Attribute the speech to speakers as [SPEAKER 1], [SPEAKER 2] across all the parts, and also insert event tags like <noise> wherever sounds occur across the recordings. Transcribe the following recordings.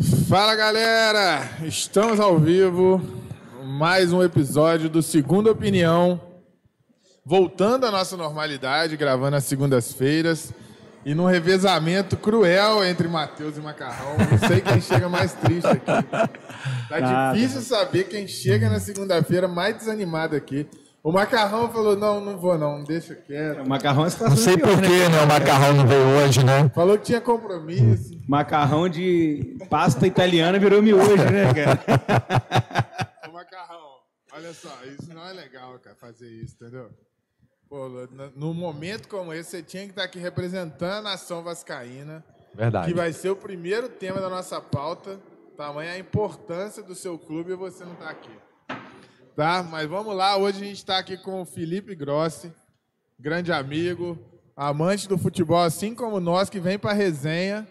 [SPEAKER 1] Fala galera, estamos ao vivo, mais um episódio do Segunda Opinião, voltando à nossa normalidade, gravando às segundas-feiras e num revezamento cruel entre Matheus e Macarrão. Não sei quem chega mais triste aqui. Tá difícil saber quem chega na segunda-feira mais desanimado aqui. O Macarrão falou: não, não vou não, deixa quieto.
[SPEAKER 2] O macarrão é a situação
[SPEAKER 3] Não sei
[SPEAKER 2] pior,
[SPEAKER 3] por que né, o macarrão não veio hoje, né?
[SPEAKER 1] Falou que tinha compromisso.
[SPEAKER 2] Macarrão de pasta italiana virou miojo, né, cara?
[SPEAKER 1] Ô, Macarrão, olha só, isso não é legal, cara, fazer isso, entendeu? Pô, no- momento como esse, você tinha que estar aqui representando a ação vascaína,
[SPEAKER 3] Verdade.
[SPEAKER 1] que vai ser o primeiro tema da nossa pauta. Tamanha a importância do seu clube e você não tá aqui. Tá? Mas vamos lá, hoje a gente está aqui com o Felipe Grossi, grande amigo, amante do futebol, assim como nós, que vem para resenha.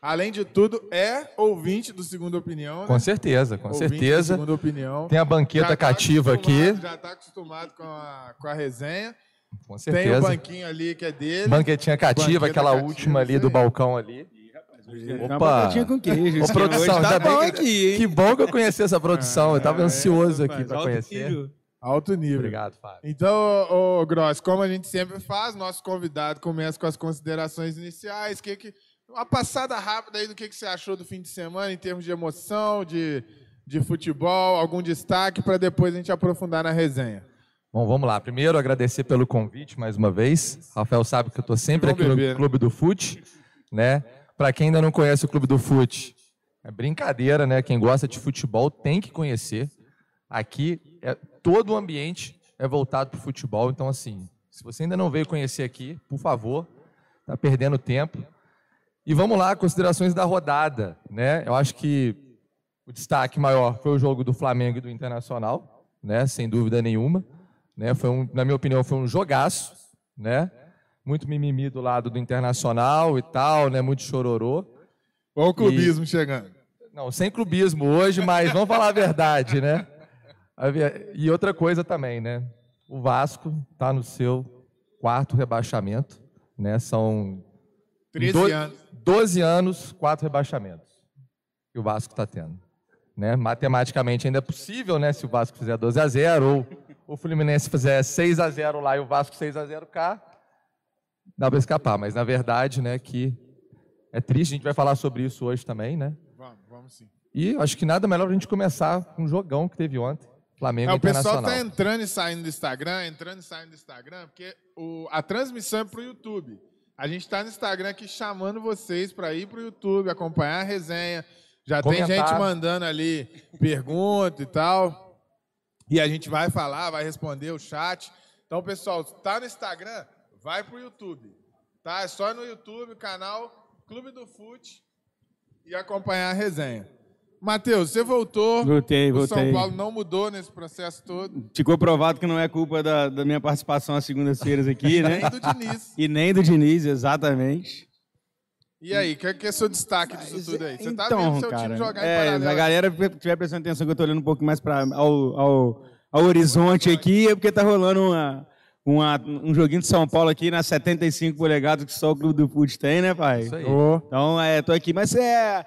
[SPEAKER 1] Além de tudo, é ouvinte do Segunda Opinião.
[SPEAKER 3] Com
[SPEAKER 1] né?
[SPEAKER 3] certeza, com
[SPEAKER 1] Ouvinte
[SPEAKER 3] certeza.
[SPEAKER 1] Segunda Opinião.
[SPEAKER 3] Tem a banqueta
[SPEAKER 1] tá
[SPEAKER 3] cativa aqui.
[SPEAKER 1] Já está acostumado com a, com a resenha.
[SPEAKER 3] Com
[SPEAKER 1] Tem o
[SPEAKER 3] certeza.
[SPEAKER 1] banquinho ali que é dele.
[SPEAKER 3] Banquetinha cativa,
[SPEAKER 1] Banqueta
[SPEAKER 3] aquela
[SPEAKER 1] cativa,
[SPEAKER 3] última ali do balcão ali.
[SPEAKER 2] Uma
[SPEAKER 3] Opa!
[SPEAKER 2] batatinha com queijo.
[SPEAKER 3] Ô,
[SPEAKER 2] Esse
[SPEAKER 3] produção,
[SPEAKER 2] hoje tá bom
[SPEAKER 3] que,
[SPEAKER 2] aqui, hein?
[SPEAKER 3] que bom que eu conheci essa produção. Eu tava ansioso aqui para conhecer.
[SPEAKER 2] nível.
[SPEAKER 1] Alto nível.
[SPEAKER 3] Obrigado, Fábio.
[SPEAKER 1] Então, ô, ô, Gross, como a gente sempre faz, nosso convidado começa com as considerações iniciais. Que, que, uma passada rápida aí do que, que você achou do fim de semana em termos de emoção, de, de futebol, algum destaque, para depois a gente aprofundar na resenha.
[SPEAKER 3] Bom, vamos lá. Primeiro, agradecer pelo convite mais uma vez. Rafael sabe que eu estou sempre aqui no
[SPEAKER 1] né?
[SPEAKER 3] Clube do Fute, né? Para quem ainda não conhece o Clube do Fute, é brincadeira, né? Quem gosta de futebol tem que conhecer. Aqui, é, todo o ambiente é voltado para o futebol. Então, assim, se você ainda não veio conhecer aqui, por favor, tá perdendo tempo. E vamos lá, considerações da rodada, né? Eu acho que o destaque maior foi o jogo do Flamengo e do Internacional, né? Sem dúvida nenhuma, né? Foi um, na minha opinião, foi um jogaço, né? Muito mimimi do lado do Internacional e tal, né? Muito chororô.
[SPEAKER 1] Olha o clubismo chegando.
[SPEAKER 3] Não, sem clubismo hoje, mas vamos falar a verdade, né? E outra coisa também, né? O Vasco está no seu quarto rebaixamento, né? São
[SPEAKER 1] 13
[SPEAKER 3] doze-
[SPEAKER 1] anos.
[SPEAKER 3] 12 anos, quatro rebaixamentos que o Vasco está tendo. Né? Matematicamente ainda é possível, né? Se o Vasco fizer 12 a 0 ou o Fluminense fizer 6 a 0 lá e o Vasco 6 a 0 cá, dá para escapar. Mas na verdade, né, que é triste. A gente vai falar sobre isso hoje também, né?
[SPEAKER 1] Vamos, vamos sim.
[SPEAKER 3] E acho que nada melhor a gente começar com um jogão que teve ontem, Flamengo
[SPEAKER 1] É,
[SPEAKER 3] e
[SPEAKER 1] o pessoal
[SPEAKER 3] Internacional.
[SPEAKER 1] está entrando e saindo do Instagram, entrando e saindo do Instagram, porque o- a transmissão é para o YouTube. A gente está no Instagram aqui chamando vocês para ir para o YouTube, acompanhar a resenha. Já tem
[SPEAKER 3] Comentar.
[SPEAKER 1] gente mandando ali pergunta e tal. E a gente vai falar, vai responder o chat. Então, pessoal, está no Instagram, vai para o YouTube. Tá? É só no YouTube, canal Clube do Fute e acompanhar a resenha. Matheus, você voltou.
[SPEAKER 2] Voltei,
[SPEAKER 1] O
[SPEAKER 2] voltei.
[SPEAKER 1] São Paulo não mudou nesse processo todo.
[SPEAKER 2] Ficou provado que não é culpa da, da minha participação às segundas-feiras aqui, <laughs> né?
[SPEAKER 1] Nem do Diniz.
[SPEAKER 2] E nem do Diniz, exatamente.
[SPEAKER 1] E aí, o que, que é seu destaque disso tudo aí? Você tá
[SPEAKER 2] então,
[SPEAKER 1] vendo seu
[SPEAKER 2] cara,
[SPEAKER 1] time jogar em
[SPEAKER 2] é,
[SPEAKER 1] paralelo.
[SPEAKER 2] a galera estiver prestando atenção que eu tô olhando um pouco mais para ao, ao, ao horizonte aqui, é porque tá rolando uma, uma- um joguinho de São Paulo aqui nas 75 polegadas que só o Clube do Fute tem, né, pai?
[SPEAKER 3] Isso aí.
[SPEAKER 1] Ô,
[SPEAKER 2] Então, é, tô aqui. Mas é.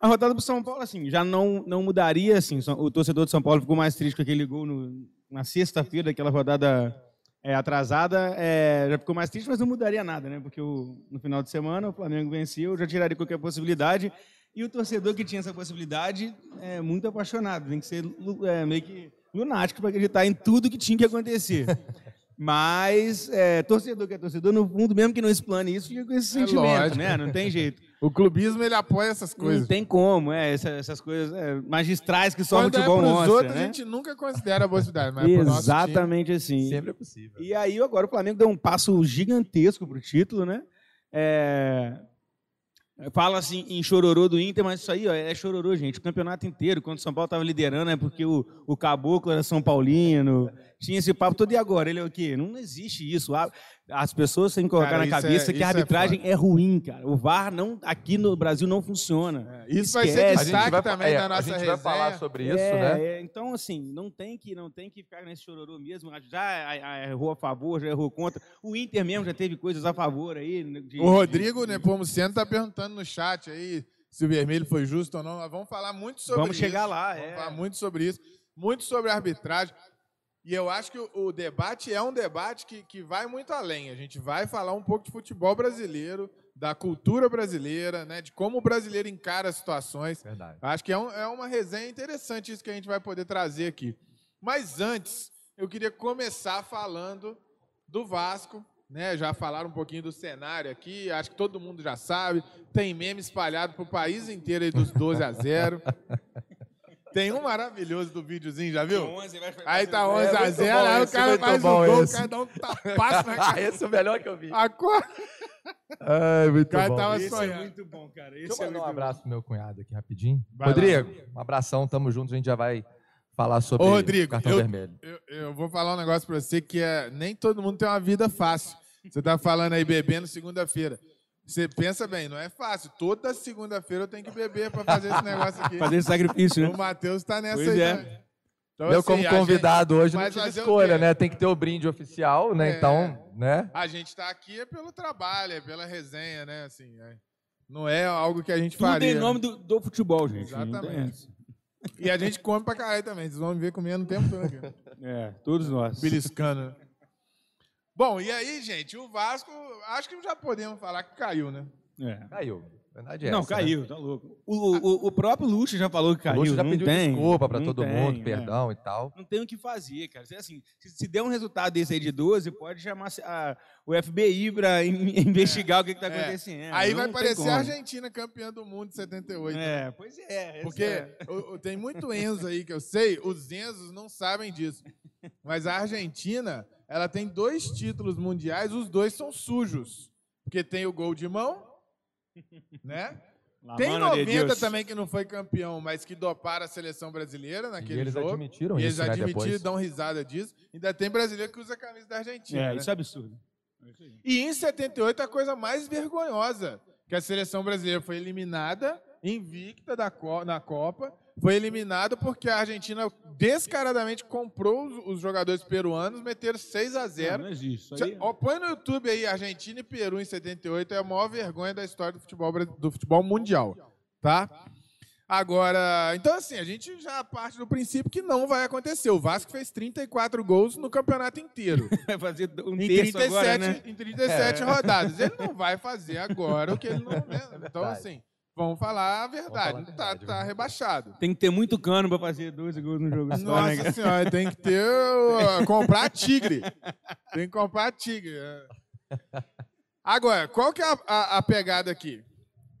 [SPEAKER 2] A rodada do São Paulo, assim, já não, não mudaria, assim. O torcedor de São Paulo ficou mais triste com aquele gol no- na sexta-feira, daquela rodada é, atrasada. é, já ficou mais triste, mas não mudaria nada, né? Porque o- no final de semana o Flamengo venceu, já tiraria qualquer possibilidade. E o torcedor que tinha essa possibilidade é muito apaixonado. Tem que ser é, meio que lunático para acreditar em tudo que tinha que acontecer. <laughs> Mas é, torcedor que é torcedor, no fundo, mesmo que não explane isso, fica com esse
[SPEAKER 1] É
[SPEAKER 2] sentimento,
[SPEAKER 1] lógico.
[SPEAKER 2] né? Não tem jeito. <laughs>
[SPEAKER 1] o clubismo, ele apoia essas coisas.
[SPEAKER 2] Não tem como, é, essa- essas, coisas é, magistrais que só o
[SPEAKER 1] Quando é
[SPEAKER 2] futebol
[SPEAKER 1] pros
[SPEAKER 2] mostra,
[SPEAKER 1] outros,
[SPEAKER 2] né?
[SPEAKER 1] a gente nunca considera a possibilidade, mas pro nosso time...
[SPEAKER 2] Exatamente assim.
[SPEAKER 3] Sempre é possível.
[SPEAKER 2] E aí agora o Flamengo deu um passo gigantesco pro título, né? É, Fala assim em chororô do Inter, mas isso aí ó, é chororô, gente. O campeonato inteiro, quando o São Paulo estava liderando, é porque o, o Caboclo era São Paulino, tinha esse papo todo. E agora? Ele é o quê? Não existe isso. As pessoas têm que colocar
[SPEAKER 1] Cara,
[SPEAKER 2] na
[SPEAKER 1] isso é-
[SPEAKER 2] cabeça que
[SPEAKER 1] isso
[SPEAKER 2] a
[SPEAKER 1] é
[SPEAKER 2] arbitragem é, ruim, cara. O VAR não, aqui no Brasil não funciona.
[SPEAKER 1] Isso vai ser
[SPEAKER 2] Esquece.
[SPEAKER 3] A gente
[SPEAKER 1] destaque
[SPEAKER 3] vai,
[SPEAKER 1] também
[SPEAKER 3] é,
[SPEAKER 1] da nossa
[SPEAKER 3] a gente
[SPEAKER 1] resenha.
[SPEAKER 3] vai falar sobre isso,
[SPEAKER 2] É,
[SPEAKER 3] né?
[SPEAKER 2] é, então, assim, não tem que, não tem que ficar nesse chororô mesmo. Já a- a- errou a favor, já errou contra. O Inter mesmo já teve coisas a favor aí. né, de-
[SPEAKER 1] O Rodrigo Nepomuceno tá perguntando no chat aí se o vermelho foi justo ou não. Nós vamos falar muito sobre
[SPEAKER 2] Vamos
[SPEAKER 1] isso.
[SPEAKER 2] chegar lá,
[SPEAKER 1] Vamos
[SPEAKER 2] é.
[SPEAKER 1] falar muito sobre isso, muito sobre a arbitragem. E eu acho que o, debate é um debate que, que vai muito além. A gente vai falar um pouco de futebol brasileiro, da cultura brasileira, né, de como o brasileiro encara as situações.
[SPEAKER 3] Verdade.
[SPEAKER 1] Acho que é, um- é uma resenha interessante isso que a gente vai poder trazer aqui. Mas antes, eu queria começar falando do Vasco. Né? Já falaram um pouquinho do cenário aqui, acho que todo mundo já sabe. Tem meme espalhado pro país inteiro aí dos 12 a 0. <laughs> Tem um maravilhoso do videozinho, já viu? Aí tá 11 a
[SPEAKER 3] muito
[SPEAKER 1] 0,
[SPEAKER 3] bom
[SPEAKER 1] aí o cara faz o
[SPEAKER 3] bom
[SPEAKER 1] gol, o
[SPEAKER 3] esse.
[SPEAKER 1] cara dá um tapaço na <laughs> cara.
[SPEAKER 3] Esse é o melhor que eu vi.
[SPEAKER 1] Acorda.
[SPEAKER 3] Ai, muito
[SPEAKER 1] cara
[SPEAKER 3] bom.
[SPEAKER 1] tava
[SPEAKER 2] Esse é
[SPEAKER 1] sonhando.
[SPEAKER 2] muito bom, cara.
[SPEAKER 3] Deixa
[SPEAKER 2] Esse
[SPEAKER 3] eu
[SPEAKER 2] é
[SPEAKER 3] mandar um abraço pro meu cunhado aqui rapidinho.
[SPEAKER 1] Vai lá.
[SPEAKER 3] Rodrigo, um abração, tamo junto, a gente já vai falar sobre
[SPEAKER 1] Ô, Rodrigo,
[SPEAKER 3] o cartão
[SPEAKER 1] eu-
[SPEAKER 3] vermelho.
[SPEAKER 1] Eu, eu vou falar um negócio pra você que é nem todo mundo tem uma vida fácil. Você tá falando aí bebendo segunda-feira. Você pensa bem, não é fácil. Toda segunda-feira eu tenho que beber pra fazer esse negócio aqui.
[SPEAKER 2] Fazer esse sacrifício, né?
[SPEAKER 1] O Matheus tá nessa
[SPEAKER 2] Pois
[SPEAKER 1] aí.
[SPEAKER 2] é.
[SPEAKER 1] também. Então,
[SPEAKER 3] eu,
[SPEAKER 1] assim,
[SPEAKER 3] como convidado hoje, não
[SPEAKER 1] mas
[SPEAKER 3] tive escolha, né? Tem que ter o brinde oficial, né?
[SPEAKER 1] É.
[SPEAKER 3] Então, né?
[SPEAKER 1] Gente, a gente tá aqui é pelo trabalho, é pela resenha, né? Assim, é. não é algo que a gente
[SPEAKER 2] Tudo
[SPEAKER 1] faria.
[SPEAKER 2] em
[SPEAKER 1] né?
[SPEAKER 2] nome do, do futebol, gente.
[SPEAKER 1] Exatamente. E a gente come pra caralho também. Vocês vão me ver comendo o tempo todo aqui.
[SPEAKER 2] É, todos nós.
[SPEAKER 1] Beliscando. né? Bom, e aí, gente, o Vasco, acho que já podemos falar que caiu, né?
[SPEAKER 2] É.
[SPEAKER 3] Caiu. Verdade é
[SPEAKER 2] Não,
[SPEAKER 3] essa, né?
[SPEAKER 2] caiu, tá louco. O, o, o próprio Luxo já falou que
[SPEAKER 3] O
[SPEAKER 2] caiu.
[SPEAKER 3] Lúcio já
[SPEAKER 2] não
[SPEAKER 3] pediu
[SPEAKER 2] tem,
[SPEAKER 3] desculpa pra
[SPEAKER 2] não
[SPEAKER 3] todo
[SPEAKER 2] tem,
[SPEAKER 3] mundo,
[SPEAKER 2] é.
[SPEAKER 3] perdão e tal.
[SPEAKER 2] Não tem o que fazer, cara. Se, Assim, se, se der um resultado desse aí de 12, pode chamar a- o FBI pra in- <laughs> investigar o que, que tá
[SPEAKER 1] É.
[SPEAKER 2] acontecendo.
[SPEAKER 1] aí
[SPEAKER 2] Não
[SPEAKER 1] vai parecer a Argentina campeã do mundo de 78.
[SPEAKER 2] É, pois é.
[SPEAKER 1] Porque
[SPEAKER 2] é.
[SPEAKER 1] o- o- tem muito Enzo aí que eu sei, os Enzos não sabem disso. Mas a Argentina, ela tem dois títulos mundiais, os dois são sujos. Porque tem o gol de mão, <laughs> né?
[SPEAKER 2] La
[SPEAKER 1] Tem
[SPEAKER 2] mano de
[SPEAKER 1] 90
[SPEAKER 2] Dios.
[SPEAKER 1] também que não foi campeão, mas que doparam a seleção brasileira
[SPEAKER 3] E
[SPEAKER 1] naquele
[SPEAKER 3] eles
[SPEAKER 1] jogo.
[SPEAKER 3] admitiram
[SPEAKER 1] E eles
[SPEAKER 3] isso, né,
[SPEAKER 1] admitiram,
[SPEAKER 3] depois.
[SPEAKER 1] dão risada disso. Ainda tem brasileiro que usa a camisa da Argentina.
[SPEAKER 2] É,
[SPEAKER 1] né?
[SPEAKER 2] isso é absurdo. É.
[SPEAKER 1] E em 78 a coisa mais vergonhosa, que a seleção brasileira foi eliminada, invicta da Co- na Copa, foi eliminada porque a Argentina descaradamente comprou os, jogadores peruanos, meteram 6 a
[SPEAKER 2] Não,
[SPEAKER 1] 0.
[SPEAKER 2] não existe. Isso
[SPEAKER 1] Cê-
[SPEAKER 2] aí,
[SPEAKER 1] ó, põe no YouTube aí, Argentina e Peru em 78, é a maior vergonha da história do futebol, do futebol mundial, tá? Agora, então assim, a gente já parte do princípio que não vai acontecer. O Vasco fez 34 gols no campeonato inteiro <laughs>
[SPEAKER 2] vai fazer um
[SPEAKER 1] em
[SPEAKER 2] terço
[SPEAKER 1] 37,
[SPEAKER 2] agora, né?
[SPEAKER 1] em 37 rodadas. Ele não vai fazer agora o que ele não. Né? <laughs> Então,
[SPEAKER 3] verdade.
[SPEAKER 1] assim, vamos falar a verdade.
[SPEAKER 3] falar a
[SPEAKER 1] tá,
[SPEAKER 3] verdade,
[SPEAKER 1] tá
[SPEAKER 3] né?
[SPEAKER 1] rebaixado.
[SPEAKER 2] Tem que ter muito cano pra fazer 12 gols no jogo. só, né,
[SPEAKER 1] Nossa
[SPEAKER 2] cara?
[SPEAKER 1] senhora, tem que ter. uh, <laughs> comprar tigre. Tem que comprar tigre. é. Agora, qual que é a, a- a pegada aqui?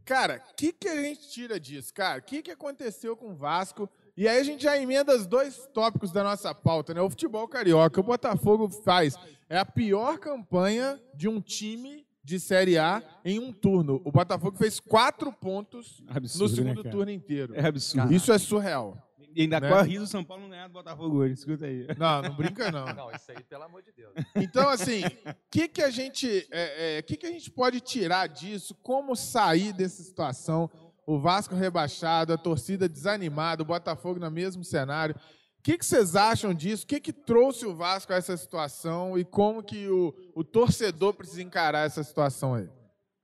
[SPEAKER 1] Cara, o que, que a gente tira disso, cara? O que, que aconteceu com o Vasco? E aí a gente já emenda os dois tópicos da nossa pauta, né? O futebol carioca. O Botafogo faz. É a pior campanha de um time de Série A em um turno. O Botafogo fez quatro pontos
[SPEAKER 2] Absurdo,
[SPEAKER 1] no
[SPEAKER 2] né,
[SPEAKER 1] segundo
[SPEAKER 2] cara?
[SPEAKER 1] turno inteiro.
[SPEAKER 2] É absurdo.
[SPEAKER 1] Isso é surreal.
[SPEAKER 2] E ainda
[SPEAKER 1] né?
[SPEAKER 2] corre do São Paulo não ganhar do Botafogo hoje. Escuta aí.
[SPEAKER 1] Não, não brinca não. <laughs>
[SPEAKER 3] Não, isso aí, pelo amor de Deus.
[SPEAKER 1] Então, assim, o que, que a gente, é, é, que, que a gente pode tirar disso? Como sair dessa situação? O Vasco rebaixado, a torcida desanimada, o Botafogo no mesmo cenário. O que, que vocês acham disso? O que, que trouxe o Vasco a essa situação e como que o, o torcedor precisa encarar essa situação aí?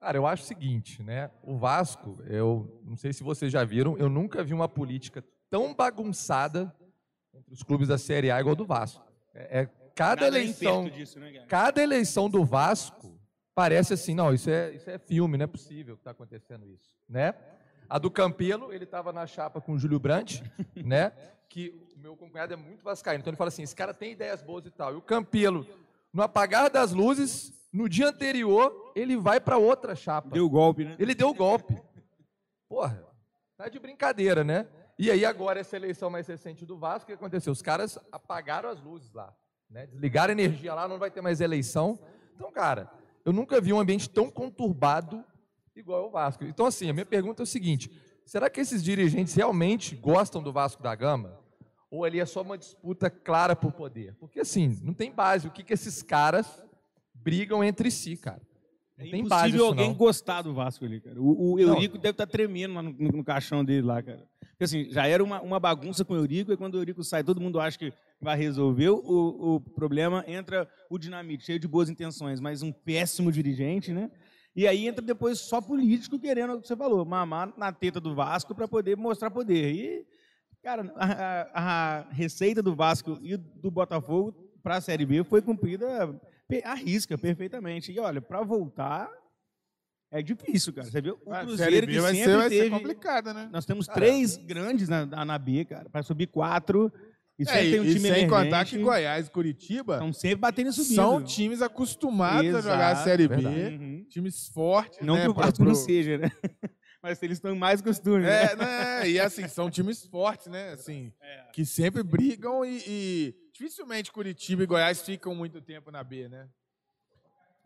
[SPEAKER 3] Cara, eu acho o seguinte, né? O Vasco, eu não sei se vocês já viram, eu nunca vi uma política tão bagunçada entre os clubes da Série A igual a do Vasco. É, é cada
[SPEAKER 2] Nada nem
[SPEAKER 3] eleição,
[SPEAKER 2] disso, né, cara?
[SPEAKER 3] cada eleição do Vasco parece assim, não, isso é, isso é filme, não é possível que está acontecendo isso, né? A do Campelo, ele estava na chapa com o Júlio Brandt, <laughs> né? Que o meu cunhado é muito vascaíno, então ele fala assim, esse cara tem ideias boas e tal. E o Campelo, no apagar das luzes, no dia anterior, ele vai para outra chapa.
[SPEAKER 2] Deu golpe, né?
[SPEAKER 3] Ele deu o golpe. Porra, tá de brincadeira, né? E aí agora essa eleição mais recente do Vasco, o que aconteceu? Os caras apagaram as luzes lá, né? Desligaram a energia lá, não vai ter mais eleição. Então, cara, eu nunca vi um ambiente tão conturbado igual o Vasco. Então, assim, a minha pergunta é o seguinte: será que esses dirigentes realmente gostam do Vasco da Gama? Ou ali é só uma disputa clara por poder? Porque, assim, não tem base. O que, que esses caras brigam entre si, cara? Não
[SPEAKER 2] É
[SPEAKER 3] tem base isso,
[SPEAKER 2] alguém
[SPEAKER 3] não.
[SPEAKER 2] gostar do Vasco ali, cara. O, o Eurico deve estar tremendo lá no, no- no caixão dele lá, cara. Porque assim, já era uma, uma bagunça com o Eurico, e quando o Eurico sai, todo mundo acha que vai resolver o, o problema, entra o Dinamite, cheio de boas intenções, mas um péssimo dirigente, né? E aí entra depois só político querendo o que você falou, mamar na teta do Vasco para poder mostrar poder. E, cara, a, a- receita do Vasco e do Botafogo para a Série B foi cumprida à risca, perfeitamente. E olha, para voltar é difícil, cara. Você viu? O
[SPEAKER 1] A Série
[SPEAKER 2] Cruzeiro
[SPEAKER 1] B
[SPEAKER 2] que
[SPEAKER 1] vai
[SPEAKER 2] sempre
[SPEAKER 1] ser, vai ser
[SPEAKER 2] teve...
[SPEAKER 1] complicada, né?
[SPEAKER 2] Nós temos três grandes na, na, na B, cara, para subir quatro. E
[SPEAKER 1] É,
[SPEAKER 2] tem um
[SPEAKER 1] e
[SPEAKER 2] time
[SPEAKER 1] sem contar que Goiás e Curitiba
[SPEAKER 2] Estão sempre batendo e subindo.
[SPEAKER 1] são times acostumados a jogar a
[SPEAKER 2] Exato,
[SPEAKER 1] Série B.
[SPEAKER 2] Uhum.
[SPEAKER 1] times fortes,
[SPEAKER 2] Não
[SPEAKER 1] né?
[SPEAKER 2] que o
[SPEAKER 1] pra-
[SPEAKER 2] Vasco
[SPEAKER 1] pro-
[SPEAKER 2] não seja, né? <laughs> Mas eles estão mais costume. né?
[SPEAKER 1] É, né? E assim, são times fortes, né? Assim, que sempre brigam e, e dificilmente Curitiba e Goiás ficam muito tempo na B, né?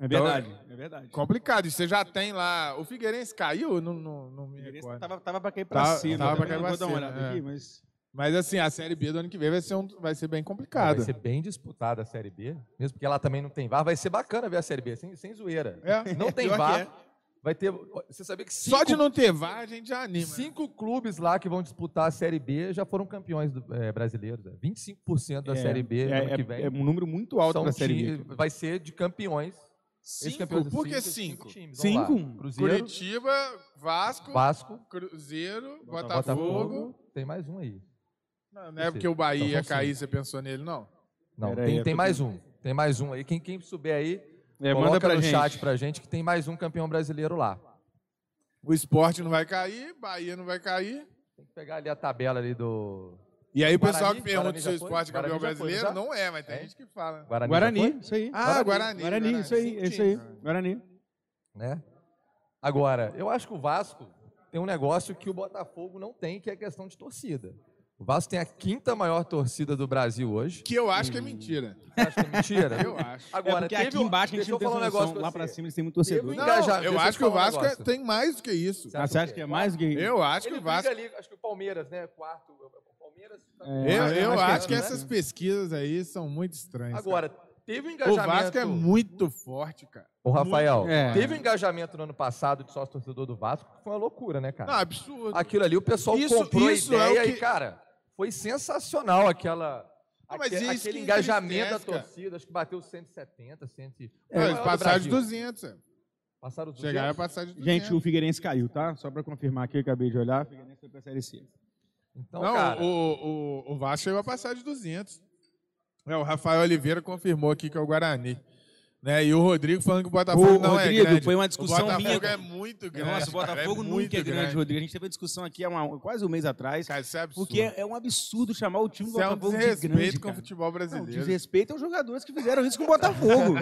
[SPEAKER 2] É verdade, é verdade.
[SPEAKER 1] Complicado. E você já tem lá. O Figueirense caiu? Não, não, não me
[SPEAKER 2] Figueirense
[SPEAKER 1] recordo.
[SPEAKER 2] Tava, tava pra cair pra
[SPEAKER 1] Tava-
[SPEAKER 2] cima.
[SPEAKER 1] tava pra
[SPEAKER 2] também
[SPEAKER 1] cair
[SPEAKER 2] não
[SPEAKER 1] pra
[SPEAKER 2] vou dar uma
[SPEAKER 1] cima,
[SPEAKER 2] olhada
[SPEAKER 1] é.
[SPEAKER 2] aqui, mas...
[SPEAKER 1] Mas assim, a Série B do ano que vem vai ser, um, vai ser bem complicada.
[SPEAKER 3] Vai ser bem disputada a Série B, mesmo porque ela também não tem VAR. Vai ser bacana ver a Série B, sem, sem zoeira.
[SPEAKER 1] É.
[SPEAKER 3] Não tem <laughs> VAR.
[SPEAKER 2] é.
[SPEAKER 3] Vai ter. Você sabia que cinco,
[SPEAKER 1] Só de não ter VAR, a gente já anima. né?
[SPEAKER 3] cinco clubes lá que vão disputar a Série B já foram campeões do- eh, brasileiros. é. 25% da
[SPEAKER 2] É,
[SPEAKER 3] Série B
[SPEAKER 2] é,
[SPEAKER 3] ano que
[SPEAKER 2] é-
[SPEAKER 3] vem.
[SPEAKER 2] é um número muito alto pra Série B.
[SPEAKER 3] Vai ser de campeões.
[SPEAKER 1] Cinco? Por que cinco?
[SPEAKER 3] times. Vamos lá.
[SPEAKER 2] Cinco?
[SPEAKER 3] Cruzeiro,
[SPEAKER 1] Curitiba, Vasco,
[SPEAKER 3] Vasco,
[SPEAKER 1] Cruzeiro,
[SPEAKER 3] Botafogo.
[SPEAKER 1] Botafogo.
[SPEAKER 3] Tem mais um aí.
[SPEAKER 1] Não, não é porque o Bahia
[SPEAKER 3] Então
[SPEAKER 1] ia cair, você pensou nele, não?
[SPEAKER 3] Não,
[SPEAKER 2] Pera
[SPEAKER 3] tem,
[SPEAKER 2] aí, eu
[SPEAKER 3] tem
[SPEAKER 2] tô
[SPEAKER 3] mais um. Tem mais um aí. Quem, quem souber aí,
[SPEAKER 2] É,
[SPEAKER 3] coloca
[SPEAKER 2] manda pra
[SPEAKER 3] no
[SPEAKER 2] gente.
[SPEAKER 3] chat pra gente que tem mais um campeão brasileiro lá.
[SPEAKER 1] O esporte não vai cair, Bahia não vai cair.
[SPEAKER 3] Tem que pegar ali a tabela ali do
[SPEAKER 1] E aí o
[SPEAKER 3] Guarani?
[SPEAKER 1] pessoal que pergunta
[SPEAKER 3] Guarani
[SPEAKER 1] se o esporte é campeão
[SPEAKER 3] Guarani foi,
[SPEAKER 1] brasileiro,
[SPEAKER 3] já?
[SPEAKER 1] não é, mas tem
[SPEAKER 3] É?
[SPEAKER 1] gente que fala.
[SPEAKER 3] Guarani.
[SPEAKER 2] Guarani, isso aí.
[SPEAKER 1] Ah, Guarani.
[SPEAKER 2] Guarani, isso aí, isso aí. Guarani.
[SPEAKER 3] né? Agora, eu acho que o Vasco tem um negócio que o Botafogo não tem, que é a questão de torcida. O Vasco tem a quinta maior torcida do Brasil hoje.
[SPEAKER 1] Que eu acho que é mentira.
[SPEAKER 3] Você acha que é mentira?
[SPEAKER 1] Eu acho.
[SPEAKER 2] É
[SPEAKER 3] Agora,
[SPEAKER 2] porque
[SPEAKER 3] teve
[SPEAKER 2] aqui
[SPEAKER 3] um-
[SPEAKER 2] embaixo a gente não
[SPEAKER 3] eu
[SPEAKER 2] tem
[SPEAKER 3] falar um negócio
[SPEAKER 2] Lá
[SPEAKER 3] pra
[SPEAKER 2] cima eles têm muito torcedor.
[SPEAKER 1] Não, eu
[SPEAKER 3] eu
[SPEAKER 1] acho que o
[SPEAKER 3] um
[SPEAKER 1] Vasco é- tem mais do que isso.
[SPEAKER 3] Você acha
[SPEAKER 2] você acha que é mais do que...
[SPEAKER 1] Eu acho que
[SPEAKER 3] Ele
[SPEAKER 1] o Vasco.
[SPEAKER 3] ali, acho que o Palmeiras, né? Quarto. O Palmeiras. tá-
[SPEAKER 2] É,
[SPEAKER 1] Eu,
[SPEAKER 2] mas
[SPEAKER 1] eu
[SPEAKER 2] acho que é
[SPEAKER 1] acho que
[SPEAKER 2] isso,
[SPEAKER 1] essas
[SPEAKER 2] né?
[SPEAKER 1] pesquisas aí são muito estranhas.
[SPEAKER 3] Agora, teve um
[SPEAKER 1] cara. o
[SPEAKER 3] engajamento.
[SPEAKER 1] Vasco é muito forte, cara.
[SPEAKER 3] Ô, Rafael.
[SPEAKER 2] É.
[SPEAKER 3] teve um engajamento no ano passado de sócio torcedor do Vasco, que foi uma loucura, né,
[SPEAKER 1] Não,
[SPEAKER 3] cara?
[SPEAKER 1] absurdo.
[SPEAKER 3] Aquilo ali, o pessoal
[SPEAKER 1] Isso-
[SPEAKER 3] comprou
[SPEAKER 1] isso é
[SPEAKER 3] a
[SPEAKER 1] o
[SPEAKER 3] ideia
[SPEAKER 1] que-
[SPEAKER 3] e, cara, foi sensacional aquela.
[SPEAKER 1] Ah, mas
[SPEAKER 3] aquele
[SPEAKER 1] que
[SPEAKER 3] engajamento da torcida, acho que bateu 170, 100.
[SPEAKER 1] Não,
[SPEAKER 3] Foi o
[SPEAKER 1] eles
[SPEAKER 3] do
[SPEAKER 1] passaram de
[SPEAKER 3] Brasil.
[SPEAKER 1] 200. é.
[SPEAKER 3] Passaram os
[SPEAKER 1] Chegaram a
[SPEAKER 3] 200.
[SPEAKER 1] passar de 200.
[SPEAKER 2] Gente, o Figueirense caiu, tá? Só pra confirmar aqui, eu acabei de olhar. O Figueirense foi Série C.
[SPEAKER 3] Então,
[SPEAKER 1] Não,
[SPEAKER 3] cara,
[SPEAKER 1] o, o, o Vasco chegou a passar de 200. É, o Rafael Oliveira confirmou aqui que é o Guarani. Né? E o Rodrigo falando que o Botafogo
[SPEAKER 2] Ô,
[SPEAKER 1] não
[SPEAKER 2] Rodrigo,
[SPEAKER 1] é grande.
[SPEAKER 2] foi uma discussão
[SPEAKER 1] o Botafogo
[SPEAKER 2] minha.
[SPEAKER 1] é muito grande.
[SPEAKER 2] Nossa, o
[SPEAKER 1] cara,
[SPEAKER 2] Botafogo
[SPEAKER 1] é
[SPEAKER 2] nunca
[SPEAKER 1] muito
[SPEAKER 2] é grande, Rodrigo. A gente teve uma discussão aqui há uma- quase um mês atrás.
[SPEAKER 1] Cara, isso é absurdo.
[SPEAKER 2] Porque é, é um absurdo chamar o time do
[SPEAKER 1] Isso é um
[SPEAKER 2] Botafogo de
[SPEAKER 1] desrespeito
[SPEAKER 2] grande,
[SPEAKER 1] com o futebol
[SPEAKER 2] Não,
[SPEAKER 1] brasileiro.
[SPEAKER 2] desrespeito aos jogadores que fizeram isso com o Botafogo.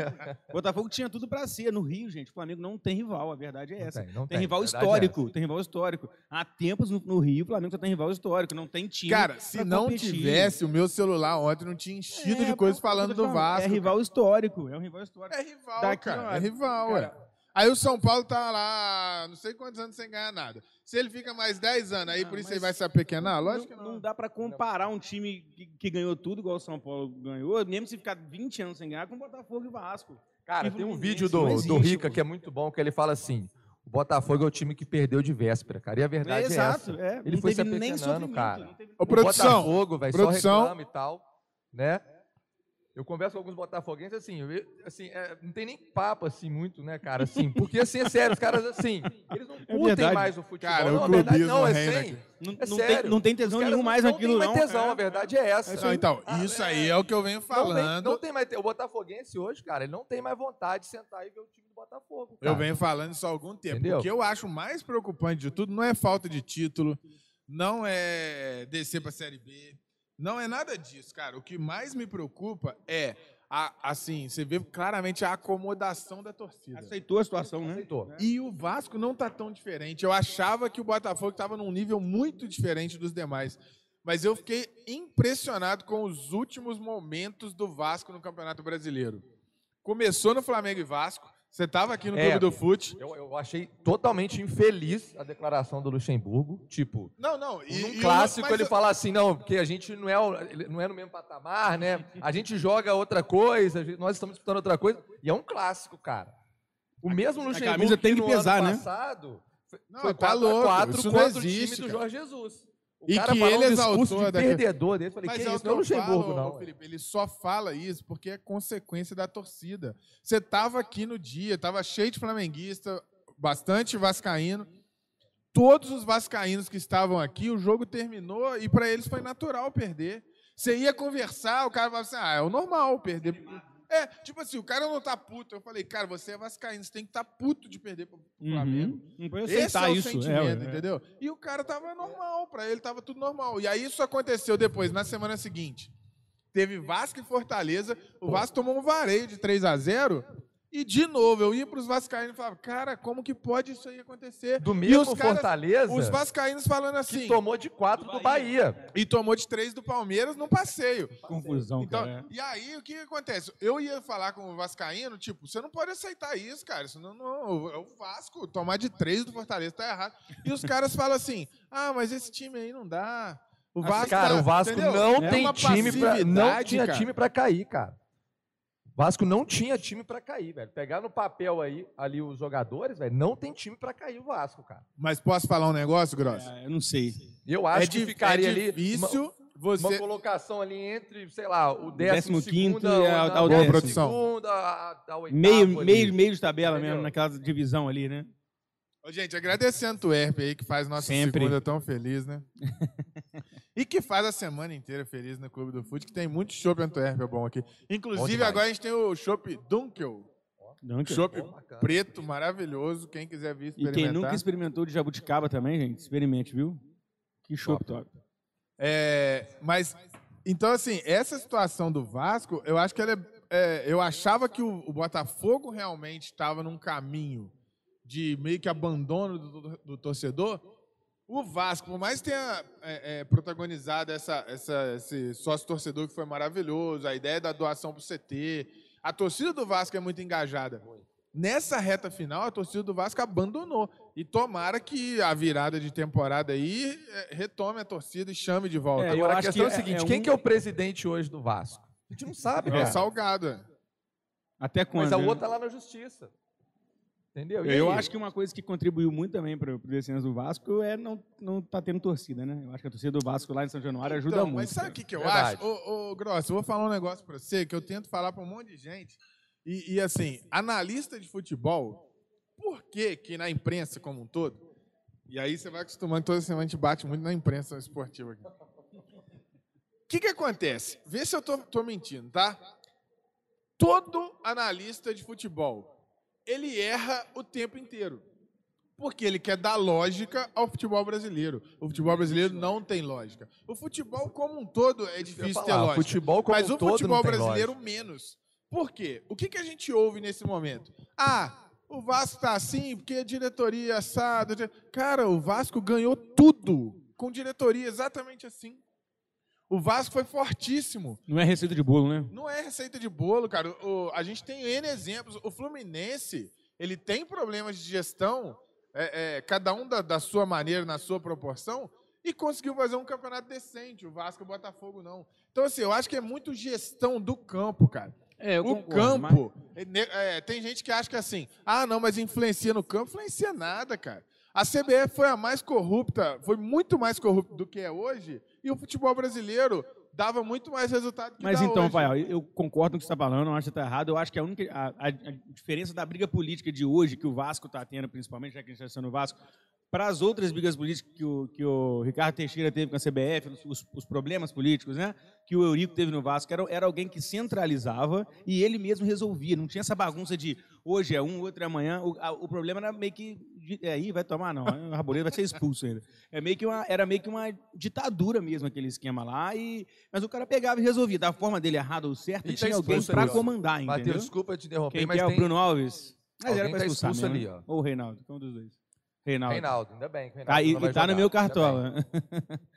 [SPEAKER 2] o Botafogo tinha tudo pra ser. No Rio, gente, o Flamengo não tem rival, a verdade é
[SPEAKER 3] não
[SPEAKER 2] essa.
[SPEAKER 3] tem, não
[SPEAKER 2] Tem
[SPEAKER 3] tem,
[SPEAKER 2] rival
[SPEAKER 3] é
[SPEAKER 2] histórico, tem rival histórico. Há tempos no, no Rio, o Flamengo só tem rival histórico, não tem time.
[SPEAKER 1] Cara, se
[SPEAKER 2] pra
[SPEAKER 1] não
[SPEAKER 2] competir.
[SPEAKER 1] tivesse, o meu celular ontem não tinha enchido
[SPEAKER 2] É,
[SPEAKER 1] de coisa
[SPEAKER 2] pô,
[SPEAKER 1] falando do Vasco.
[SPEAKER 2] É rival histórico, é um rival histórico.
[SPEAKER 1] É rival,
[SPEAKER 2] Daqui,
[SPEAKER 1] cara. É rival,
[SPEAKER 2] cara,
[SPEAKER 1] ué. Aí o São Paulo tá lá, não sei quantos anos sem ganhar nada. Se ele fica mais 10 anos, aí
[SPEAKER 2] Ah,
[SPEAKER 1] por isso ele vai se apequenar? Lógico que
[SPEAKER 2] não,
[SPEAKER 1] não.
[SPEAKER 2] não dá pra comparar um time que, que ganhou tudo, igual o São Paulo ganhou, mesmo se ficar 20 anos sem ganhar, com Botafogo e Vasco.
[SPEAKER 3] cara,
[SPEAKER 2] e
[SPEAKER 3] tem um vídeo
[SPEAKER 2] não
[SPEAKER 3] do,
[SPEAKER 2] existe,
[SPEAKER 3] do Rica
[SPEAKER 2] pô.
[SPEAKER 3] que é muito bom, que ele fala assim: o Botafogo é o time que perdeu de véspera, cara. E a verdade é,
[SPEAKER 2] Exato,
[SPEAKER 3] essa.
[SPEAKER 2] é.
[SPEAKER 3] Ele
[SPEAKER 2] não
[SPEAKER 3] foi se apequenando, cara.
[SPEAKER 2] não
[SPEAKER 3] O
[SPEAKER 1] produção,
[SPEAKER 3] Botafogo, velho, só reclama e tal, né? Eu converso com alguns botafoguenses assim, eu- assim, é, não tem nem papo assim muito, né, cara, assim, porque assim é sério, os caras assim, eles não curtem
[SPEAKER 2] verdade.
[SPEAKER 3] mais o futebol.
[SPEAKER 1] Cara,
[SPEAKER 3] não,
[SPEAKER 1] o
[SPEAKER 3] a verdade não, é sem.
[SPEAKER 1] aqui.
[SPEAKER 2] Não,
[SPEAKER 3] É
[SPEAKER 2] não
[SPEAKER 3] sério.
[SPEAKER 2] tem, não tem tesão nenhum mais naquilo,
[SPEAKER 3] não.
[SPEAKER 2] não.
[SPEAKER 3] tem mais tesão,
[SPEAKER 2] É.
[SPEAKER 3] a verdade é essa.
[SPEAKER 1] Não, então,
[SPEAKER 3] Ah,
[SPEAKER 1] isso
[SPEAKER 3] é.
[SPEAKER 1] aí é o que eu venho
[SPEAKER 3] Não tem,
[SPEAKER 1] falando.
[SPEAKER 3] não tem mais. te- O Botafoguense hoje, cara, ele não tem mais vontade de sentar e ver o time do Botafogo.
[SPEAKER 1] Eu
[SPEAKER 3] cara.
[SPEAKER 1] venho falando isso há algum tempo.
[SPEAKER 3] Entendeu?
[SPEAKER 1] O que eu acho mais preocupante de tudo não é falta de título, não é descer para a Série B, não é nada disso, cara. O que mais me preocupa é, a, assim, você vê claramente a acomodação da torcida.
[SPEAKER 2] Aceitou a situação, né?
[SPEAKER 3] Aceitou.
[SPEAKER 1] E o Vasco não tá tão diferente. Eu achava que o Botafogo estava num nível muito diferente dos demais. Mas eu fiquei impressionado com os últimos momentos do Vasco no Campeonato Brasileiro. Começou no Flamengo e Vasco. Você estava aqui no
[SPEAKER 3] É.
[SPEAKER 1] Clube do Fute.
[SPEAKER 3] Eu, eu achei totalmente infeliz a declaração do Luxemburgo. Tipo,
[SPEAKER 1] Não, não. E,
[SPEAKER 3] num clássico ele
[SPEAKER 1] eu-
[SPEAKER 3] fala assim, não, porque a gente não é, não é no mesmo patamar, né? A gente joga outra coisa, a nós estamos disputando outra coisa. E é um clássico, cara. O mesmo Luxemburgo
[SPEAKER 2] camisa tem que
[SPEAKER 3] no
[SPEAKER 2] pesar,
[SPEAKER 3] ano
[SPEAKER 2] né?
[SPEAKER 3] passado foi,
[SPEAKER 1] Não,
[SPEAKER 3] foi
[SPEAKER 1] tá
[SPEAKER 3] 4
[SPEAKER 1] louco,
[SPEAKER 3] a 4
[SPEAKER 1] isso não
[SPEAKER 3] contra o time do. Jorge Jesus. O
[SPEAKER 1] E
[SPEAKER 3] cara
[SPEAKER 1] que ele
[SPEAKER 3] um
[SPEAKER 1] exaltou
[SPEAKER 3] de
[SPEAKER 1] daquele-
[SPEAKER 3] perdedor dele. Eu Falei,
[SPEAKER 1] Mas
[SPEAKER 3] que
[SPEAKER 1] é
[SPEAKER 3] isso,
[SPEAKER 1] que
[SPEAKER 3] não é
[SPEAKER 1] eu
[SPEAKER 3] Luxemburgo,
[SPEAKER 1] falo,
[SPEAKER 3] não.
[SPEAKER 1] Felipe. Ele só fala isso porque é consequência da torcida. Você tava aqui no dia, tava cheio de flamenguista. bastante vascaíno. Todos os vascaínos que estavam aqui, o jogo terminou e para eles foi natural perder. Você ia conversar, o cara falava assim: "Ah, é o normal perder". É, tipo assim, o cara não tá puto. Eu falei: "Cara, você é vascaíno, você tem que estar tá puto de perder pro Flamengo".
[SPEAKER 2] Uhum. Não pode
[SPEAKER 1] Esse é o
[SPEAKER 2] isso.
[SPEAKER 1] sentimento,
[SPEAKER 2] é, é.
[SPEAKER 1] entendeu? E o cara tava normal, pra ele tava tudo normal. E aí isso aconteceu depois, na semana seguinte. Teve Vasco e Fortaleza, o Vasco tomou um vareio de 3 a 0 e de novo eu ia pros vascaínos e falava: "Cara, como que pode isso aí acontecer?"
[SPEAKER 3] Do mesmo
[SPEAKER 1] os caras,
[SPEAKER 3] Fortaleza,
[SPEAKER 1] os vascaínos falando
[SPEAKER 3] que
[SPEAKER 1] assim,
[SPEAKER 3] tomou de 4 do Bahia.
[SPEAKER 1] e tomou de 3 do Palmeiras num passeio.
[SPEAKER 2] Confusão,
[SPEAKER 1] Então,
[SPEAKER 2] cara.
[SPEAKER 1] e aí, o que, que acontece? Eu ia falar com o Vascaíno, tipo, você não pode aceitar isso, cara. Isso não, não, é o Vasco. Tomar de três do Fortaleza tá errado. E os caras falam assim: ah, mas esse time aí não dá. O Vasco.
[SPEAKER 3] cara,
[SPEAKER 1] tá-
[SPEAKER 3] o Vasco
[SPEAKER 1] entendeu?
[SPEAKER 3] não
[SPEAKER 1] É
[SPEAKER 3] tem time pra, não tinha
[SPEAKER 1] cara.
[SPEAKER 3] time pra cair, cara. O Vasco não tinha time pra cair, velho. Pegar no papel aí ali os jogadores, velho, não tem time pra cair o Vasco, cara.
[SPEAKER 1] Mas posso falar um negócio, Grosso?
[SPEAKER 2] É, eu não sei.
[SPEAKER 3] Eu acho
[SPEAKER 1] é
[SPEAKER 3] que ficaria
[SPEAKER 1] é
[SPEAKER 3] ali
[SPEAKER 1] difícil
[SPEAKER 3] uma,
[SPEAKER 1] você.
[SPEAKER 3] uma colocação ali entre, sei lá, o décimo,
[SPEAKER 2] décimo quinto e a-
[SPEAKER 3] décimo
[SPEAKER 1] décimo. produção.
[SPEAKER 3] segunda, a, a
[SPEAKER 2] Meio,
[SPEAKER 3] ali.
[SPEAKER 2] meio, meio de tabela
[SPEAKER 3] Entendeu?
[SPEAKER 2] mesmo, naquela divisão ali, né?
[SPEAKER 1] Ô, gente, agradecendo a Antuérpia aí, que faz nossa
[SPEAKER 2] Sempre.
[SPEAKER 1] segunda tão feliz, né? <laughs> e que faz a semana inteira feliz no Clube do Fute, que tem muito chopp Antuérpia bom aqui. Inclusive,
[SPEAKER 3] demais.
[SPEAKER 1] agora a gente tem o chopp Dunkel.
[SPEAKER 2] Que-
[SPEAKER 1] Chopp
[SPEAKER 3] Bom,
[SPEAKER 1] preto, maravilhoso. Quem quiser vir
[SPEAKER 2] E
[SPEAKER 1] experimentar.
[SPEAKER 2] quem nunca experimentou de jabuticaba também, gente, experimente, viu? Que chopp top.
[SPEAKER 1] É, mas, então, assim, essa situação do Vasco, eu acho que ela é, é, eu achava que o, o Botafogo realmente estava num caminho de meio que abandono do, do- do torcedor. O Vasco, por mais que tenha é, é, protagonizado essa, essa, esse sócio-torcedor que foi maravilhoso, a ideia da doação para o CT, a torcida do Vasco é muito engajada. Nessa reta final, a torcida do Vasco abandonou. E tomara que a virada de temporada aí é, retome a torcida e chame de volta.
[SPEAKER 2] É,
[SPEAKER 3] Agora a questão é,
[SPEAKER 2] que
[SPEAKER 3] o seguinte,
[SPEAKER 2] é
[SPEAKER 3] quem
[SPEAKER 2] um-
[SPEAKER 3] que é o presidente hoje do Vasco? A gente não sabe,
[SPEAKER 1] É,
[SPEAKER 3] cara.
[SPEAKER 1] salgado. é.
[SPEAKER 2] Até quando?
[SPEAKER 3] Mas a
[SPEAKER 2] né?
[SPEAKER 3] outra tá lá na justiça. Entendeu? E
[SPEAKER 2] Eu
[SPEAKER 3] aí?
[SPEAKER 2] acho que uma coisa que contribuiu muito também para o descenso do Vasco é não, não tá tendo torcida, né? Eu acho que a torcida do Vasco lá em São Januário ajuda
[SPEAKER 1] Então,
[SPEAKER 2] muito.
[SPEAKER 1] Mas sabe o que, que eu
[SPEAKER 3] Verdade.
[SPEAKER 1] acho? Ô, ô, Grosso, eu vou falar um negócio pra você que eu tento falar pra um monte de gente. E, e, assim, analista de futebol, por que que na imprensa como um todo, e aí você vai acostumando, toda semana a gente bate muito na imprensa esportiva aqui. O que que acontece? Vê se eu tô, tô mentindo, tá? Todo analista de futebol, ele erra o tempo inteiro. Porque ele quer dar lógica ao futebol brasileiro. O futebol brasileiro não tem lógica. O futebol como um todo é difícil ter
[SPEAKER 3] falar, o
[SPEAKER 1] lógica.
[SPEAKER 3] futebol como
[SPEAKER 1] Mas
[SPEAKER 3] um
[SPEAKER 1] o
[SPEAKER 3] todo
[SPEAKER 1] futebol brasileiro
[SPEAKER 3] lógica.
[SPEAKER 1] menos. Por quê? O que, que a gente ouve nesse momento? Ah, o Vasco tá assim porque a diretoria é assado. Cara, o Vasco ganhou tudo com diretoria exatamente assim. O Vasco foi fortíssimo.
[SPEAKER 2] Não é receita de bolo, né?
[SPEAKER 1] Não é receita de bolo, cara. O- a gente tem N exemplos. O Fluminense, ele tem problemas de gestão, é, é, cada um da, da sua maneira, na sua proporção, e conseguiu fazer um campeonato decente. O Vasco e o Botafogo não. Então, assim, eu acho que é muito gestão do campo, cara.
[SPEAKER 2] É, eu
[SPEAKER 1] o
[SPEAKER 2] concordo, mas-
[SPEAKER 1] campo, é, ne- é, tem gente que acha que assim, ah, não, mas influencia no campo. Influencia nada, cara. A CBF foi a mais corrupta, foi muito mais corrupta do que é hoje, e o futebol brasileiro dava muito mais resultado que
[SPEAKER 2] Mas então,
[SPEAKER 1] hoje.
[SPEAKER 2] Eu concordo com o que você está falando, não acho que está errado. Eu acho que a única a- a diferença da briga política de hoje, que o Vasco está tendo, principalmente, já que a gente está sendo o Vasco, para as outras brigas políticas que o, que o Ricardo Teixeira teve com a CBF, os, os problemas políticos, né? Que o Eurico teve no Vasco, era, era alguém que centralizava e ele mesmo resolvia. Não tinha essa bagunça de hoje é um, outro é amanhã. O, a- o problema era meio que. De- É, aí vai tomar, não. O Raboneiro vai ser expulso ainda. É meio que uma, era meio que uma ditadura mesmo, aquele esquema lá. E, mas o cara pegava e resolvia. Da forma dele errado ou certo,
[SPEAKER 3] E tá
[SPEAKER 2] tinha alguém
[SPEAKER 3] expulso
[SPEAKER 2] para
[SPEAKER 3] ó.
[SPEAKER 2] comandar, entendeu?
[SPEAKER 3] Matheus, desculpa te interromper,
[SPEAKER 2] Quem
[SPEAKER 3] mas
[SPEAKER 2] que é
[SPEAKER 3] tem
[SPEAKER 2] o Bruno Alves? Mas
[SPEAKER 3] Alguém
[SPEAKER 2] era pra
[SPEAKER 3] tá
[SPEAKER 2] expulsar mesmo,
[SPEAKER 3] ali,
[SPEAKER 2] né? Ou o Reinaldo, um dos dois. Reinaldo.
[SPEAKER 3] Reinaldo, ainda bem. que o
[SPEAKER 2] Tá,
[SPEAKER 3] Reinaldo
[SPEAKER 2] e,
[SPEAKER 3] não vai
[SPEAKER 2] e tá
[SPEAKER 3] jogar,
[SPEAKER 2] no meu cartola. <laughs>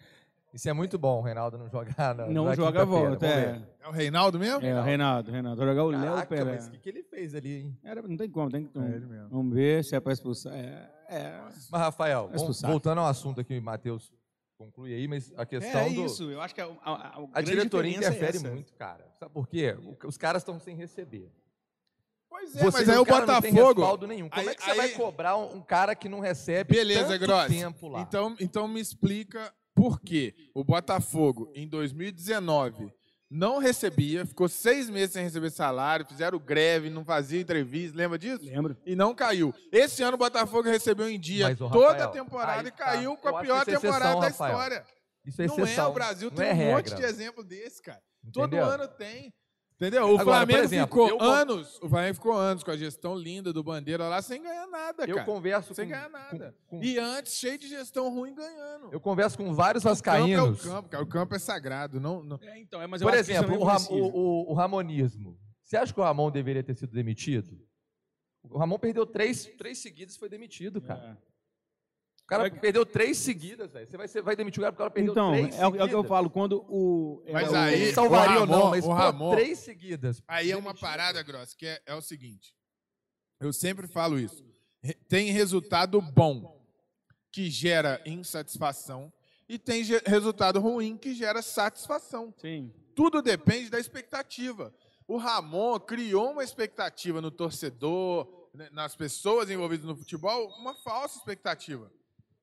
[SPEAKER 3] Isso é muito bom, o Reinaldo não jogar na
[SPEAKER 2] Não
[SPEAKER 3] na
[SPEAKER 2] joga a volta. É.
[SPEAKER 1] É o Reinaldo mesmo?
[SPEAKER 2] é o Reinaldo, Reinaldo. Vai jogar o Léo Pelé.
[SPEAKER 3] mas o que, que ele fez ali, hein?
[SPEAKER 2] Era, não tem como, tem que.
[SPEAKER 1] É ele mesmo.
[SPEAKER 2] Vamos ver se é pra expulsar. É, é.
[SPEAKER 3] Mas, Rafael, vamos- voltando ao assunto aqui, Matheus, conclui aí, mas a questão
[SPEAKER 2] é
[SPEAKER 3] do...
[SPEAKER 2] isso. Eu acho que a, a, a,
[SPEAKER 3] A
[SPEAKER 2] grande
[SPEAKER 3] diretoria
[SPEAKER 2] é
[SPEAKER 3] interfere
[SPEAKER 2] essa.
[SPEAKER 3] muito, cara. Sabe por quê? O- Os caras estão sem receber.
[SPEAKER 1] Pois é,
[SPEAKER 3] Você,
[SPEAKER 1] mas aí o
[SPEAKER 3] cara não tem
[SPEAKER 1] Botafogo.
[SPEAKER 3] nenhum. Como
[SPEAKER 1] Aí-
[SPEAKER 3] é que você
[SPEAKER 1] aí-
[SPEAKER 3] vai cobrar um, um cara que não recebe
[SPEAKER 1] Beleza,
[SPEAKER 3] tanto
[SPEAKER 1] Grossi.
[SPEAKER 3] tempo lá?
[SPEAKER 1] Então, então me explica por que o Botafogo, em 2019, não recebia, ficou seis meses sem receber salário, fizeram greve, não fazia entrevista, lembra disso?
[SPEAKER 2] Lembro.
[SPEAKER 1] E não caiu. Esse ano o Botafogo recebeu em dia
[SPEAKER 3] Mas, ô,
[SPEAKER 1] toda
[SPEAKER 3] Rafael,
[SPEAKER 1] a temporada
[SPEAKER 3] aí
[SPEAKER 1] e
[SPEAKER 3] tá.
[SPEAKER 1] caiu com
[SPEAKER 3] Eu
[SPEAKER 1] a pior
[SPEAKER 3] é
[SPEAKER 1] temporada
[SPEAKER 3] exceção,
[SPEAKER 1] da
[SPEAKER 3] Rafael.
[SPEAKER 1] história.
[SPEAKER 3] Isso é
[SPEAKER 1] Não é,
[SPEAKER 3] exceção.
[SPEAKER 1] o Brasil
[SPEAKER 3] não
[SPEAKER 1] tem
[SPEAKER 3] é
[SPEAKER 1] um
[SPEAKER 3] regra.
[SPEAKER 1] monte de exemplo desse, cara. Todo
[SPEAKER 3] Entendeu?
[SPEAKER 1] ano tem. Entendeu? O
[SPEAKER 3] Agora,
[SPEAKER 1] Flamengo
[SPEAKER 3] exemplo,
[SPEAKER 1] ficou
[SPEAKER 3] eu
[SPEAKER 1] anos, o Flamengo ficou anos com a gestão linda do Bandeira lá sem ganhar nada,
[SPEAKER 3] Eu
[SPEAKER 1] cara.
[SPEAKER 3] converso
[SPEAKER 1] sem
[SPEAKER 3] com,
[SPEAKER 1] ganhar nada.
[SPEAKER 3] com- com-
[SPEAKER 1] E antes, cheio de gestão ruim ganhando.
[SPEAKER 3] eu converso com vários
[SPEAKER 1] O campo é o
[SPEAKER 3] vascaínos.
[SPEAKER 1] campo, cara. O campo é sagrado. Não, não-
[SPEAKER 2] É, então, é, mas eu
[SPEAKER 3] Por
[SPEAKER 2] isso
[SPEAKER 3] exemplo, o, Ram- o- o Ramonismo. Você acha que o Ramon deveria ter sido demitido? O Ramon perdeu três, três seguidas e foi demitido, cara.
[SPEAKER 2] É.
[SPEAKER 3] O cara
[SPEAKER 2] É-
[SPEAKER 3] perdeu três seguidas, velho. Você vai, você vai demitir o cara porque o cara perdeu
[SPEAKER 2] Então,
[SPEAKER 3] três
[SPEAKER 2] é, o- é o que eu
[SPEAKER 3] seguidas.
[SPEAKER 2] falo. Quando o. é,
[SPEAKER 1] Mas
[SPEAKER 2] o-
[SPEAKER 1] aí-
[SPEAKER 3] Ele salvaria
[SPEAKER 1] o
[SPEAKER 3] ou não,
[SPEAKER 1] Ramon-
[SPEAKER 3] mas
[SPEAKER 1] o
[SPEAKER 3] pô,
[SPEAKER 1] Ramon-
[SPEAKER 3] três seguidas.
[SPEAKER 1] Aí é uma parada grossa, que é, é o seguinte. Eu sempre falo isso. Tem resultado bom, que gera insatisfação, e tem resultado ruim, que gera satisfação.
[SPEAKER 2] Sim.
[SPEAKER 1] Tudo depende da expectativa. O Ramon criou uma expectativa no torcedor, né, nas pessoas envolvidas no futebol, uma falsa expectativa.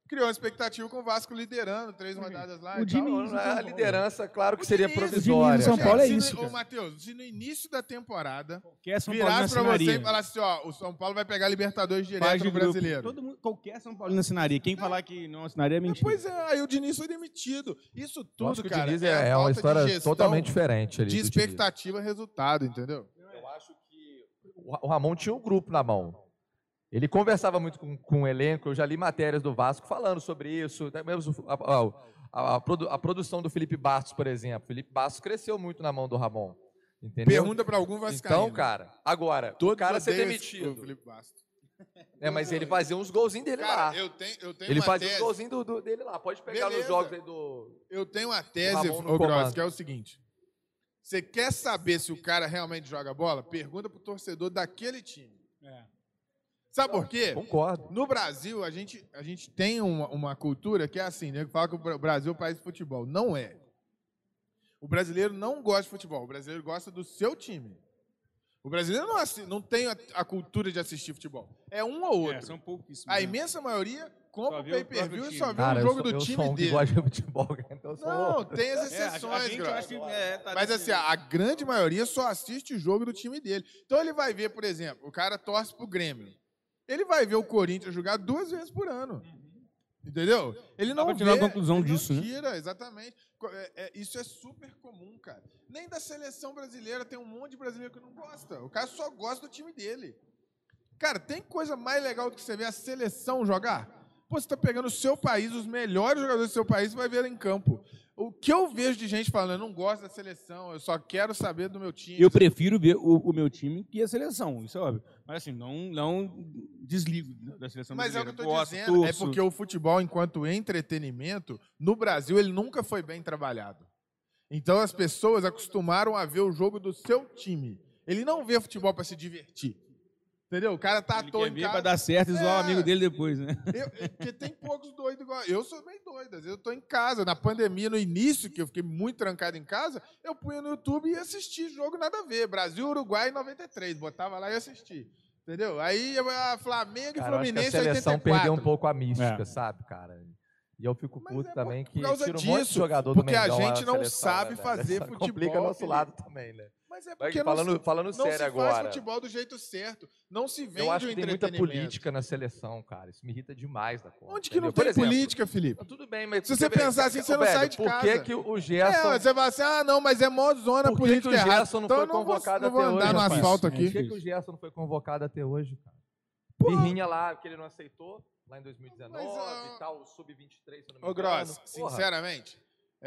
[SPEAKER 1] Criou uma expectativa com o Vasco liderando três rodadas lá.
[SPEAKER 2] O
[SPEAKER 1] e tal.
[SPEAKER 2] Diniz-
[SPEAKER 3] A liderança, claro que
[SPEAKER 1] O
[SPEAKER 3] seria
[SPEAKER 1] Diniz- o
[SPEAKER 3] provisória.
[SPEAKER 2] do São. Paulo é isso,
[SPEAKER 1] Ô. Matheus, se no início da temporada
[SPEAKER 2] Qualquer São
[SPEAKER 1] virasse pra você e falasse assim, ó, o São Paulo vai pegar Libertadores direto
[SPEAKER 2] de
[SPEAKER 1] no brasileiro.
[SPEAKER 2] Todo mundo, qualquer São Paulino assinaria. Quem falar que não assinaria é mentira.
[SPEAKER 1] Pois é, aí o Diniz foi demitido. Isso
[SPEAKER 3] Eu
[SPEAKER 1] tudo,
[SPEAKER 3] acho que o
[SPEAKER 1] cara,
[SPEAKER 3] Diniz
[SPEAKER 1] é,
[SPEAKER 3] é, é uma história totalmente diferente ali.
[SPEAKER 1] de expectativa resultado, entendeu?
[SPEAKER 3] Eu acho que o o Ramon tinha um grupo na mão. Ele conversava muito com, com o elenco, eu já li matérias do Vasco falando sobre isso, até mesmo a, a- a produ- a produção do Felipe Bastos, por exemplo. O Felipe Bastos cresceu muito na mão do Ramon. Entendeu?
[SPEAKER 1] Pergunta pra algum vascaíno.
[SPEAKER 3] então, cara, agora, o
[SPEAKER 1] Todos
[SPEAKER 3] cara ser demitido.
[SPEAKER 1] o Felipe Bastos.
[SPEAKER 3] É, mas ele fazia uns golzinhos dele
[SPEAKER 1] Cara,
[SPEAKER 3] lá.
[SPEAKER 1] eu tenho, eu tenho
[SPEAKER 3] Ele
[SPEAKER 1] uma
[SPEAKER 3] fazia uns golzinhos do, do- dele lá. Pode pegar nos
[SPEAKER 1] Beleza.
[SPEAKER 3] jogos aí do.
[SPEAKER 1] eu tenho uma tese,
[SPEAKER 3] no
[SPEAKER 1] ô Gross,
[SPEAKER 3] comando.
[SPEAKER 1] que é o seguinte. Você quer saber se o cara realmente joga bola? Pergunta pro torcedor daquele time.
[SPEAKER 2] É.
[SPEAKER 1] Sabe por quê?
[SPEAKER 3] Concordo.
[SPEAKER 1] No Brasil, a gente, a gente tem uma, uma cultura que é assim, né? Que fala que o Bra- Brasil é o país de futebol. Não é. O brasileiro não gosta de futebol. O brasileiro gosta do seu time. O brasileiro não, assi- não tem a, a cultura de assistir futebol. É um ou
[SPEAKER 2] É,
[SPEAKER 1] outro.
[SPEAKER 2] são pouquíssimos.
[SPEAKER 1] A
[SPEAKER 2] né?
[SPEAKER 1] imensa maioria compra
[SPEAKER 2] Só
[SPEAKER 1] o pay-per-view e só vê
[SPEAKER 3] Cara,
[SPEAKER 1] o jogo
[SPEAKER 3] sou,
[SPEAKER 1] do time
[SPEAKER 3] um
[SPEAKER 1] dele.
[SPEAKER 3] gosta de futebol, <laughs> então sou
[SPEAKER 1] Não, tem as
[SPEAKER 2] É, a- a
[SPEAKER 1] exceções,
[SPEAKER 2] que, é, tá
[SPEAKER 1] Mas assim, a grande maioria só assiste o jogo do time dele. Então ele vai ver, por exemplo, o cara torce pro Grêmio. Ele vai ver o Corinthians jogar duas vezes por ano. Entendeu? Ele não
[SPEAKER 2] tirar a conclusão
[SPEAKER 1] ele não
[SPEAKER 2] disso, né?
[SPEAKER 1] tira, exatamente. Co- é- é- isso é super comum, cara. Nem da seleção brasileira tem um monte de brasileiro que não gosta. O cara só gosta do time dele. Cara, tem coisa mais legal do que você ver a seleção jogar? Pô, você tá pegando o seu país, os melhores jogadores do seu país, e vai ver em campo. O que eu vejo de gente falando, eu não gosto da seleção, eu só quero saber do meu time.
[SPEAKER 2] Eu prefiro ver o, o meu time que a seleção, isso é óbvio. Mas assim, não, não desligo da seleção
[SPEAKER 1] Mas é o que
[SPEAKER 2] brasileira.
[SPEAKER 1] eu
[SPEAKER 2] Gosto,
[SPEAKER 1] dizendo, é
[SPEAKER 2] torço.
[SPEAKER 1] porque o futebol, enquanto entretenimento, no Brasil, ele nunca foi bem trabalhado. Então as pessoas acostumaram a ver o jogo do seu time. Ele não vê futebol para se divertir. Entendeu? O cara tá à
[SPEAKER 2] Ele
[SPEAKER 1] toa
[SPEAKER 2] quer
[SPEAKER 1] casa.
[SPEAKER 2] pra dar certo e zoar o
[SPEAKER 1] É.
[SPEAKER 2] amigo dele depois, né?
[SPEAKER 1] Eu- eu- porque tem poucos doidos igual. Eu sou meio doido. Às vezes eu tô em casa. Na pandemia, no início, que eu fiquei muito trancado em casa, eu punha no YouTube e assistia jogo nada a ver. Brasil, Uruguai 93. Botava lá e assistia. Entendeu? Aí a Flamengo e
[SPEAKER 3] Cara, eu acho que a
[SPEAKER 1] Fluminense
[SPEAKER 3] seleção
[SPEAKER 1] 84.
[SPEAKER 3] perdeu um pouco a mística,
[SPEAKER 2] É.
[SPEAKER 3] sabe, cara? E eu fico
[SPEAKER 1] Mas
[SPEAKER 3] puto
[SPEAKER 1] é
[SPEAKER 3] também
[SPEAKER 1] por
[SPEAKER 3] que
[SPEAKER 1] causa
[SPEAKER 3] tira um monte de
[SPEAKER 1] disso,
[SPEAKER 3] jogador
[SPEAKER 1] porque
[SPEAKER 3] do
[SPEAKER 1] a
[SPEAKER 3] Mengão lá
[SPEAKER 1] gente não
[SPEAKER 3] seleção,
[SPEAKER 1] sabe
[SPEAKER 3] né,
[SPEAKER 1] fazer <laughs>
[SPEAKER 3] velho?
[SPEAKER 1] futebol,
[SPEAKER 3] Complica nosso lado também, né?
[SPEAKER 1] Mas é
[SPEAKER 3] Mas
[SPEAKER 1] porque
[SPEAKER 3] falando,
[SPEAKER 1] não, se-
[SPEAKER 3] falando
[SPEAKER 1] não
[SPEAKER 3] sério
[SPEAKER 1] se faz
[SPEAKER 3] agora,
[SPEAKER 1] futebol do jeito certo. Não se vende
[SPEAKER 3] eu acho
[SPEAKER 1] o
[SPEAKER 3] que tem muita política na seleção, cara. Isso me irrita demais da conta.
[SPEAKER 1] Onde que não
[SPEAKER 3] entendeu? Por
[SPEAKER 1] tem
[SPEAKER 3] exemplo,
[SPEAKER 1] política, Felipe?
[SPEAKER 3] Tudo bem, mas...
[SPEAKER 1] Se você
[SPEAKER 3] vê,
[SPEAKER 1] pensar assim, você não sai de
[SPEAKER 3] por
[SPEAKER 1] casa.
[SPEAKER 3] que, que o
[SPEAKER 1] É,
[SPEAKER 3] Gerson...
[SPEAKER 1] mas você vai assim, ah, não, mas é mó zona
[SPEAKER 3] por que, que
[SPEAKER 1] política
[SPEAKER 3] o
[SPEAKER 1] errada.
[SPEAKER 3] Gerson não
[SPEAKER 1] Então
[SPEAKER 3] foi
[SPEAKER 1] eu não vou,
[SPEAKER 3] convocado
[SPEAKER 1] não vou
[SPEAKER 3] até
[SPEAKER 1] andar
[SPEAKER 3] hoje?
[SPEAKER 1] no asfalto
[SPEAKER 2] É
[SPEAKER 1] aqui.
[SPEAKER 3] Por que, que o Gerson não foi convocado até hoje, cara? Birrinha lá, que ele não aceitou, lá em 2019
[SPEAKER 1] Mas, ah,
[SPEAKER 3] e tal, sub-23, se eu não me
[SPEAKER 1] Ô. Gross, sinceramente,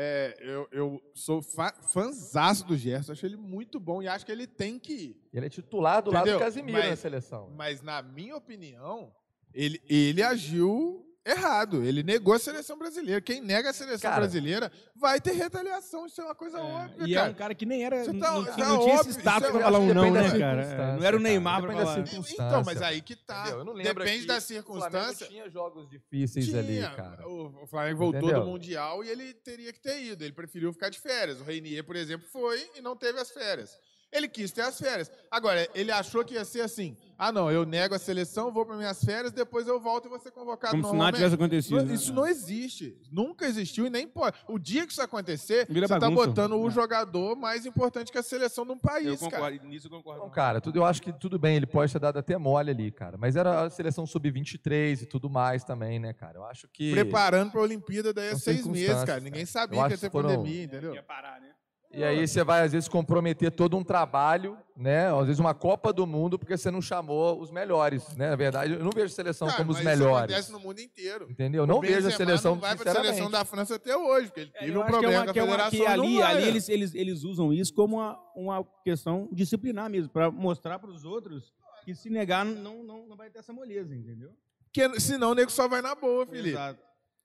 [SPEAKER 1] é, eu, eu sou fa fanzaço do Gerson, acho ele muito bom e acho que ele tem que ir.
[SPEAKER 3] Ele é titular do lado
[SPEAKER 1] Entendeu?
[SPEAKER 3] do Casimiro
[SPEAKER 1] Mas-
[SPEAKER 3] na seleção.
[SPEAKER 1] Mas, na minha opinião, ele, ele agiu errado. Ele negou a seleção brasileira. Quem nega a seleção
[SPEAKER 3] Cara.
[SPEAKER 1] brasileira vai ter retaliação. Isso é uma coisa
[SPEAKER 2] É,
[SPEAKER 1] óbvia,
[SPEAKER 2] e é
[SPEAKER 1] cara.
[SPEAKER 2] um cara que nem era.
[SPEAKER 1] Tá-
[SPEAKER 2] não
[SPEAKER 1] tá
[SPEAKER 2] tinha, não tinha esse
[SPEAKER 1] óbvio,
[SPEAKER 2] status pra
[SPEAKER 1] é-
[SPEAKER 2] falar um não, né, cara? É, Não era o
[SPEAKER 3] cara.
[SPEAKER 2] Neymar pra
[SPEAKER 3] Depende da
[SPEAKER 2] falar.
[SPEAKER 3] circunstância.
[SPEAKER 1] Então, mas aí que tá.
[SPEAKER 3] Entendeu? Eu não lembro
[SPEAKER 1] Depende
[SPEAKER 3] aqui,
[SPEAKER 1] da
[SPEAKER 3] O Flamengo
[SPEAKER 1] circunstância.
[SPEAKER 3] tinha jogos difíceis
[SPEAKER 1] Tinha.
[SPEAKER 3] ali, cara.
[SPEAKER 1] O o Flamengo voltou
[SPEAKER 3] Entendeu?
[SPEAKER 1] do Mundial e ele teria que ter ido. Ele preferiu ficar de férias. O Reinier, por exemplo, foi e não teve as férias. Ele quis ter as férias. Agora, ele achou que ia ser assim. Ah, não, eu nego a seleção, vou para minhas férias, depois eu volto e vou ser convocado
[SPEAKER 2] Como se nada tivesse acontecido.
[SPEAKER 1] Não,
[SPEAKER 2] né?
[SPEAKER 1] Isso não existe. Nunca existiu e nem pode. O dia que isso acontecer,
[SPEAKER 2] Vira
[SPEAKER 1] você está botando o
[SPEAKER 2] É.
[SPEAKER 1] jogador mais importante que a seleção de um
[SPEAKER 2] Eu
[SPEAKER 1] país, cara.
[SPEAKER 2] concordo, nisso eu concordo.
[SPEAKER 3] Então, cara, tudo, eu acho que tudo bem, ele pode ter dado até mole ali, cara. Mas era a seleção sub-23 e tudo mais também, né, cara? Eu acho que.
[SPEAKER 1] Preparando para a Olimpíada daí a
[SPEAKER 3] São
[SPEAKER 1] seis meses, cara. Ninguém
[SPEAKER 3] cara.
[SPEAKER 1] sabia
[SPEAKER 3] Eu
[SPEAKER 1] que ia ter
[SPEAKER 3] foram-
[SPEAKER 1] pandemia, entendeu?
[SPEAKER 2] Ia parar, né?
[SPEAKER 3] E aí você vai, às vezes, comprometer todo um trabalho, né? Às vezes uma Copa do Mundo, porque você não chamou os melhores, né? Na verdade, eu não vejo a seleção
[SPEAKER 1] Cara,
[SPEAKER 3] como os
[SPEAKER 1] mas isso
[SPEAKER 3] melhores.
[SPEAKER 1] acontece no mundo inteiro.
[SPEAKER 3] Entendeu? Eu não vejo a
[SPEAKER 1] Benzema
[SPEAKER 3] seleção,
[SPEAKER 1] não vai para a seleção da França até hoje, porque ele
[SPEAKER 2] É,
[SPEAKER 1] teve
[SPEAKER 2] eu
[SPEAKER 1] um
[SPEAKER 2] é
[SPEAKER 1] problema
[SPEAKER 2] uma-
[SPEAKER 1] com a
[SPEAKER 2] é uma-
[SPEAKER 1] federação.
[SPEAKER 2] que
[SPEAKER 1] não
[SPEAKER 2] ali, ali eles, eles, eles usam isso como uma, uma questão disciplinar mesmo, para mostrar para os outros que se negar não, não, não vai ter essa moleza, entendeu?
[SPEAKER 1] Porque senão o nego só vai na boa, Felipe.
[SPEAKER 2] Exato.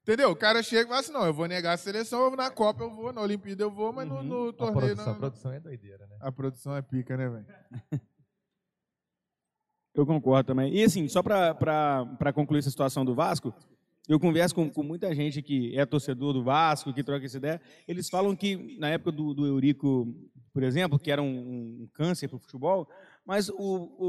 [SPEAKER 1] Entendeu? O cara chega e fala assim: não, eu vou negar a seleção, eu- na Copa eu vou, na Olimpíada eu vou, mas no,
[SPEAKER 2] Uhum.
[SPEAKER 1] no
[SPEAKER 3] A
[SPEAKER 1] torneio
[SPEAKER 3] produção, a
[SPEAKER 1] não.
[SPEAKER 3] produção é doideira, né?
[SPEAKER 1] A produção é pica, né, velho? <laughs>
[SPEAKER 2] Eu concordo também. E assim, só para concluir essa situação do Vasco, eu converso com, com muita gente que é torcedor do Vasco, que troca essa ideia. Eles falam que na época do, do Eurico, por exemplo, que era um, um câncer para o futebol, mas o,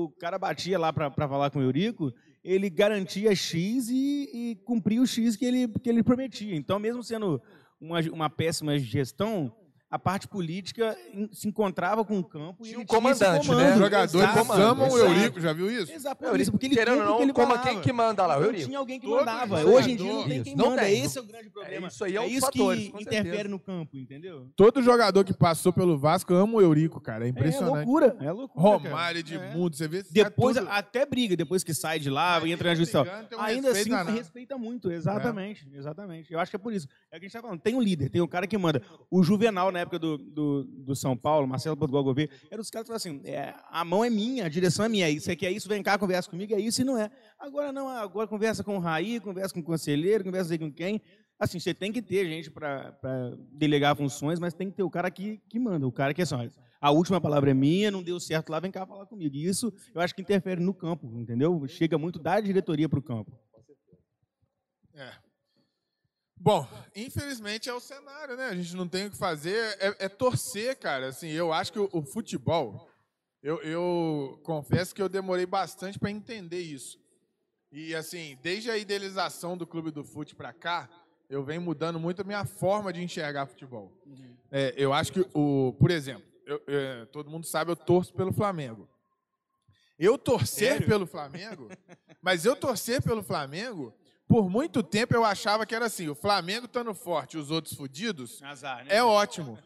[SPEAKER 2] o cara batia lá para falar com o Eurico, ele garantia X e, e cumpria o X que ele, que ele prometia. Então, mesmo sendo uma, uma péssima gestão, a parte política se encontrava com o campo e
[SPEAKER 3] Tinha um
[SPEAKER 2] tinha esse
[SPEAKER 3] comandante, né?
[SPEAKER 2] comando.
[SPEAKER 1] Os jogadores
[SPEAKER 2] Exato,
[SPEAKER 1] amam o. Eurico, já viu isso?
[SPEAKER 2] Exato,
[SPEAKER 3] É,
[SPEAKER 2] por isso, porque ele
[SPEAKER 3] querendo
[SPEAKER 2] que
[SPEAKER 3] não,
[SPEAKER 2] ele
[SPEAKER 3] como
[SPEAKER 2] falava.
[SPEAKER 3] quem que manda lá? O
[SPEAKER 2] Não
[SPEAKER 3] Eurico.
[SPEAKER 2] tinha alguém que
[SPEAKER 1] Todo
[SPEAKER 2] mandava.
[SPEAKER 1] jogador.
[SPEAKER 2] Hoje em dia não tem quem
[SPEAKER 3] não
[SPEAKER 2] manda.
[SPEAKER 3] tem.
[SPEAKER 2] Esse é o grande problema.
[SPEAKER 3] isso aí é um dos
[SPEAKER 2] isso
[SPEAKER 3] fatores,
[SPEAKER 2] que interfere
[SPEAKER 3] certeza.
[SPEAKER 2] no campo, entendeu?
[SPEAKER 1] Todo jogador que passou pelo Vasco ama o Eurico, cara. É
[SPEAKER 2] É
[SPEAKER 1] impressionante.
[SPEAKER 2] loucura, é loucura.
[SPEAKER 1] Romário,
[SPEAKER 2] É.
[SPEAKER 1] Edmundo, você vê
[SPEAKER 2] Depois,
[SPEAKER 1] tudo-
[SPEAKER 2] até briga, depois que sai de lá,
[SPEAKER 1] Mas
[SPEAKER 2] entra na justiça.
[SPEAKER 1] um
[SPEAKER 2] Ainda assim, respeita muito, exatamente, exatamente. Eu acho que é por isso. É o que a gente tá falando. Tem um líder, tem um cara que manda. O Juvenal, na época do, do, do São Paulo, Marcelo Portugal Gouveia, era os caras que falavam assim: é, a mão é minha, a direção é minha. Isso quer isso, vem cá, conversa comigo, é isso e não é. Agora não, agora conversa com o Raí, conversa com o conselheiro, conversa com quem. Assim, você tem que ter gente para delegar funções, mas tem que ter o cara que, que manda, o cara que é assim, olha, a última palavra é minha, não deu certo lá, vem cá falar comigo. E isso eu acho que interfere no campo, entendeu? Chega muito da diretoria para o campo.
[SPEAKER 1] É. Bom, infelizmente é o cenário, né? A gente não tem o que fazer, é, é torcer, cara. Assim, eu acho que o, o futebol, eu, eu confesso que eu demorei bastante para entender isso. E assim, desde a idealização do clube do fute para cá, eu venho mudando muito a minha forma de enxergar futebol. É, eu acho que o, por exemplo, eu- é, todo mundo sabe, eu torço pelo Flamengo. Eu torcer
[SPEAKER 2] Sério?
[SPEAKER 1] pelo Flamengo, <laughs> mas eu torcer pelo Flamengo, por muito tempo eu achava que era assim, o Flamengo estando forte e os outros fudidos,
[SPEAKER 2] Azar, né?
[SPEAKER 1] é ótimo.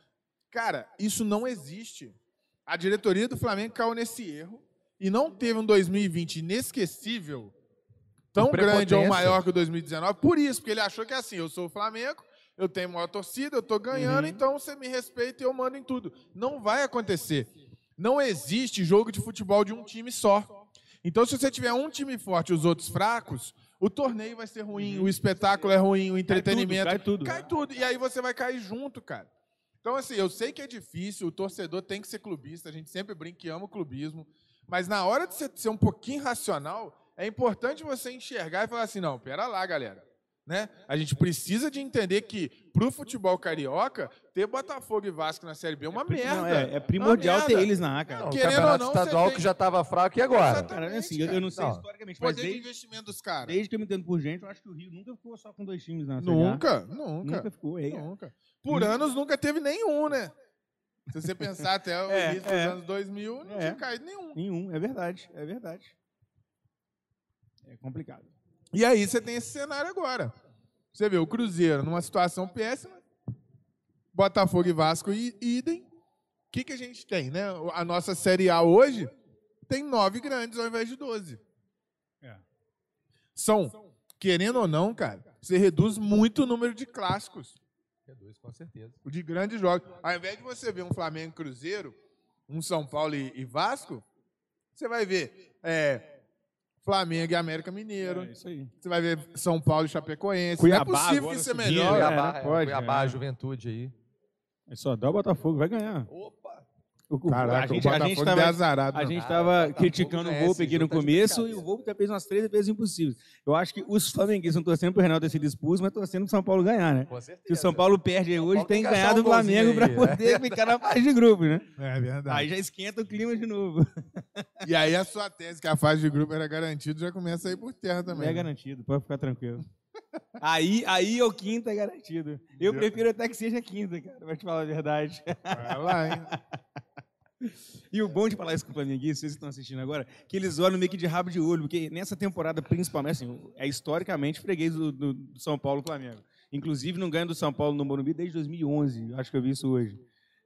[SPEAKER 1] Cara, isso não existe. A diretoria do Flamengo caiu nesse erro e não teve um 2020 inesquecível, tão grande ou maior que o 2019. Por isso, porque ele achou que assim, eu sou o Flamengo, eu tenho maior torcida, eu tô ganhando,
[SPEAKER 2] Uhum.
[SPEAKER 1] então você me respeita e eu mando em tudo. Não vai acontecer. Não existe jogo de futebol de um time só. Então, se você tiver um time forte e os outros fracos, o torneio vai ser ruim, o espetáculo é ruim, o entretenimento.
[SPEAKER 2] cai tudo,
[SPEAKER 1] Cai
[SPEAKER 2] né?
[SPEAKER 1] tudo. E aí você vai cair junto, cara. Então, assim, eu sei que é difícil, o torcedor tem que ser clubista, a gente sempre brinca que ama o clubismo, mas na hora de ser um pouquinho racional, é importante você enxergar e falar assim, não, pera lá, galera. Né? A gente precisa de entender que, pro futebol carioca, ter Botafogo e Vasco na Série B é uma merda.
[SPEAKER 2] Não, é, é primordial
[SPEAKER 1] Uma
[SPEAKER 2] ter
[SPEAKER 1] merda.
[SPEAKER 2] eles na A, cara.
[SPEAKER 3] Não, o campeonato
[SPEAKER 1] não,
[SPEAKER 3] estadual
[SPEAKER 1] tem-
[SPEAKER 3] que já estava fraco, e agora?
[SPEAKER 2] Cara, assim, eu, eu não sei
[SPEAKER 3] Não.
[SPEAKER 2] historicamente, mas
[SPEAKER 1] de
[SPEAKER 2] desde,
[SPEAKER 1] investimento dos caras.
[SPEAKER 2] desde que eu me entendo por gente, eu acho que o Rio nunca ficou só com dois times na Série A.
[SPEAKER 1] Nunca, nunca.
[SPEAKER 2] Nunca ficou. É,
[SPEAKER 1] Nunca. Por anos nunca teve nenhum, né? Se você pensar até o <laughs>
[SPEAKER 2] É,
[SPEAKER 1] início
[SPEAKER 2] é.
[SPEAKER 1] dos anos 2000, não
[SPEAKER 2] É.
[SPEAKER 1] tinha caído nenhum.
[SPEAKER 2] Nenhum, é verdade, é verdade. É complicado.
[SPEAKER 1] E aí você tem esse cenário agora. Você vê o Cruzeiro numa situação péssima, Botafogo e Vasco i- idem. O que, que a gente tem, né? A nossa Série A hoje tem nove grandes ao invés de doze.
[SPEAKER 2] É.
[SPEAKER 1] São, querendo ou não, cara, você reduz muito o número de clássicos.
[SPEAKER 3] Reduz, com certeza.
[SPEAKER 1] o de grandes jogos. Ao invés de você ver um Flamengo e Cruzeiro, um São Paulo e, e Vasco, você vai ver é, Flamengo e América Mineiro.
[SPEAKER 2] É isso aí.
[SPEAKER 1] Você vai ver São Paulo e Chapecoense.
[SPEAKER 2] Cuiabá
[SPEAKER 1] não é possível que isso é
[SPEAKER 2] subindo,
[SPEAKER 1] melhor.
[SPEAKER 3] Cuiabá, é,
[SPEAKER 2] pode,
[SPEAKER 3] Cuiabá,
[SPEAKER 2] é.
[SPEAKER 3] Juventude aí.
[SPEAKER 2] É só dá o Botafogo, vai ganhar.
[SPEAKER 3] Opa!
[SPEAKER 2] O- o-
[SPEAKER 1] Caraca,
[SPEAKER 2] a gente,
[SPEAKER 1] o
[SPEAKER 2] a
[SPEAKER 1] Botafogo
[SPEAKER 2] gente tava,
[SPEAKER 1] azarado.
[SPEAKER 2] a
[SPEAKER 1] não.
[SPEAKER 2] gente
[SPEAKER 3] Ah,
[SPEAKER 2] tava
[SPEAKER 3] Botafogo
[SPEAKER 2] criticando o Volpe aqui no
[SPEAKER 3] tá
[SPEAKER 2] começo e o Volpe já fez umas três defesas impossíveis. Eu acho que os flamenguistas estão torcendo pro Reinaldo ter sido expulso, mas torcendo pro São Paulo ganhar, né?
[SPEAKER 3] Com certeza.
[SPEAKER 2] Se o São Paulo perde aí hoje,
[SPEAKER 3] Paulo
[SPEAKER 2] tem
[SPEAKER 3] tem
[SPEAKER 2] que ganhar do Flamengo pra
[SPEAKER 3] aí, é.
[SPEAKER 2] poder <laughs> ficar na fase de grupo, né?
[SPEAKER 1] É verdade.
[SPEAKER 2] Aí já esquenta o clima de novo. <laughs>
[SPEAKER 1] E aí a sua tese que a fase de grupo era garantida já começa a ir por terra
[SPEAKER 2] Não
[SPEAKER 1] também.
[SPEAKER 2] é
[SPEAKER 1] né?
[SPEAKER 2] garantido, pode ficar tranquilo. Aí, aí o quinta é garantido. Eu prefiro até que seja quinta, cara, pra te falar a verdade.
[SPEAKER 1] Vai lá, hein? <laughs> <laughs>
[SPEAKER 2] E o bom de falar isso com o Flamenguista, vocês que estão assistindo agora, que eles olham meio que de rabo de olho, porque nessa temporada, principalmente, assim, é historicamente freguês do, do- do São Paulo e Flamengo. Inclusive, não ganha do São Paulo no Morumbi desde 2011, acho que eu vi isso hoje.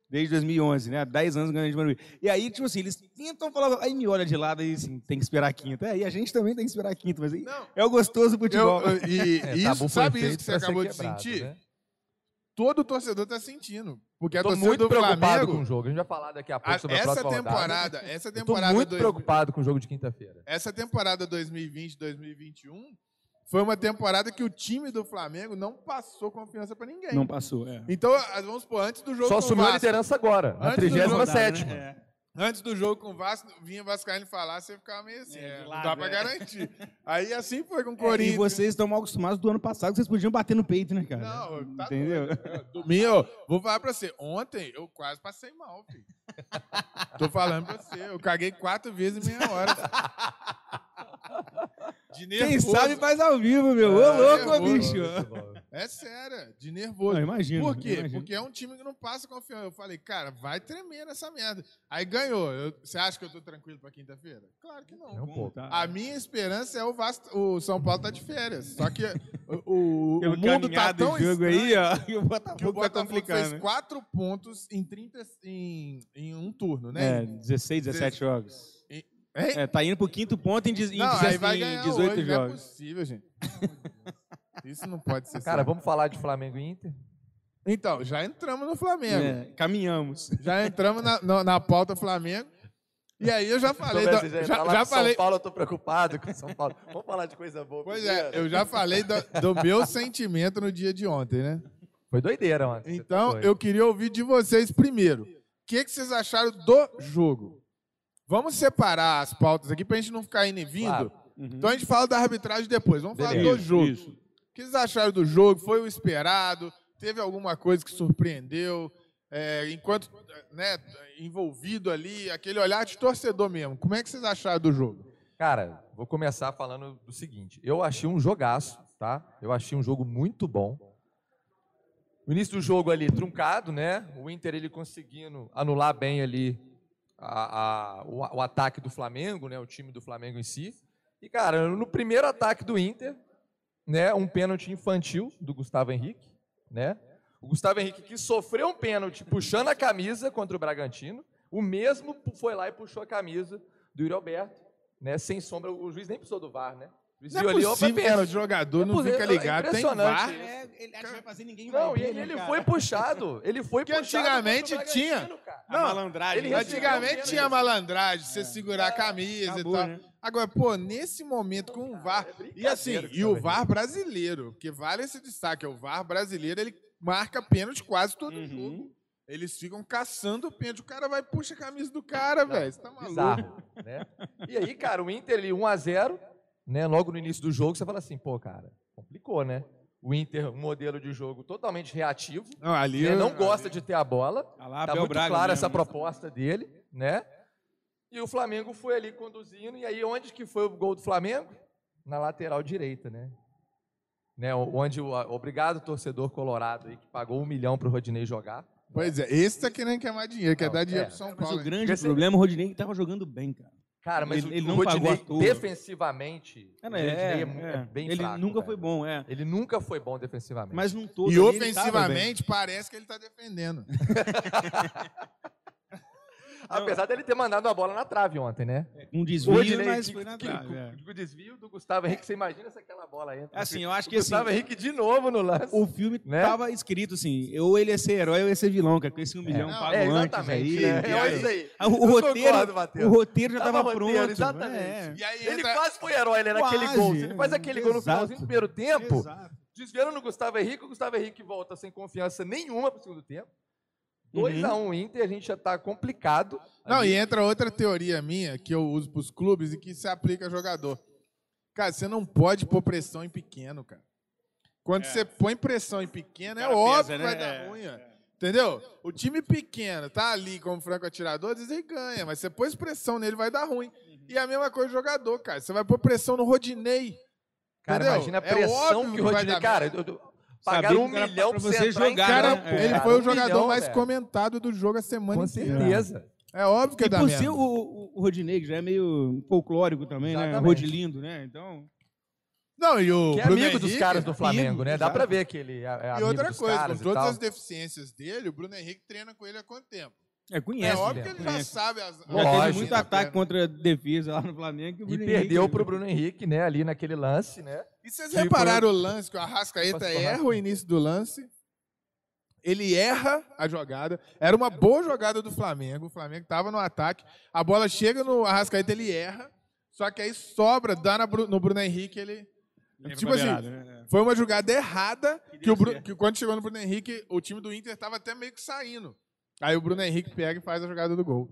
[SPEAKER 2] Desde 2011, né? 10 anos ganhando de Morumbi. E aí, tipo assim, eles tentam falar, aí me olha de lado e assim, tem que esperar a quinta. É, e a gente também tem que esperar a quinta, mas aí
[SPEAKER 1] Não,
[SPEAKER 2] é o gostoso do
[SPEAKER 1] eu,
[SPEAKER 2] futebol.
[SPEAKER 1] eu- e
[SPEAKER 3] É,
[SPEAKER 1] isso,
[SPEAKER 3] foi
[SPEAKER 1] sabe isso que você acabou de
[SPEAKER 3] quebrado,
[SPEAKER 1] sentir?
[SPEAKER 3] né?
[SPEAKER 1] Todo torcedor tá sentindo. Porque a torcida
[SPEAKER 3] muito
[SPEAKER 1] do
[SPEAKER 3] preocupado
[SPEAKER 1] Flamengo,
[SPEAKER 3] com o jogo. A gente vai falar daqui a pouco
[SPEAKER 1] a-
[SPEAKER 3] sobre a
[SPEAKER 1] essa
[SPEAKER 3] próxima rodada.
[SPEAKER 1] temporada, essa
[SPEAKER 3] Eu tô
[SPEAKER 1] temporada
[SPEAKER 3] muito
[SPEAKER 1] dois-
[SPEAKER 3] preocupado com o jogo de quinta-feira.
[SPEAKER 1] essa temporada 2020-2021 foi uma temporada que o time do Flamengo não passou confiança pra ninguém.
[SPEAKER 2] Não passou, é.
[SPEAKER 1] Então, ah, vamos supor, antes do jogo
[SPEAKER 3] Só assumiu a liderança agora, na
[SPEAKER 1] Antes do
[SPEAKER 3] 37
[SPEAKER 2] Rodada, né? É.
[SPEAKER 1] antes do jogo com o Vasco, vinha Vascaíno falar, você ficava meio assim,
[SPEAKER 2] É,
[SPEAKER 1] é, não dá pra
[SPEAKER 2] é.
[SPEAKER 1] garantir. Aí assim foi com o
[SPEAKER 2] É,
[SPEAKER 1] Corinthians.
[SPEAKER 2] e vocês estão mal acostumados do ano passado, que vocês podiam bater no peito, né, cara?
[SPEAKER 1] Não, tá
[SPEAKER 2] Entendeu?
[SPEAKER 1] doido. É, Domingo, vou falar pra você. Ontem eu quase passei mal, filho. <laughs> Tô falando pra você. Eu caguei quatro vezes em meia hora. De
[SPEAKER 2] Quem sabe faz ao vivo, meu. Ô,
[SPEAKER 1] É,
[SPEAKER 2] louco,
[SPEAKER 1] nervoso.
[SPEAKER 2] bicho.
[SPEAKER 1] É sério, de nervoso.
[SPEAKER 2] Não, imagino,
[SPEAKER 1] Por quê?
[SPEAKER 2] imagino.
[SPEAKER 1] Porque é um time que não passa confiança. Eu falei, cara, vai tremer nessa merda. Aí ganhou. Eu- Você acha que eu tô tranquilo pra quinta-feira? Claro que não.
[SPEAKER 3] É.
[SPEAKER 2] Tá.
[SPEAKER 1] A minha esperança é o, Vasco, o São Paulo tá de férias. Só que o, o, o mundo tá tão
[SPEAKER 2] jogo aí, ó, que <laughs> o
[SPEAKER 1] que o
[SPEAKER 2] Botafogo tá
[SPEAKER 1] Botafogo
[SPEAKER 2] complicando.
[SPEAKER 1] fez
[SPEAKER 2] né?
[SPEAKER 1] quatro pontos em, 30, em, em um turno, né?
[SPEAKER 2] É, 16, 17 jogos. É, tá indo pro quinto ponto em, em,
[SPEAKER 1] Não,
[SPEAKER 2] dezesse-
[SPEAKER 1] aí vai
[SPEAKER 2] em
[SPEAKER 1] ganhar
[SPEAKER 2] 18
[SPEAKER 1] hoje, não é
[SPEAKER 2] jogos.
[SPEAKER 1] possível, gente. <laughs> Isso não pode ser
[SPEAKER 3] Cara,
[SPEAKER 1] sério.
[SPEAKER 3] vamos falar de Flamengo e Inter?
[SPEAKER 1] Então, já entramos no Flamengo.
[SPEAKER 2] É, caminhamos.
[SPEAKER 1] Já entramos na, na, na pauta Flamengo. E aí eu já falei... Do- já, já
[SPEAKER 3] com São
[SPEAKER 1] falei...
[SPEAKER 3] Paulo, eu tô preocupado com São Paulo. Vamos falar de coisa boa.
[SPEAKER 1] Pois
[SPEAKER 3] primeiro?
[SPEAKER 1] é, eu já falei do, do meu sentimento no dia de ontem, né?
[SPEAKER 3] Foi doideira ontem.
[SPEAKER 1] Então,
[SPEAKER 3] foi.
[SPEAKER 1] eu queria ouvir de vocês primeiro. O que, que vocês acharam do jogo? Vamos separar as pautas aqui pra gente não ficar indo e vindo.
[SPEAKER 3] Claro.
[SPEAKER 1] Então a gente fala da arbitragem depois. Vamos falar
[SPEAKER 3] Beleza.
[SPEAKER 1] do jogo.
[SPEAKER 2] Isso.
[SPEAKER 1] O que vocês acharam do jogo? Foi o esperado? Teve alguma coisa que surpreendeu? É, enquanto né, envolvido ali, aquele olhar de torcedor mesmo. Como é que vocês acharam do jogo?
[SPEAKER 3] Cara, vou começar falando do seguinte. Eu achei um jogaço, tá? Eu achei um jogo muito bom. O início do jogo ali truncado, né? O Inter ele conseguindo anular bem ali a- a- o, o ataque do Flamengo, né? O time do Flamengo em si. E cara, no primeiro ataque do Inter, né? Um pênalti infantil do Gustavo Henrique, né? O Gustavo Henrique que sofreu um pênalti puxando a camisa contra o Bragantino, o mesmo foi lá e puxou a camisa do Yuri Alberto, né? Sem sombra, o juiz nem precisou do VAR, né? O juiz
[SPEAKER 1] Não
[SPEAKER 3] viu
[SPEAKER 1] é
[SPEAKER 3] ali, opa,
[SPEAKER 1] possível esse
[SPEAKER 3] pênalti.
[SPEAKER 1] jogador não
[SPEAKER 3] É
[SPEAKER 1] fica
[SPEAKER 3] é
[SPEAKER 1] ligado. Tem
[SPEAKER 3] impressionante
[SPEAKER 1] VAR.
[SPEAKER 2] É, ele acha que vai fazer ninguém
[SPEAKER 3] Não,
[SPEAKER 2] vai
[SPEAKER 3] e ele,
[SPEAKER 2] né,
[SPEAKER 3] ele foi puxado. Ele foi
[SPEAKER 1] Que
[SPEAKER 3] puxado.
[SPEAKER 1] antigamente
[SPEAKER 3] o
[SPEAKER 1] tinha.
[SPEAKER 3] Cara.
[SPEAKER 2] A malandragem.
[SPEAKER 3] ele
[SPEAKER 2] né?
[SPEAKER 1] Antigamente tinha malandragem, você segurar a camisa
[SPEAKER 2] Acabou,
[SPEAKER 1] e tal.
[SPEAKER 2] né?
[SPEAKER 1] Agora, pô, nesse momento com o VAR.
[SPEAKER 3] é
[SPEAKER 1] E assim, e o VAR brasileiro, porque vale esse destaque, o VAR brasileiro, ele marca pênalti quase todo
[SPEAKER 2] Uhum.
[SPEAKER 1] jogo. Eles ficam caçando o pênalti. O cara vai e puxa a camisa do cara, velho. Você tá maluco?
[SPEAKER 3] Bizarro, né? E aí, cara, o Inter ali 1 a 0, né? Logo no início do jogo, você fala assim, pô, cara, complicou, né? O Inter, um modelo de jogo totalmente reativo,
[SPEAKER 1] Não, ali
[SPEAKER 3] né? não
[SPEAKER 1] ali-
[SPEAKER 3] gosta de ter a bola.
[SPEAKER 2] Ah lá,
[SPEAKER 3] Tá
[SPEAKER 2] Abel
[SPEAKER 3] muito
[SPEAKER 2] Braga
[SPEAKER 3] clara
[SPEAKER 2] mesmo,
[SPEAKER 3] essa proposta dele, né? E o Flamengo foi ali conduzindo, e aí onde que foi o gol do Flamengo? Na lateral direita, né? né? Onde o o obrigado torcedor colorado aí que pagou um milhão pro Rodinei jogar.
[SPEAKER 1] Pois é, esse tá querendo quemar dinheiro, quer
[SPEAKER 3] Não,
[SPEAKER 1] dar dinheiro
[SPEAKER 3] é.
[SPEAKER 1] pro São
[SPEAKER 2] Mas
[SPEAKER 1] Paulo.
[SPEAKER 2] o
[SPEAKER 1] hein?
[SPEAKER 2] grande
[SPEAKER 3] Porque
[SPEAKER 2] problema, o Rodinei tava jogando bem, cara.
[SPEAKER 3] Cara, mas
[SPEAKER 2] Ele-
[SPEAKER 3] o,
[SPEAKER 2] ele
[SPEAKER 3] o
[SPEAKER 2] não
[SPEAKER 3] Rodinei defensivamente,
[SPEAKER 2] É,
[SPEAKER 3] o Rodinei é,
[SPEAKER 2] é, é.
[SPEAKER 3] é bem
[SPEAKER 2] Ele
[SPEAKER 3] fraco,
[SPEAKER 2] nunca
[SPEAKER 3] velho.
[SPEAKER 2] foi bom, é.
[SPEAKER 3] Ele nunca foi bom defensivamente.
[SPEAKER 2] Mas num todo
[SPEAKER 1] E
[SPEAKER 2] ele
[SPEAKER 1] ofensivamente, parece que ele tá defendendo. <laughs>
[SPEAKER 3] Apesar dele ter mandado a bola na trave ontem, né?
[SPEAKER 2] Um
[SPEAKER 3] O
[SPEAKER 2] desvio,
[SPEAKER 3] Rodinei,
[SPEAKER 2] mas
[SPEAKER 3] que-
[SPEAKER 2] foi na
[SPEAKER 3] que-
[SPEAKER 2] trave. é.
[SPEAKER 3] o desvio do Gustavo Henrique, você imagina se aquela bola entra.
[SPEAKER 2] Assim, eu acho
[SPEAKER 3] O
[SPEAKER 2] que assim,
[SPEAKER 3] Gustavo Henrique de novo no lance.
[SPEAKER 2] o filme
[SPEAKER 3] Né?
[SPEAKER 2] tava escrito assim, ou ele ia ser herói ou ia ser vilão, cara, com esse um milhão pago
[SPEAKER 3] é,
[SPEAKER 2] antes
[SPEAKER 3] exatamente.
[SPEAKER 2] aí.
[SPEAKER 3] né? É isso aí.
[SPEAKER 2] Ah, O, roteiro,
[SPEAKER 3] concordo,
[SPEAKER 2] o roteiro já
[SPEAKER 3] Tava
[SPEAKER 2] tava
[SPEAKER 3] roteiro,
[SPEAKER 2] pronto.
[SPEAKER 3] exatamente.
[SPEAKER 2] é.
[SPEAKER 1] E aí
[SPEAKER 3] Ele
[SPEAKER 1] entra...
[SPEAKER 3] quase foi herói né, naquele
[SPEAKER 2] Quase,
[SPEAKER 3] gol. Se ele faz aquele gol no finalzinho do primeiro tempo,
[SPEAKER 2] Exato.
[SPEAKER 3] desviando no Gustavo Henrique, o Gustavo Henrique volta sem confiança nenhuma pro segundo tempo. 2x1 Inter, a gente já tá complicado.
[SPEAKER 1] Não,
[SPEAKER 3] Ali.
[SPEAKER 1] e entra outra teoria minha que eu uso pros clubes e que se aplica a jogador. Cara, você não pode pôr pressão em pequeno, cara. Quando você põe pressão em pequeno, é óbvio
[SPEAKER 2] pesa,
[SPEAKER 1] que vai
[SPEAKER 2] né?
[SPEAKER 1] dar
[SPEAKER 2] É,
[SPEAKER 1] ruim. ó. Entendeu? O time pequeno tá ali como franco atirador, às vezes ele ganha, mas você pôs pressão nele, vai dar ruim.
[SPEAKER 2] Uhum.
[SPEAKER 1] E a mesma coisa do jogador, cara. Você vai pôr pressão no Rodinei.
[SPEAKER 3] Cara,
[SPEAKER 1] entendeu?
[SPEAKER 3] imagina a
[SPEAKER 1] É
[SPEAKER 3] pressão
[SPEAKER 1] óbvio
[SPEAKER 3] que
[SPEAKER 1] que
[SPEAKER 3] o
[SPEAKER 1] vai
[SPEAKER 3] Rodinei... Cara, eu- pagaram um milhão
[SPEAKER 2] pra
[SPEAKER 3] pra
[SPEAKER 2] você
[SPEAKER 3] você entrar em
[SPEAKER 2] jogar,
[SPEAKER 1] Cara,
[SPEAKER 3] campo,
[SPEAKER 2] né?
[SPEAKER 1] ele
[SPEAKER 2] É.
[SPEAKER 1] foi o
[SPEAKER 3] Um
[SPEAKER 1] jogador
[SPEAKER 3] milhão,
[SPEAKER 1] mais
[SPEAKER 3] velho.
[SPEAKER 1] comentado do jogo a semana
[SPEAKER 3] Com
[SPEAKER 1] inteira.
[SPEAKER 3] certeza.
[SPEAKER 1] É óbvio que
[SPEAKER 2] E
[SPEAKER 1] dá
[SPEAKER 2] por ser o, o, o Rodinei, que já é meio folclórico também, né?
[SPEAKER 3] Exatamente.
[SPEAKER 2] Rodilindo, né? Então.
[SPEAKER 1] Não, e o
[SPEAKER 3] Que é
[SPEAKER 1] Bruno
[SPEAKER 3] amigo dos
[SPEAKER 1] Henrique,
[SPEAKER 3] caras do Flamengo,
[SPEAKER 1] amigo,
[SPEAKER 3] né? Dá pra ver que ele é, é
[SPEAKER 1] E
[SPEAKER 3] amigo
[SPEAKER 1] outra
[SPEAKER 3] dos
[SPEAKER 1] coisa,
[SPEAKER 3] caras
[SPEAKER 1] com todas as deficiências dele, o Bruno Henrique treina com ele há quanto tempo?
[SPEAKER 2] É,
[SPEAKER 1] É,
[SPEAKER 2] conhece.
[SPEAKER 1] óbvio
[SPEAKER 3] né?
[SPEAKER 1] que ele já
[SPEAKER 2] Conhece.
[SPEAKER 1] sabe as.
[SPEAKER 2] Já
[SPEAKER 3] Lógico.
[SPEAKER 2] teve muito
[SPEAKER 1] da
[SPEAKER 2] ataque
[SPEAKER 1] perna.
[SPEAKER 2] contra a defesa lá no Flamengo. o
[SPEAKER 3] E perdeu
[SPEAKER 2] Henrique-
[SPEAKER 3] pro Bruno Henrique, né? Ali naquele lance, né?
[SPEAKER 1] E vocês
[SPEAKER 3] Tipo,
[SPEAKER 1] repararam o lance que o Arrascaeta erra o início do lance? Ele erra a jogada. Era uma boa jogada do Flamengo. O Flamengo estava no ataque. A bola chega no Arrascaeta, ele erra. Só que aí sobra, dá no Bruno Henrique, ele.
[SPEAKER 2] Leva
[SPEAKER 1] Tipo
[SPEAKER 2] pra
[SPEAKER 1] assim,
[SPEAKER 2] beirada, né?
[SPEAKER 1] Foi uma jogada errada que, o Bru-
[SPEAKER 2] certo.
[SPEAKER 1] que quando chegou no Bruno Henrique, o time do Inter estava até meio que saindo. Aí o Bruno Henrique pega e faz a jogada do gol.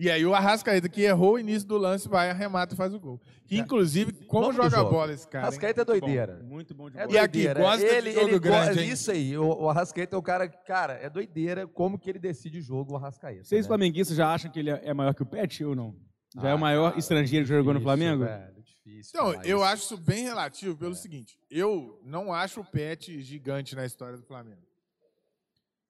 [SPEAKER 1] E aí o Arrascaeta, que errou o início do lance, vai, arremata e faz o gol. Que, inclusive, como joga
[SPEAKER 3] jogo.
[SPEAKER 1] bola esse cara? hein?
[SPEAKER 3] Rascaeta é doideira.
[SPEAKER 2] Muito bom de
[SPEAKER 3] É
[SPEAKER 2] bola.
[SPEAKER 1] E aqui,
[SPEAKER 3] doideira.
[SPEAKER 1] gosta de
[SPEAKER 3] ele,
[SPEAKER 1] jogo
[SPEAKER 3] ele
[SPEAKER 1] grande,
[SPEAKER 3] go-
[SPEAKER 1] hein?
[SPEAKER 3] Isso aí, o, o Arrascaeta é o cara, cara, é doideira como que ele decide o jogo, o Arrascaeta.
[SPEAKER 2] Vocês
[SPEAKER 3] né?
[SPEAKER 2] flamenguistas já acham que ele é maior que o Pet ou não? Já é
[SPEAKER 3] Ah,
[SPEAKER 2] o maior
[SPEAKER 3] cara,
[SPEAKER 2] estrangeiro que jogou no Flamengo?
[SPEAKER 3] velho, difícil
[SPEAKER 1] Então, eu
[SPEAKER 3] isso.
[SPEAKER 1] acho isso bem relativo pelo seguinte. Eu não acho o Pet gigante na história do Flamengo.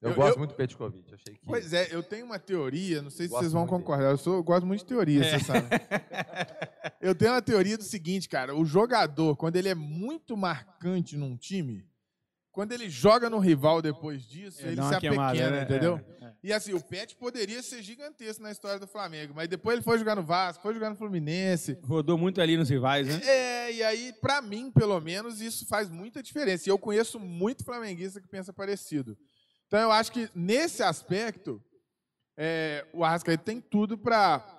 [SPEAKER 3] Eu,
[SPEAKER 1] eu-
[SPEAKER 3] gosto
[SPEAKER 1] eu-
[SPEAKER 3] muito do Petkovic, achei que...
[SPEAKER 1] Pois é, eu tenho uma teoria, não sei se
[SPEAKER 3] Gosto
[SPEAKER 1] vocês vão
[SPEAKER 3] muito dele.
[SPEAKER 1] concordar. Eu, sou, eu gosto muito de teoria, você sabe. <laughs> eu tenho uma teoria do seguinte, cara. O jogador, quando ele é muito marcante num time, quando ele joga no rival depois disso,
[SPEAKER 2] É,
[SPEAKER 1] ele
[SPEAKER 2] dá
[SPEAKER 1] se apequena,
[SPEAKER 2] né?
[SPEAKER 1] entendeu?
[SPEAKER 2] É, é.
[SPEAKER 1] E assim, o Pet poderia ser gigantesco na história do Flamengo, mas depois ele foi jogar no Vasco, foi jogar no Fluminense.
[SPEAKER 2] Rodou muito ali nos rivais, né?
[SPEAKER 1] É, e aí, pra mim, pelo menos, isso faz muita diferença. E eu conheço muito flamenguista que pensa parecido. Então, eu acho que, nesse aspecto, é, o Arrascaeta tem tudo pra...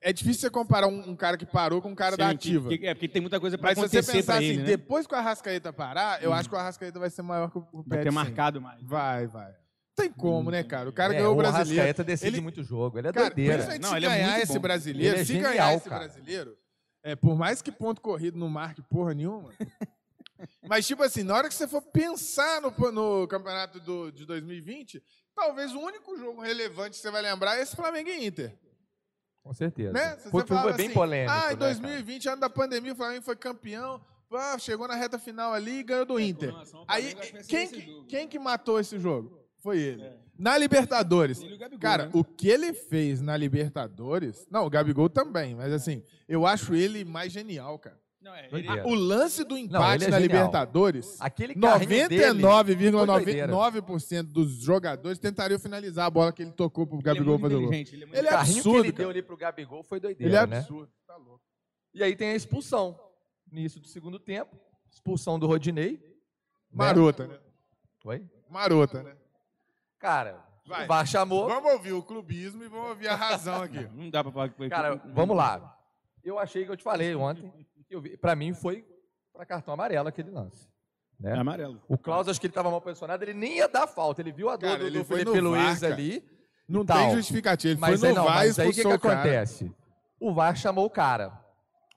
[SPEAKER 1] É difícil você comparar um, um cara que parou com um cara da
[SPEAKER 2] Sim,
[SPEAKER 1] ativa.
[SPEAKER 2] que- que- é porque tem muita coisa pra
[SPEAKER 1] Mas se você
[SPEAKER 2] acontecer
[SPEAKER 1] pensar assim,
[SPEAKER 2] ele, né?
[SPEAKER 1] depois que o Arrascaeta parar, eu acho que o Arrascaeta vai ser maior que o o
[SPEAKER 2] Vai ter marcado mais.
[SPEAKER 1] Vai, vai. Tem como, né, cara? O cara
[SPEAKER 3] É,
[SPEAKER 1] ganhou o
[SPEAKER 3] o
[SPEAKER 1] brasileiro.
[SPEAKER 3] Arrascaeta decide
[SPEAKER 1] Ele-
[SPEAKER 3] muito jogo, ele é
[SPEAKER 1] Cara,
[SPEAKER 3] doideira.
[SPEAKER 2] Não,
[SPEAKER 1] se
[SPEAKER 2] ele é
[SPEAKER 1] ganhar
[SPEAKER 2] muito
[SPEAKER 1] esse
[SPEAKER 2] bom.
[SPEAKER 1] brasileiro,
[SPEAKER 3] Ele é
[SPEAKER 1] se
[SPEAKER 3] genial,
[SPEAKER 1] ganhar esse
[SPEAKER 3] cara.
[SPEAKER 1] brasileiro, é, por mais que ponto corrido não marque porra nenhuma, <laughs> mas tipo assim, na hora que você for pensar no, no campeonato do, de 2020, talvez o único jogo relevante que você vai lembrar é esse Flamengo e Inter.
[SPEAKER 3] Com certeza.
[SPEAKER 1] Né?
[SPEAKER 3] Foi,
[SPEAKER 1] você
[SPEAKER 3] foi bem
[SPEAKER 1] assim,
[SPEAKER 3] polêmico,
[SPEAKER 1] Ah, em
[SPEAKER 3] né, cara?
[SPEAKER 1] 2020, ano da pandemia, o Flamengo foi campeão, pá, chegou na reta final ali e ganhou do Inter.
[SPEAKER 2] relação ao
[SPEAKER 1] Aí, quem que, quem que matou esse jogo? Foi ele. Na Libertadores.
[SPEAKER 2] Ele o Gabigol,
[SPEAKER 1] Cara,
[SPEAKER 2] né?
[SPEAKER 1] o que ele fez na Libertadores. Não, o Gabigol também, mas assim, eu acho ele mais genial, cara.
[SPEAKER 2] Não, é,
[SPEAKER 3] Doideira.
[SPEAKER 1] O lance do empate
[SPEAKER 3] ele é
[SPEAKER 1] na
[SPEAKER 3] genial.
[SPEAKER 1] Libertadores.
[SPEAKER 3] Aquele carrinho dele foi doideira.
[SPEAKER 1] 99,99% dos jogadores tentariam finalizar a bola que ele tocou pro
[SPEAKER 2] ele é
[SPEAKER 1] Gabigol fazer o gol.
[SPEAKER 2] ele é muito
[SPEAKER 1] Ele
[SPEAKER 3] O
[SPEAKER 1] é
[SPEAKER 3] carrinho
[SPEAKER 1] absurdo,
[SPEAKER 3] que ele
[SPEAKER 1] cara.
[SPEAKER 3] deu ali pro Gabigol foi
[SPEAKER 1] Ele é
[SPEAKER 3] doideira, né?
[SPEAKER 1] absurdo. Tá louco.
[SPEAKER 3] E aí tem a expulsão. Início do segundo tempo, expulsão do Rodinei. né?
[SPEAKER 1] Marota, né?
[SPEAKER 3] Oi?
[SPEAKER 1] Marota, né?
[SPEAKER 3] Cara,
[SPEAKER 1] Vai.
[SPEAKER 3] o VAR chamou.
[SPEAKER 1] Vamos ouvir o clubismo e vamos ouvir a razão aqui.
[SPEAKER 2] Não dá pra falar que foi.
[SPEAKER 3] Cara, vamos lá. Eu achei que eu te falei ontem. Pra mim foi pra cartão amarelo aquele lance.
[SPEAKER 2] É
[SPEAKER 3] Né?
[SPEAKER 2] amarelo.
[SPEAKER 3] O Klaus, acho que ele tava mal posicionado, ele nem ia dar falta. Ele viu a dor do, do Felipe Luiz
[SPEAKER 1] VAR, cara.
[SPEAKER 3] ali.
[SPEAKER 1] Não tem justificativa. Ele
[SPEAKER 3] Mas
[SPEAKER 1] foi
[SPEAKER 3] aí
[SPEAKER 1] no
[SPEAKER 3] não,
[SPEAKER 1] VAR
[SPEAKER 3] mas aí o que, que acontece? O VAR chamou o cara.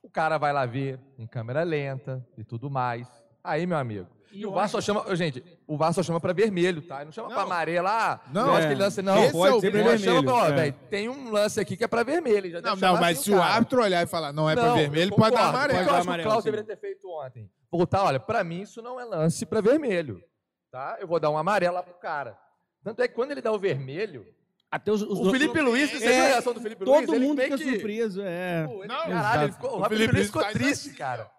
[SPEAKER 3] O cara vai lá ver em câmera lenta e tudo mais. Aí, meu amigo. E o VAR só chama. Gente, o VAR só chama pra vermelho, tá? Ele não chama
[SPEAKER 1] Não.
[SPEAKER 3] pra amarelo. Ah,
[SPEAKER 1] Não,
[SPEAKER 3] eu acho
[SPEAKER 2] é.
[SPEAKER 3] que ele lance. Não,
[SPEAKER 1] Esse
[SPEAKER 3] pode
[SPEAKER 1] é o
[SPEAKER 3] ser
[SPEAKER 1] vermelho.
[SPEAKER 3] Chama pra, ó,
[SPEAKER 2] É.
[SPEAKER 3] velho, tem um lance aqui que é pra vermelho.
[SPEAKER 1] Não, não, mas
[SPEAKER 3] assim
[SPEAKER 1] se o
[SPEAKER 3] cara.
[SPEAKER 1] árbitro olhar e falar não é pra
[SPEAKER 3] Não,
[SPEAKER 1] vermelho,
[SPEAKER 3] eu
[SPEAKER 1] ele pode dar amarelo.
[SPEAKER 3] O que eu acho que o
[SPEAKER 2] Amarelo, sim.
[SPEAKER 3] deveria ter feito ontem? Voltar, olha, pra mim isso não é lance pra vermelho. Tá? Eu vou dar um amarelo lá pro cara. Tanto é que quando ele dá o vermelho,
[SPEAKER 2] Até os, os
[SPEAKER 3] o Felipe Luiz, você
[SPEAKER 2] É,
[SPEAKER 3] viu a reação do Felipe Luiz?
[SPEAKER 2] Todo
[SPEAKER 3] Ele
[SPEAKER 2] mundo fica
[SPEAKER 3] que-
[SPEAKER 2] surpreso, é.
[SPEAKER 3] Pô, ele,
[SPEAKER 1] Não,
[SPEAKER 3] caralho, ele ficou, o,
[SPEAKER 1] O
[SPEAKER 3] Felipe
[SPEAKER 1] Felipe
[SPEAKER 3] Luiz ficou triste,
[SPEAKER 1] assim,
[SPEAKER 3] cara.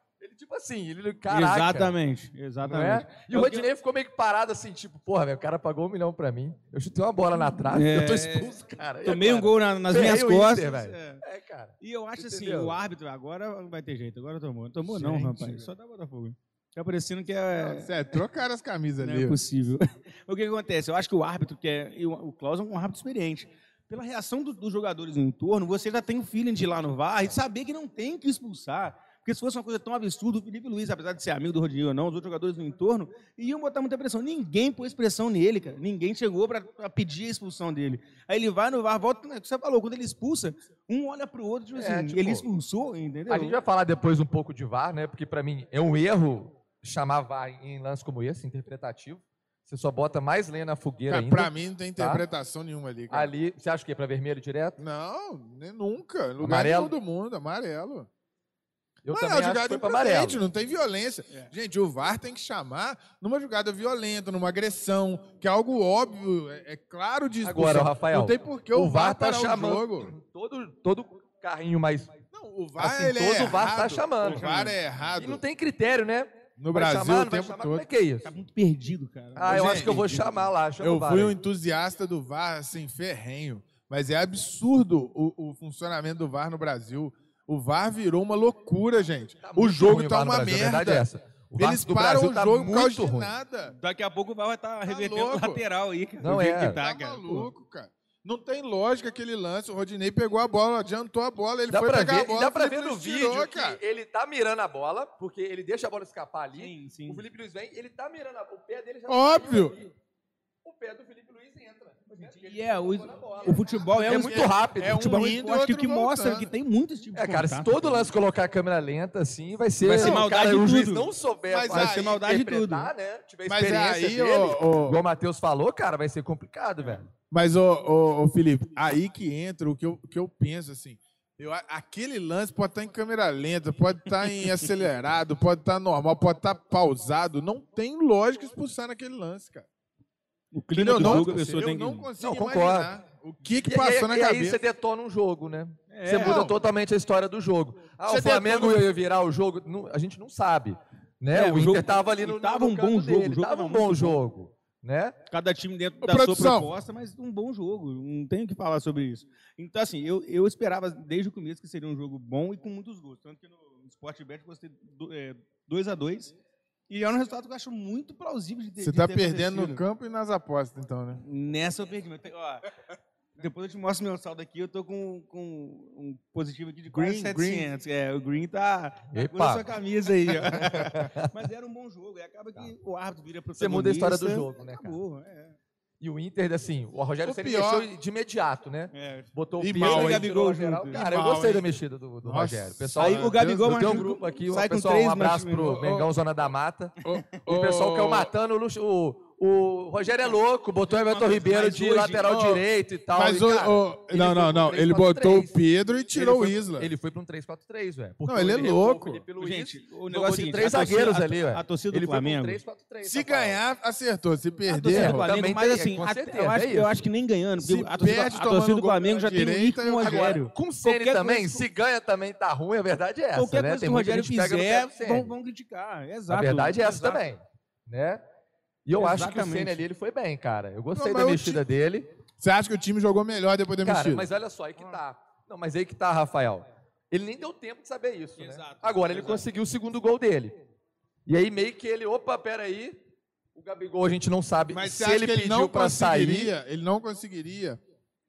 [SPEAKER 3] Tipo assim, ele, caraca.
[SPEAKER 2] Exatamente,
[SPEAKER 3] Não
[SPEAKER 2] exatamente.
[SPEAKER 3] é? E o Rodinei ficou meio que parado assim, tipo, porra, velho, o cara pagou um milhão pra mim. Eu chutei uma bola na trave,
[SPEAKER 2] É.
[SPEAKER 3] eu tô expulso, cara.
[SPEAKER 2] Tomei um gol na- nas
[SPEAKER 3] Ferrei
[SPEAKER 2] minhas
[SPEAKER 3] o Inter,
[SPEAKER 2] costas.
[SPEAKER 3] velho.
[SPEAKER 2] é.
[SPEAKER 3] É, cara.
[SPEAKER 2] E eu acho assim,
[SPEAKER 3] Entendeu?
[SPEAKER 2] o árbitro agora vai ter jeito, agora tomou. Não tomou não,
[SPEAKER 1] Gente,
[SPEAKER 2] rapaz.
[SPEAKER 1] velho.
[SPEAKER 2] Só dá Botafogo. Fica parecendo que é...
[SPEAKER 1] É, trocaram as camisas
[SPEAKER 2] Não
[SPEAKER 1] ali.
[SPEAKER 2] é
[SPEAKER 1] ó.
[SPEAKER 2] possível. <laughs> o que, que acontece? Eu acho que o árbitro, que é. O, o Klaus é um árbitro experiente. Pela reação do- dos jogadores no entorno, você já tem o feeling de ir lá no VAR e saber que não tem que expulsar. Porque se fosse uma coisa tão absurda, o Felipe Luiz, apesar de ser amigo do Rodinho ou não, os outros jogadores no entorno, iam botar muita pressão. Ninguém pôs pressão nele, cara. Ninguém chegou para pedir a expulsão dele. Aí ele vai no VAR, volta, né, você falou, quando ele expulsa, um olha pro outro, tipo
[SPEAKER 3] É,
[SPEAKER 2] assim,
[SPEAKER 3] tipo,
[SPEAKER 2] ele expulsou, entendeu?
[SPEAKER 3] A gente vai falar depois um pouco de VAR, né? Porque pra mim é um erro chamar VAR em lance como esse, interpretativo. Você só bota mais lenha na fogueira
[SPEAKER 1] Cara,
[SPEAKER 3] ainda.
[SPEAKER 1] pra mim não tem interpretação nenhuma ali. Cara.
[SPEAKER 3] Ali, você acha que é pra vermelho direto?
[SPEAKER 1] Não, nem nunca. Lugar
[SPEAKER 3] Amarelo?
[SPEAKER 1] nenhum do mundo, amarelo.
[SPEAKER 3] Eu
[SPEAKER 1] Não,
[SPEAKER 3] também
[SPEAKER 1] é
[SPEAKER 3] acho que
[SPEAKER 1] jogada imprudente, não tem violência. Gente, o VAR tem que chamar numa jogada violenta, numa agressão, que é algo óbvio, é, é claro de.
[SPEAKER 3] Agora, Rafael,
[SPEAKER 1] Não tem por que o,
[SPEAKER 3] o VAR tá
[SPEAKER 1] parar
[SPEAKER 3] chamando
[SPEAKER 1] o jogo.
[SPEAKER 3] todo, todo carrinho mais...
[SPEAKER 1] Não, o VAR,
[SPEAKER 3] Assim,
[SPEAKER 1] ele é
[SPEAKER 3] todo o VAR tá chamando.
[SPEAKER 1] O VAR é errado.
[SPEAKER 3] E não tem critério, né?
[SPEAKER 1] No
[SPEAKER 3] Vai
[SPEAKER 1] Brasil
[SPEAKER 3] chamar,
[SPEAKER 1] o tempo
[SPEAKER 3] chamar?
[SPEAKER 1] todo.
[SPEAKER 3] Como é que é isso?
[SPEAKER 2] Tá muito perdido, cara.
[SPEAKER 3] Ah, eu
[SPEAKER 1] Gente,
[SPEAKER 3] acho que eu vou chamar lá. chama o
[SPEAKER 1] Eu
[SPEAKER 3] VAR
[SPEAKER 1] fui um entusiasta do VAR, assim, ferrenho. Mas é absurdo o, o funcionamento do VAR no Brasil. O VAR virou uma loucura, gente.
[SPEAKER 3] Tá
[SPEAKER 1] o jogo
[SPEAKER 3] o
[SPEAKER 1] tá
[SPEAKER 3] no
[SPEAKER 1] uma
[SPEAKER 3] Brasil, a
[SPEAKER 1] merda.
[SPEAKER 3] é essa. O VAR
[SPEAKER 1] Eles
[SPEAKER 3] do
[SPEAKER 1] param
[SPEAKER 3] Brasil
[SPEAKER 1] o
[SPEAKER 3] tá
[SPEAKER 1] jogo por causa
[SPEAKER 3] muito
[SPEAKER 1] de
[SPEAKER 3] ruim.
[SPEAKER 1] nada.
[SPEAKER 2] Daqui a pouco o VAR vai estar revertendo
[SPEAKER 1] louco.
[SPEAKER 2] lateral aí, cara.
[SPEAKER 3] Não é.
[SPEAKER 2] que tá,
[SPEAKER 1] Tá
[SPEAKER 2] cara.
[SPEAKER 1] maluco, cara. Não tem lógica aquele lance. O Rodinei pegou a bola, adiantou a bola, ele
[SPEAKER 3] Dá
[SPEAKER 1] foi
[SPEAKER 3] pra
[SPEAKER 1] pegar
[SPEAKER 3] ver,
[SPEAKER 1] a bola.
[SPEAKER 3] dá
[SPEAKER 1] o
[SPEAKER 3] pra ver no vídeo
[SPEAKER 1] tirou,
[SPEAKER 3] que
[SPEAKER 1] cara.
[SPEAKER 3] ele tá mirando a bola, porque ele deixa a bola escapar ali.
[SPEAKER 2] Sim, sim.
[SPEAKER 3] O Felipe Luiz vem, ele tá mirando a bola. O pé dele já
[SPEAKER 1] Óbvio.
[SPEAKER 3] tá. O pé do Felipe.
[SPEAKER 2] E é, o, o futebol é,
[SPEAKER 3] É
[SPEAKER 2] um
[SPEAKER 3] muito rápido.
[SPEAKER 1] é um
[SPEAKER 2] futebol
[SPEAKER 1] indo e
[SPEAKER 2] eu acho que,
[SPEAKER 1] outro
[SPEAKER 2] que mostra que tem muitos tipos
[SPEAKER 3] É,
[SPEAKER 2] de
[SPEAKER 3] cara, se
[SPEAKER 2] contato.
[SPEAKER 3] todo lance colocar a câmera lenta assim, vai ser.
[SPEAKER 2] Vai ser maldade
[SPEAKER 3] cara, o juiz
[SPEAKER 2] tudo.
[SPEAKER 3] não souber
[SPEAKER 1] Mas vai ser
[SPEAKER 2] maldade de
[SPEAKER 3] interpretar, né? Tiver
[SPEAKER 1] Mas
[SPEAKER 3] experiência
[SPEAKER 1] aí,
[SPEAKER 3] dele,
[SPEAKER 1] ô, ô-
[SPEAKER 3] igual o Matheus falou, cara, vai ser complicado, velho.
[SPEAKER 1] Mas, ô, ô, ô, Felipe, aí que entra o que eu, o que eu penso, assim. Eu, aquele lance pode estar em câmera lenta, pode estar em <laughs> acelerado, pode estar normal, pode estar pausado. Não tem lógica expulsar naquele lance, cara.
[SPEAKER 2] O clima
[SPEAKER 1] Entendeu?
[SPEAKER 2] do
[SPEAKER 1] Não,
[SPEAKER 2] jogo, a pessoa
[SPEAKER 1] eu
[SPEAKER 2] tem que...
[SPEAKER 1] não consigo
[SPEAKER 3] Não, concordo.
[SPEAKER 1] o que, que
[SPEAKER 3] E-
[SPEAKER 1] passou
[SPEAKER 3] e,
[SPEAKER 1] na
[SPEAKER 3] e aí
[SPEAKER 1] cabeça.
[SPEAKER 3] você detona um jogo, né?
[SPEAKER 2] É,
[SPEAKER 3] você muda
[SPEAKER 1] não.
[SPEAKER 3] totalmente a história do jogo. Ah,
[SPEAKER 1] Você
[SPEAKER 3] o Flamengo
[SPEAKER 1] detona-
[SPEAKER 3] ia virar o jogo, não- a gente não sabe. Né?
[SPEAKER 2] É,
[SPEAKER 3] o
[SPEAKER 2] o
[SPEAKER 3] Inter
[SPEAKER 2] jogo-
[SPEAKER 3] tava ali no,
[SPEAKER 2] e tava
[SPEAKER 3] no
[SPEAKER 2] um bom jogo,
[SPEAKER 3] dele,
[SPEAKER 2] o jogo
[SPEAKER 3] tava um bom jogo, né?
[SPEAKER 2] Cada time dentro da
[SPEAKER 1] produção.
[SPEAKER 2] sua proposta, mas um bom jogo. Não tenho o que falar sobre isso. Então, assim, eu, eu esperava desde o começo que seria um jogo bom e com muitos gols. Tanto que no Sport Bet gostei 2x2. E é um resultado que eu acho muito plausível de ter
[SPEAKER 1] Você
[SPEAKER 2] de
[SPEAKER 1] tá
[SPEAKER 2] ter
[SPEAKER 1] perdendo no campo e nas apostas, então, né?
[SPEAKER 2] Nessa eu perdi. mas ó, depois eu te mostro meu saldo aqui. Eu tô com, com um positivo aqui de quase
[SPEAKER 1] Green,
[SPEAKER 2] 700. É, o Green tá tá com a sua camisa aí. ó. <laughs> Mas era um bom jogo. E acaba que o árbitro vira
[SPEAKER 3] Você muda a história do jogo, né, cara?
[SPEAKER 2] Acabou, é.
[SPEAKER 3] E o Inter, assim, o Rogério
[SPEAKER 1] O
[SPEAKER 3] Ceni
[SPEAKER 1] pior-
[SPEAKER 3] mexeu de imediato, né?
[SPEAKER 2] É.
[SPEAKER 3] Botou o
[SPEAKER 1] E
[SPEAKER 3] Pedro
[SPEAKER 1] mal,
[SPEAKER 3] e o
[SPEAKER 2] Gabigol junto.
[SPEAKER 3] Cara, eu gostei da mexida do, do. Rogério. Pessoal,
[SPEAKER 2] Aí o Gabigol
[SPEAKER 3] tenho um grupo aqui,
[SPEAKER 2] sai
[SPEAKER 3] o
[SPEAKER 2] com
[SPEAKER 3] pessoal,
[SPEAKER 2] três
[SPEAKER 3] um abraço pro Mengão Zona da Mata.
[SPEAKER 1] O,
[SPEAKER 3] O pessoal caiu matando o, Luxo- o, o Rogério é louco, botou o Everton Ribeiro
[SPEAKER 2] mas
[SPEAKER 3] de
[SPEAKER 2] hoje-
[SPEAKER 3] lateral
[SPEAKER 1] ó,
[SPEAKER 3] direito e tal.
[SPEAKER 1] Mas
[SPEAKER 3] e,
[SPEAKER 1] o,
[SPEAKER 3] cara,
[SPEAKER 1] o-
[SPEAKER 3] ele
[SPEAKER 1] não, não, não. Ele
[SPEAKER 3] 3-4-3.
[SPEAKER 1] botou o Pedro e tirou
[SPEAKER 3] foi
[SPEAKER 1] o Isla.
[SPEAKER 3] Ele foi para um 3-4-3, velho.
[SPEAKER 1] Não, ele é
[SPEAKER 3] ele levou
[SPEAKER 1] louco.
[SPEAKER 3] o Luiz,
[SPEAKER 2] Gente, o negócio é o seguinte,
[SPEAKER 3] três
[SPEAKER 2] a torcida-
[SPEAKER 3] zagueiros
[SPEAKER 2] a-
[SPEAKER 3] ali, velho.
[SPEAKER 2] a torcida do
[SPEAKER 3] ele
[SPEAKER 2] Flamengo-
[SPEAKER 3] Foi pro 3-4-3,
[SPEAKER 1] Se
[SPEAKER 3] Rafael.
[SPEAKER 1] ganhar, acertou. Se
[SPEAKER 2] A
[SPEAKER 1] perder,
[SPEAKER 2] do
[SPEAKER 1] errou.
[SPEAKER 2] Flamengo,
[SPEAKER 3] Também
[SPEAKER 2] mas assim,
[SPEAKER 3] com
[SPEAKER 2] a-
[SPEAKER 3] certeza,
[SPEAKER 2] eu, acho,
[SPEAKER 3] é
[SPEAKER 2] eu acho que nem ganhando,
[SPEAKER 1] Se
[SPEAKER 2] a torcida,
[SPEAKER 1] perde
[SPEAKER 2] a torcida do Flamengo já tem um com o Rogério.
[SPEAKER 3] Com o Ceni também, se ganha também tá ruim, a verdade é essa,
[SPEAKER 2] Qualquer
[SPEAKER 3] né?
[SPEAKER 2] coisa que
[SPEAKER 3] Tem
[SPEAKER 2] o
[SPEAKER 3] muita
[SPEAKER 2] Rogério
[SPEAKER 3] gente que pega no pé
[SPEAKER 2] fizer, vão, criticar. Exato.
[SPEAKER 3] A verdade é essa também, né? E eu acho que o
[SPEAKER 2] Exatamente.
[SPEAKER 3] Ceni ali ele foi bem, cara. Eu gostei
[SPEAKER 1] Não,
[SPEAKER 3] da mexida dele.
[SPEAKER 1] Você acha que o time jogou melhor depois da
[SPEAKER 3] Cara,
[SPEAKER 1] mexida?
[SPEAKER 3] mas olha só, aí que tá. Não, mas aí que tá, Rafael. Ele nem deu tempo de saber isso, né?
[SPEAKER 2] Exato,
[SPEAKER 3] Agora ele
[SPEAKER 2] exato.
[SPEAKER 3] conseguiu o segundo gol dele. E aí meio que ele, opa, peraí. O Gabigol a gente não sabe
[SPEAKER 1] Mas
[SPEAKER 3] se
[SPEAKER 1] acha
[SPEAKER 3] ele
[SPEAKER 1] que ele
[SPEAKER 3] pediu
[SPEAKER 1] não
[SPEAKER 3] pra sair.
[SPEAKER 1] conseguiria? Ele não conseguiria,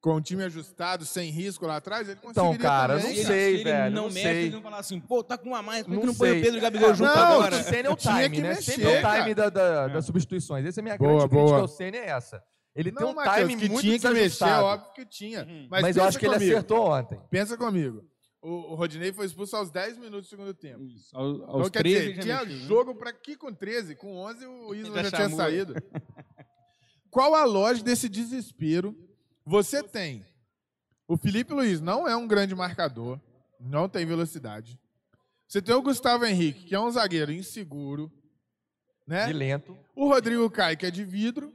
[SPEAKER 1] com o time ajustado, sem risco lá atrás? Ele
[SPEAKER 3] Então,
[SPEAKER 1] conseguiria
[SPEAKER 3] cara,
[SPEAKER 1] também.
[SPEAKER 3] não sei,
[SPEAKER 2] se ele
[SPEAKER 3] velho,
[SPEAKER 2] não
[SPEAKER 3] não
[SPEAKER 2] mexe,
[SPEAKER 3] sei.
[SPEAKER 2] ele não falar assim, pô, tá com uma mais, por que
[SPEAKER 3] Não
[SPEAKER 2] não põe
[SPEAKER 3] sei.
[SPEAKER 2] o Pedro e o Gabigol junto
[SPEAKER 1] não,
[SPEAKER 2] agora?
[SPEAKER 3] O Ceni é o time,
[SPEAKER 1] que
[SPEAKER 3] né?
[SPEAKER 1] mexer,
[SPEAKER 3] Sempre é o time da, da-
[SPEAKER 2] É.
[SPEAKER 3] das substituições. Essa é a minha
[SPEAKER 1] Boa,
[SPEAKER 3] grande crítica
[SPEAKER 1] boa.
[SPEAKER 3] ao Ceni é essa. Ele tem
[SPEAKER 1] Não,
[SPEAKER 3] um
[SPEAKER 1] Matheus,
[SPEAKER 3] time
[SPEAKER 1] que
[SPEAKER 3] muito
[SPEAKER 1] tinha que mexer, óbvio que tinha.
[SPEAKER 2] Uhum.
[SPEAKER 1] Mas,
[SPEAKER 3] Mas, eu acho que ele
[SPEAKER 1] comigo,
[SPEAKER 3] acertou ontem.
[SPEAKER 1] Pensa comigo. O, o Rodinei foi expulso aos 10 minutos do segundo tempo.
[SPEAKER 2] Isso, ao- Aos
[SPEAKER 1] Então, quer
[SPEAKER 2] 13
[SPEAKER 1] dizer, tinha
[SPEAKER 2] mexeu, né?
[SPEAKER 1] jogo pra que com 13? Com 11 o <laughs> Isla
[SPEAKER 2] Já
[SPEAKER 1] já, tinha
[SPEAKER 2] chamou.
[SPEAKER 1] saído. Qual a lógica desse desespero? Você tem o Felipe Luiz, não é um grande marcador, não tem velocidade. Você tem o Gustavo Henrique, que é um zagueiro inseguro, né?
[SPEAKER 3] E lento.
[SPEAKER 1] O Rodrigo Caio, que é de vidro,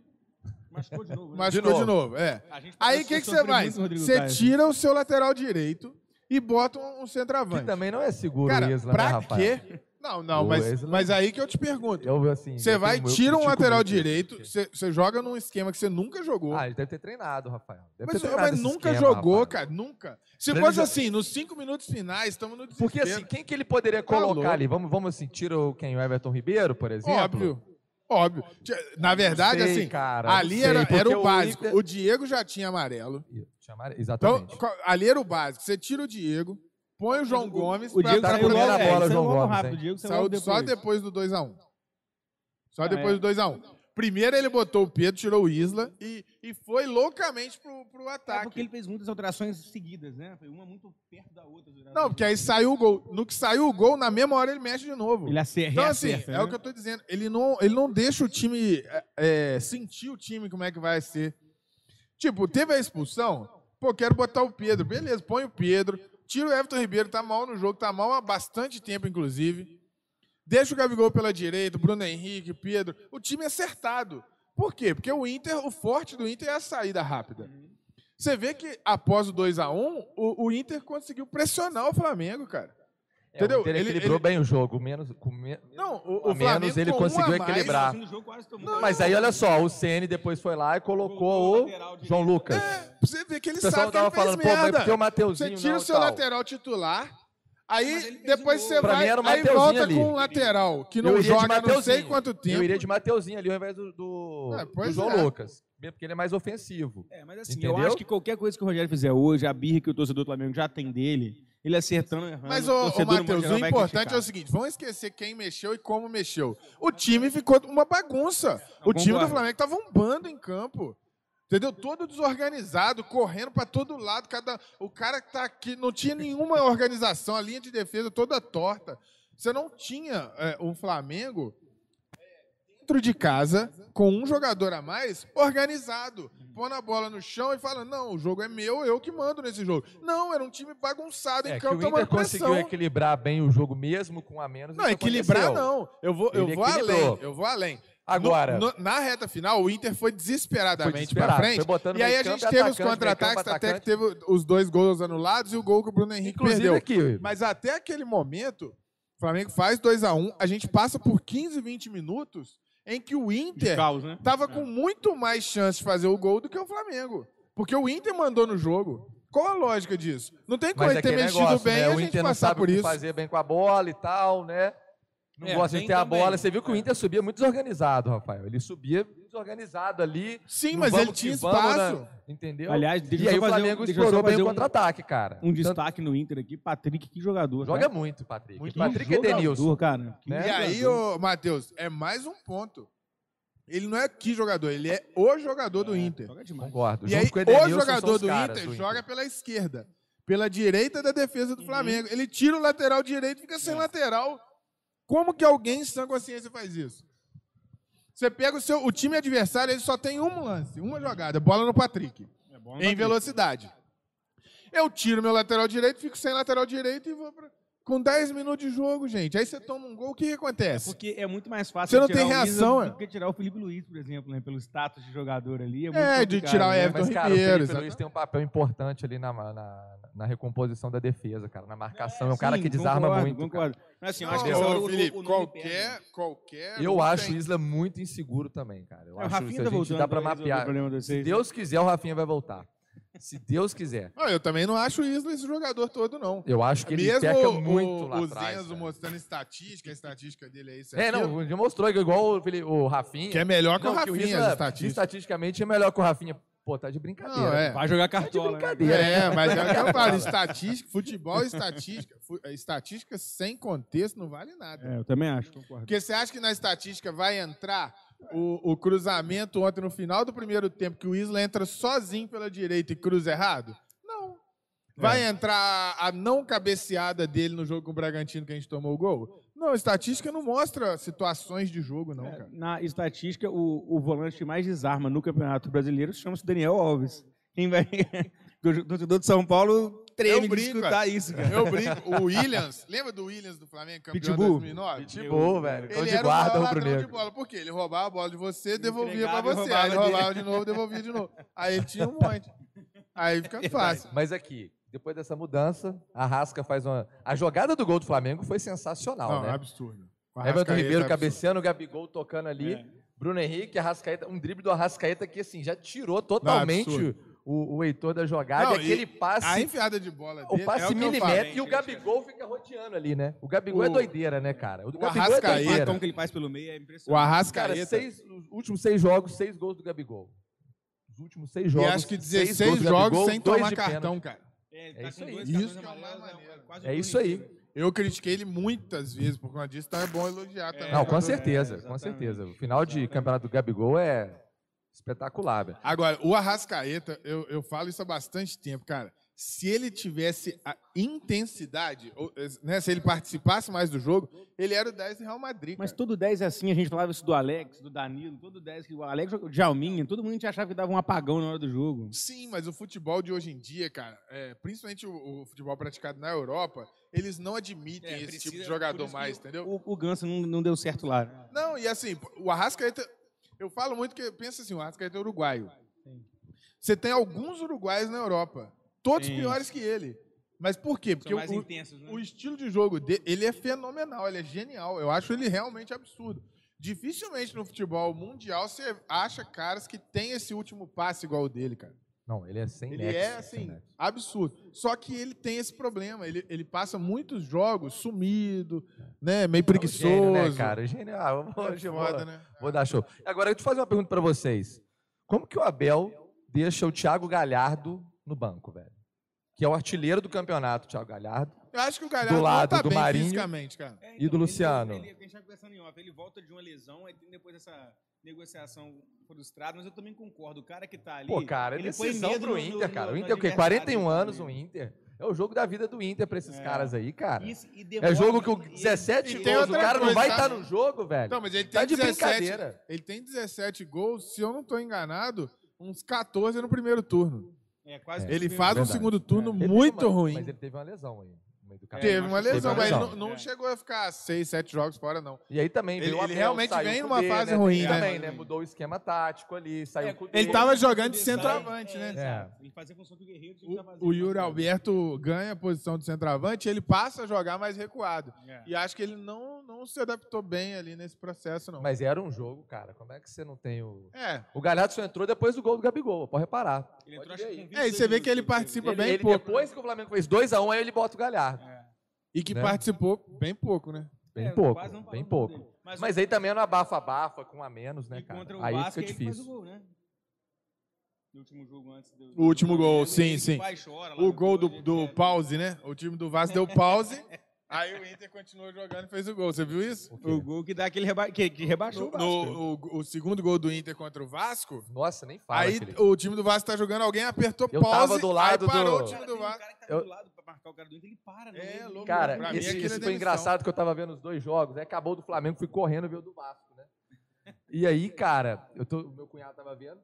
[SPEAKER 2] Machucou de novo. né?
[SPEAKER 1] machucou de
[SPEAKER 3] novo.
[SPEAKER 1] novo. É.
[SPEAKER 2] Gente
[SPEAKER 1] Aí o que, que você faz? Você
[SPEAKER 2] Caio.
[SPEAKER 1] tira o seu lateral direito e bota um, um
[SPEAKER 3] Que
[SPEAKER 1] centroavante.
[SPEAKER 3] também não é seguro
[SPEAKER 1] Cara,
[SPEAKER 3] o Isla,
[SPEAKER 1] pra
[SPEAKER 3] né, Rafael?
[SPEAKER 1] quê? Não, não,
[SPEAKER 3] O
[SPEAKER 1] mas,
[SPEAKER 3] Isla-
[SPEAKER 1] mas aí que eu te pergunto.
[SPEAKER 3] Eu, assim,
[SPEAKER 1] Você
[SPEAKER 3] eu
[SPEAKER 1] vai,
[SPEAKER 3] tenho- eu
[SPEAKER 1] tira um
[SPEAKER 3] critico
[SPEAKER 1] lateral
[SPEAKER 3] muito isso.
[SPEAKER 1] direito, você você joga num esquema que você nunca jogou.
[SPEAKER 3] Ah, ele deve ter treinado, Rafael. Deve
[SPEAKER 1] mas
[SPEAKER 3] ter treinado
[SPEAKER 1] mas
[SPEAKER 3] esse
[SPEAKER 1] nunca
[SPEAKER 3] esquema,
[SPEAKER 1] jogou,
[SPEAKER 3] Rafael.
[SPEAKER 1] cara, nunca. Se fosse
[SPEAKER 3] ele
[SPEAKER 1] assim, nos cinco minutos finais, estamos no desespero.
[SPEAKER 3] Porque assim, quem que ele poderia
[SPEAKER 1] Tá
[SPEAKER 3] colocar
[SPEAKER 1] louco.
[SPEAKER 3] ali? Vamos, vamos assim, tira o quem? O Everton Ribeiro, por exemplo?
[SPEAKER 1] Óbvio. Óbvio. Na verdade,
[SPEAKER 3] sei,
[SPEAKER 1] assim,
[SPEAKER 3] cara, não
[SPEAKER 1] ali
[SPEAKER 3] sei,
[SPEAKER 1] era,
[SPEAKER 3] porque
[SPEAKER 1] era o básico.
[SPEAKER 3] Inter-
[SPEAKER 1] O Diego já tinha amarelo.
[SPEAKER 3] Chamar-
[SPEAKER 1] Então,
[SPEAKER 3] Exatamente.
[SPEAKER 1] co- ali era o básico. Você tira o Diego, põe o João Gomes
[SPEAKER 2] O
[SPEAKER 1] pra
[SPEAKER 2] Diego
[SPEAKER 3] tá
[SPEAKER 2] saiu
[SPEAKER 3] comendo
[SPEAKER 2] logo,
[SPEAKER 3] a
[SPEAKER 2] é,
[SPEAKER 3] bola,
[SPEAKER 2] saiu
[SPEAKER 3] João Gomes,
[SPEAKER 2] rápido. Diego saiu logo
[SPEAKER 1] só depois do 2x1. Só
[SPEAKER 2] Ah,
[SPEAKER 1] depois
[SPEAKER 2] é.
[SPEAKER 1] do 2x1. Primeiro ele botou o Pedro, tirou o Isla e, e foi loucamente pro, pro
[SPEAKER 2] É
[SPEAKER 1] ataque.
[SPEAKER 2] porque ele fez muitas alterações seguidas, né? Foi uma muito perto da outra.
[SPEAKER 1] Não, porque aí saiu o gol. No que saiu o gol, na mesma hora ele mexe de novo.
[SPEAKER 2] Ele acerta.
[SPEAKER 1] Então, assim,
[SPEAKER 2] reacerta,
[SPEAKER 1] é
[SPEAKER 2] né?
[SPEAKER 1] o que eu tô dizendo. Ele não, ele não deixa o time é, é, sentir o time como é que vai ser. Tipo, teve a expulsão, pô, quero botar o Pedro. Beleza, põe o Pedro. Tira o Everton Ribeiro, tá mal no jogo, tá mal há bastante tempo, inclusive. Deixa o Gabigol pela direita, Bruno Henrique, Pedro. O time é acertado. Por quê? Porque o Inter, o forte do Inter é a saída rápida. Você vê que após o 2x1, o, o Inter conseguiu pressionar o Flamengo, cara.
[SPEAKER 3] É,
[SPEAKER 1] Entendeu? Ele-
[SPEAKER 3] equilibrou
[SPEAKER 1] ele-
[SPEAKER 3] bem o jogo. Menos, com me-
[SPEAKER 1] Não, o,
[SPEAKER 3] a
[SPEAKER 1] o
[SPEAKER 3] menos ele
[SPEAKER 1] um
[SPEAKER 3] conseguiu
[SPEAKER 1] a mais,
[SPEAKER 3] equilibrar.
[SPEAKER 2] No jogo quase tomou.
[SPEAKER 1] Não,
[SPEAKER 3] Mas aí, olha só, o CN depois foi lá e colocou o João Lucas.
[SPEAKER 1] Pra você ver que ele
[SPEAKER 3] O pessoal
[SPEAKER 1] sabe que ele
[SPEAKER 3] tava
[SPEAKER 1] fez
[SPEAKER 3] falando, pô, mas
[SPEAKER 1] merda.
[SPEAKER 3] porque o
[SPEAKER 1] Você
[SPEAKER 3] Mateuzinho
[SPEAKER 1] tira
[SPEAKER 3] não
[SPEAKER 1] o seu
[SPEAKER 3] tal.
[SPEAKER 1] lateral titular, aí
[SPEAKER 2] fez
[SPEAKER 1] depois você.
[SPEAKER 3] Pra
[SPEAKER 1] vai, aí volta
[SPEAKER 3] ali.
[SPEAKER 1] com um lateral que
[SPEAKER 3] Eu
[SPEAKER 1] não joga não sei quanto tempo.
[SPEAKER 3] Eu iria de Mateuzinho ali ao invés do, do,
[SPEAKER 1] É,
[SPEAKER 3] do João
[SPEAKER 1] é.
[SPEAKER 3] Lucas. Mesmo Porque ele é mais ofensivo.
[SPEAKER 2] É, mas assim, eu
[SPEAKER 3] Entendeu?
[SPEAKER 2] acho que qualquer coisa que o Rogério fizer hoje, a birra que o torcedor do Flamengo já tem dele, ele acertando, errando,
[SPEAKER 1] Mas,
[SPEAKER 2] o
[SPEAKER 1] ô, Matheus, o importante é o seguinte: vamos esquecer quem mexeu e como mexeu. O time ficou uma bagunça. O time do. Flamengo tava um bando em campo. Entendeu? Todo desorganizado, correndo para todo lado. Cada... O cara que tá aqui não tinha nenhuma organização, a linha de defesa toda torta. Você não tinha é, o Flamengo dentro de casa, com um jogador a mais, organizado. Pondo a bola no chão e falando: não, o jogo é meu, eu que mando nesse jogo. Não, era um time bagunçado
[SPEAKER 3] É
[SPEAKER 1] em
[SPEAKER 3] que o
[SPEAKER 1] campo,
[SPEAKER 3] Inter conseguiu
[SPEAKER 1] pressão.
[SPEAKER 3] equilibrar bem o jogo mesmo com a menos.
[SPEAKER 1] Não, equilibrar
[SPEAKER 3] aconteceu.
[SPEAKER 1] não. Eu vou, eu
[SPEAKER 3] Ele
[SPEAKER 1] vou
[SPEAKER 3] equilibrou.
[SPEAKER 1] além. Eu vou além.
[SPEAKER 3] Agora,
[SPEAKER 1] No- no- na reta final, o Inter foi desesperadamente pra frente. E aí a gente
[SPEAKER 3] campo,
[SPEAKER 1] teve os contra-ataques,
[SPEAKER 3] campo,
[SPEAKER 1] até que teve os dois gols anulados e o gol que o Bruno Henrique
[SPEAKER 3] inclusive
[SPEAKER 1] perdeu.
[SPEAKER 3] aqui,
[SPEAKER 1] Mas até aquele momento, o Flamengo faz 2 a 1 a gente passa por 15, 20 minutos em que o Inter
[SPEAKER 2] caos, né?
[SPEAKER 1] tava com muito mais chance de fazer o gol do que o Flamengo. Porque o Inter mandou no jogo. Qual a lógica disso? Não tem como ele
[SPEAKER 3] é
[SPEAKER 1] ter mexido
[SPEAKER 3] negócio,
[SPEAKER 1] bem
[SPEAKER 3] né?
[SPEAKER 1] e a
[SPEAKER 3] O
[SPEAKER 1] gente
[SPEAKER 3] Inter não
[SPEAKER 1] passar
[SPEAKER 3] sabe
[SPEAKER 1] por isso.
[SPEAKER 3] fazer bem com a bola e tal, né? Não
[SPEAKER 2] É,
[SPEAKER 3] gosta de ter a
[SPEAKER 2] também.
[SPEAKER 3] bola. Você viu que o
[SPEAKER 2] É.
[SPEAKER 3] Inter subia muito desorganizado, Rafael. Ele subia desorganizado ali.
[SPEAKER 1] Sim, mas ele tinha
[SPEAKER 3] que vamos,
[SPEAKER 1] espaço.
[SPEAKER 3] né? Entendeu?
[SPEAKER 2] Aliás, deixa
[SPEAKER 3] e aí o
[SPEAKER 2] um-
[SPEAKER 3] Flamengo
[SPEAKER 2] deixa eu só
[SPEAKER 3] explorou bem o
[SPEAKER 2] um-
[SPEAKER 3] contra-ataque, cara.
[SPEAKER 2] Um
[SPEAKER 3] Tanto-
[SPEAKER 2] destaque no Inter aqui, Patrick, que jogador.
[SPEAKER 3] Joga
[SPEAKER 2] tá?
[SPEAKER 3] muito, Patrick.
[SPEAKER 1] Muito
[SPEAKER 3] Patrick
[SPEAKER 2] Que
[SPEAKER 3] e Denilson.
[SPEAKER 2] jogador, cara. Que
[SPEAKER 3] Né?
[SPEAKER 1] E aí,
[SPEAKER 2] jogador.
[SPEAKER 1] ô, Matheus, é mais um ponto. Ele não é que jogador, ele é o jogador do Inter.
[SPEAKER 2] Joga demais.
[SPEAKER 3] Concordo.
[SPEAKER 1] E aí,
[SPEAKER 3] com o
[SPEAKER 1] jogador do Inter
[SPEAKER 3] do
[SPEAKER 1] joga pela esquerda, pela direita da defesa do Flamengo. Ele tira o lateral direito e fica sem lateral. Como que alguém em sã consciência faz isso? Você pega o seu. O time adversário, ele só tem um lance, uma jogada, bola no Patrick,
[SPEAKER 2] É
[SPEAKER 1] em
[SPEAKER 2] Patrick.
[SPEAKER 1] velocidade. Eu tiro meu lateral direito, fico sem lateral direito e vou pra. Com 10 minutos de jogo, gente. Aí você toma um gol, o que, que acontece?
[SPEAKER 2] Porque é muito mais fácil
[SPEAKER 1] Você não
[SPEAKER 2] tirar
[SPEAKER 1] tem reação, é?
[SPEAKER 2] do que tirar o Felipe Luiz, por exemplo, né? Pelo status de jogador ali. É, muito
[SPEAKER 1] É, de tirar o
[SPEAKER 2] né?
[SPEAKER 1] Everton
[SPEAKER 3] Mas, cara,
[SPEAKER 1] Ribeiro,
[SPEAKER 3] o Felipe
[SPEAKER 1] exatamente.
[SPEAKER 3] Luiz tem um papel importante ali na, na, na recomposição da defesa, cara. Na marcação. É, um cara
[SPEAKER 2] Sim,
[SPEAKER 3] que desarma
[SPEAKER 2] concordo,
[SPEAKER 3] muito. cara.
[SPEAKER 2] Concordo. Mas, assim, eu acho que o-
[SPEAKER 1] Felipe,
[SPEAKER 2] o nome
[SPEAKER 1] qualquer, qualquer.
[SPEAKER 3] Eu acho
[SPEAKER 1] tem.
[SPEAKER 3] o Isla muito inseguro também, cara. Eu
[SPEAKER 2] É, o
[SPEAKER 3] acho
[SPEAKER 2] Rafinha
[SPEAKER 3] que
[SPEAKER 2] tá
[SPEAKER 3] a gente
[SPEAKER 2] voltando
[SPEAKER 3] dá pra mapear. Se
[SPEAKER 2] vocês.
[SPEAKER 3] Deus quiser, o Rafinha vai voltar. Se Deus quiser.
[SPEAKER 1] Não, eu também não acho o Isla esse jogador todo, não.
[SPEAKER 3] Eu acho que ele
[SPEAKER 1] Mesmo
[SPEAKER 3] peca
[SPEAKER 1] o,
[SPEAKER 3] muito
[SPEAKER 1] o,
[SPEAKER 3] lá
[SPEAKER 1] o
[SPEAKER 3] atrás.
[SPEAKER 1] Zenzo
[SPEAKER 3] cara.
[SPEAKER 1] mostrando estatística, a estatística dele é isso
[SPEAKER 3] É,
[SPEAKER 1] aquilo,
[SPEAKER 3] não, já mostrou que igual o, o Rafinha.
[SPEAKER 1] que é melhor que
[SPEAKER 3] Não,
[SPEAKER 1] o
[SPEAKER 3] que
[SPEAKER 1] Rafinha,
[SPEAKER 3] Isla,
[SPEAKER 1] as estatísticas.
[SPEAKER 3] estatisticamente é melhor que o Rafinha. Pô, tá de brincadeira.
[SPEAKER 1] Não, é.
[SPEAKER 2] Vai jogar cartola. né?
[SPEAKER 3] brincadeira.
[SPEAKER 1] É, mas é o que eu falo, <laughs> estatística, futebol e estatística. Fu- Estatística sem contexto não vale nada.
[SPEAKER 2] É, eu também acho, concordo.
[SPEAKER 1] Porque você acha que na estatística vai entrar o, o cruzamento ontem no final do primeiro tempo, que o Isla entra sozinho pela direita e cruza errado? Não. Vai entrar a não cabeceada dele no jogo com o Bragantino que a gente tomou o gol? Não, a estatística não mostra situações de jogo, não, cara.
[SPEAKER 2] Na estatística, o, o volante que mais desarma no Campeonato Brasileiro chama-se Daniel Alves. Quem vai. <laughs> o torcedor de São Paulo treme
[SPEAKER 1] Eu
[SPEAKER 2] de
[SPEAKER 1] brinco,
[SPEAKER 2] escutar isso, cara.
[SPEAKER 1] Eu brinco. O Williams, lembra do Williams do Flamengo, campeão de
[SPEAKER 2] Pitbull.
[SPEAKER 1] 2009?
[SPEAKER 3] Pitbull, velho. Cão
[SPEAKER 1] Ele
[SPEAKER 3] de
[SPEAKER 1] era
[SPEAKER 3] guarda
[SPEAKER 1] ladrão de bola. Por quê? Ele roubava a bola de você, devolvia pra você.
[SPEAKER 2] roubava
[SPEAKER 1] Aí ele
[SPEAKER 2] dele.
[SPEAKER 1] roubava de novo, devolvia de novo. Aí ele tinha um monte. Aí fica fácil.
[SPEAKER 3] Mas aqui, depois dessa mudança, a Rasca faz uma. A jogada do gol do Flamengo foi sensacional,
[SPEAKER 1] Não, é
[SPEAKER 3] né?
[SPEAKER 1] absurdo. O
[SPEAKER 3] Everton
[SPEAKER 1] Arrascaeta
[SPEAKER 3] Ribeiro
[SPEAKER 1] é
[SPEAKER 3] cabeceando, o Gabigol tocando ali.
[SPEAKER 2] É.
[SPEAKER 3] Bruno Henrique, Arrascaeta, um drible do Arrascaeta que assim, já tirou totalmente
[SPEAKER 1] absurdo.
[SPEAKER 3] O, o Heitor da jogada.
[SPEAKER 1] Não,
[SPEAKER 3] e aquele
[SPEAKER 1] e
[SPEAKER 3] passe.
[SPEAKER 1] A enfiada de bola
[SPEAKER 3] o
[SPEAKER 1] dele
[SPEAKER 3] passe
[SPEAKER 1] é o
[SPEAKER 3] milimétrico e o Gabigol fica rodeando ali, né? O Gabigol é
[SPEAKER 1] O-
[SPEAKER 3] doideira, né, cara? O
[SPEAKER 1] o
[SPEAKER 3] Gabigol é
[SPEAKER 2] O
[SPEAKER 3] doideira.
[SPEAKER 2] cartão que ele faz pelo meio é
[SPEAKER 1] O
[SPEAKER 2] impressionante.
[SPEAKER 1] Arrascaeta.
[SPEAKER 3] Cara, seis, os últimos seis jogos, seis gols do Gabigol. Os últimos seis
[SPEAKER 1] E
[SPEAKER 3] jogos.
[SPEAKER 1] acho que
[SPEAKER 3] seis
[SPEAKER 1] 16
[SPEAKER 3] gols do
[SPEAKER 1] jogos
[SPEAKER 3] Gabigol,
[SPEAKER 1] sem tomar
[SPEAKER 3] de
[SPEAKER 1] cartão,
[SPEAKER 3] pênalti.
[SPEAKER 1] cara.
[SPEAKER 2] É,
[SPEAKER 3] É isso aí.
[SPEAKER 2] dois
[SPEAKER 1] Isso que é o
[SPEAKER 2] quase
[SPEAKER 3] É
[SPEAKER 2] o
[SPEAKER 3] isso aí.
[SPEAKER 1] Eu critiquei ele muitas vezes por conta disso, então é bom elogiar também.
[SPEAKER 3] Não, com
[SPEAKER 2] É,
[SPEAKER 3] certeza, com certeza. O final de campeonato do Gabigol é espetacular, velho.
[SPEAKER 1] Agora, o Arrascaeta, eu, eu falo isso há bastante tempo, cara. Se ele tivesse a intensidade, ou, né, se ele participasse mais do jogo, ele era o 10 do Real Madrid.
[SPEAKER 2] Mas
[SPEAKER 1] cara.
[SPEAKER 2] todo 10 é assim, a gente falava isso do Alex, do Danilo, todo 10 que o Alex, o Djalminha, todo mundo a gente achava que dava um apagão na hora do jogo.
[SPEAKER 1] Sim, mas o futebol de hoje em dia, cara, é, principalmente o, o futebol praticado na Europa, eles não admitem
[SPEAKER 2] É,
[SPEAKER 1] esse
[SPEAKER 2] precisa-
[SPEAKER 1] tipo de jogador mais, entendeu?
[SPEAKER 2] O, o Ganso não, não deu certo lá.
[SPEAKER 1] Não, e assim, o Arrascaeta, eu falo muito que, pensa assim, o Arrascaeta é uruguaio. Você tem alguns uruguaios na Europa, todos
[SPEAKER 2] Sim.
[SPEAKER 1] piores que ele. Mas por quê? Porque o,
[SPEAKER 2] intensos, né?
[SPEAKER 1] o estilo de jogo dele, ele é fenomenal, ele é genial. Eu acho ele realmente absurdo. Dificilmente no futebol mundial você acha caras que têm esse último passe igual o dele, cara.
[SPEAKER 3] Não, ele é sem
[SPEAKER 1] Ele
[SPEAKER 3] nexo,
[SPEAKER 1] é, assim, absurdo. Só que ele tem esse problema. Ele, ele passa muitos jogos sumido, né? Meio preguiçoso.
[SPEAKER 3] Gênio, né, cara? Gênio. Ah,
[SPEAKER 1] É foda,
[SPEAKER 3] vou,
[SPEAKER 1] né?
[SPEAKER 3] vou dar show. Agora, eu te fazer uma pergunta pra vocês. Como que o Abel deixa o Thiago Galhardo no banco, velho? Que é o artilheiro do campeonato, Thiago Galhardo.
[SPEAKER 1] Eu acho que o Galhardo
[SPEAKER 3] Do lado
[SPEAKER 1] tá
[SPEAKER 3] do
[SPEAKER 1] bem
[SPEAKER 3] Marinho.
[SPEAKER 1] fisicamente, cara.
[SPEAKER 2] É,
[SPEAKER 3] E do
[SPEAKER 2] ele-
[SPEAKER 3] Luciano?
[SPEAKER 2] Ele, ele, a gente tá conversando em off, ele volta de uma lesão, aí tem depois essa negociação frustrada, mas eu também concordo. O cara que tá ali.
[SPEAKER 3] Pô, cara, é decisão
[SPEAKER 2] medo
[SPEAKER 3] pro Inter,
[SPEAKER 2] no-
[SPEAKER 3] cara. O Inter é o quê?
[SPEAKER 2] adversário
[SPEAKER 3] 41 anos o. Inter. É o jogo da vida do Inter pra esses
[SPEAKER 2] É.
[SPEAKER 3] caras aí, cara.
[SPEAKER 2] Isso, e
[SPEAKER 3] É jogo que o
[SPEAKER 2] e-
[SPEAKER 3] 17
[SPEAKER 1] e tem
[SPEAKER 3] gols, o cara não
[SPEAKER 1] coisa,
[SPEAKER 3] vai
[SPEAKER 1] tá?
[SPEAKER 3] estar no jogo, velho.
[SPEAKER 1] Então, mas ele
[SPEAKER 3] Tá
[SPEAKER 1] tem
[SPEAKER 3] de
[SPEAKER 1] 17.
[SPEAKER 3] brincadeira.
[SPEAKER 1] Ele tem 17 gols, se eu não tô enganado, uns 14 no primeiro turno.
[SPEAKER 2] É, quase
[SPEAKER 3] É.
[SPEAKER 1] Ele faz um
[SPEAKER 3] Verdade.
[SPEAKER 1] segundo turno
[SPEAKER 3] teve
[SPEAKER 1] muito
[SPEAKER 3] uma-
[SPEAKER 1] ruim.
[SPEAKER 3] Mas ele teve uma lesão aí. Do
[SPEAKER 2] É.
[SPEAKER 1] Teve uma lesão,
[SPEAKER 3] Teve
[SPEAKER 1] mas
[SPEAKER 3] lesão.
[SPEAKER 1] não, não
[SPEAKER 2] É.
[SPEAKER 1] chegou a ficar 6, 7 jogos fora, não.
[SPEAKER 3] E aí também
[SPEAKER 1] Ele-
[SPEAKER 3] veio
[SPEAKER 1] ele realmente vem numa
[SPEAKER 3] D,
[SPEAKER 1] fase
[SPEAKER 3] né?
[SPEAKER 1] ruim, né?
[SPEAKER 3] Também, né? Mudou o esquema tático ali, saiu
[SPEAKER 2] É,
[SPEAKER 3] com o D.
[SPEAKER 1] Ele tava jogando de centroavante, né?
[SPEAKER 2] exato. Ele fazia a função que o Guerreiro tá.
[SPEAKER 1] O, o Yuri Alberto ganha a posição de centroavante, ele passa a jogar mais recuado.
[SPEAKER 2] É.
[SPEAKER 1] E acho que ele não, não se adaptou bem ali nesse processo, não.
[SPEAKER 3] Mas era um jogo, cara. Como é que você não tem o.
[SPEAKER 1] É.
[SPEAKER 3] O Galhardo só entrou depois do gol do Gabigol, pode reparar.
[SPEAKER 2] Ele
[SPEAKER 3] Pode
[SPEAKER 2] entrou, acho
[SPEAKER 1] É, e
[SPEAKER 2] 22
[SPEAKER 1] você vê que ele participa
[SPEAKER 3] Ele,
[SPEAKER 1] bem
[SPEAKER 3] ele,
[SPEAKER 1] pouco.
[SPEAKER 3] depois que o Flamengo fez 2x1, aí ele bota o Galhardo.
[SPEAKER 2] É.
[SPEAKER 1] E que
[SPEAKER 3] né?
[SPEAKER 1] participou bem pouco, né?
[SPEAKER 3] Bem
[SPEAKER 2] É,
[SPEAKER 3] pouco,
[SPEAKER 2] não
[SPEAKER 3] bem pouco.
[SPEAKER 2] dele. Mas,
[SPEAKER 3] Mas aí também é no abafa-abafa, com um a menos, né, cara?
[SPEAKER 2] contra o
[SPEAKER 3] Aí
[SPEAKER 2] Vasco,
[SPEAKER 3] fica
[SPEAKER 2] ele faz o
[SPEAKER 3] difícil.
[SPEAKER 2] gol, né? No último jogo antes do.
[SPEAKER 1] O último gol, sim, sim.
[SPEAKER 2] chora
[SPEAKER 1] O gol do, do
[SPEAKER 2] etc.
[SPEAKER 1] pause, né? O time do Vasco deu pause. <laughs> Aí o Inter continuou jogando e fez o gol. Você viu isso?
[SPEAKER 2] O gol que dá aquele reba... que, que rebaixou
[SPEAKER 1] No,
[SPEAKER 2] o Vasco.
[SPEAKER 1] no- o, o segundo gol do Inter contra o Vasco.
[SPEAKER 3] Nossa, nem fala.
[SPEAKER 1] Aí
[SPEAKER 3] Felipe.
[SPEAKER 1] o time do Vasco tá jogando, alguém apertou
[SPEAKER 3] Eu
[SPEAKER 1] pause.
[SPEAKER 3] tava do lado
[SPEAKER 1] aí parou
[SPEAKER 3] do-
[SPEAKER 1] o time
[SPEAKER 2] Cara,
[SPEAKER 1] do
[SPEAKER 2] tem um
[SPEAKER 1] Vasco.
[SPEAKER 2] cara que tá
[SPEAKER 3] Eu-
[SPEAKER 2] do lado pra marcar o cara do Inter, ele para. no
[SPEAKER 1] É, louco.
[SPEAKER 3] Cara,
[SPEAKER 1] Pra mim,
[SPEAKER 3] esse,
[SPEAKER 1] é
[SPEAKER 3] esse foi engraçado que eu tava vendo os dois jogos. Aí acabou do Flamengo, fui correndo ver o do Vasco, né? E aí, cara, eu tô, o meu cunhado tava vendo,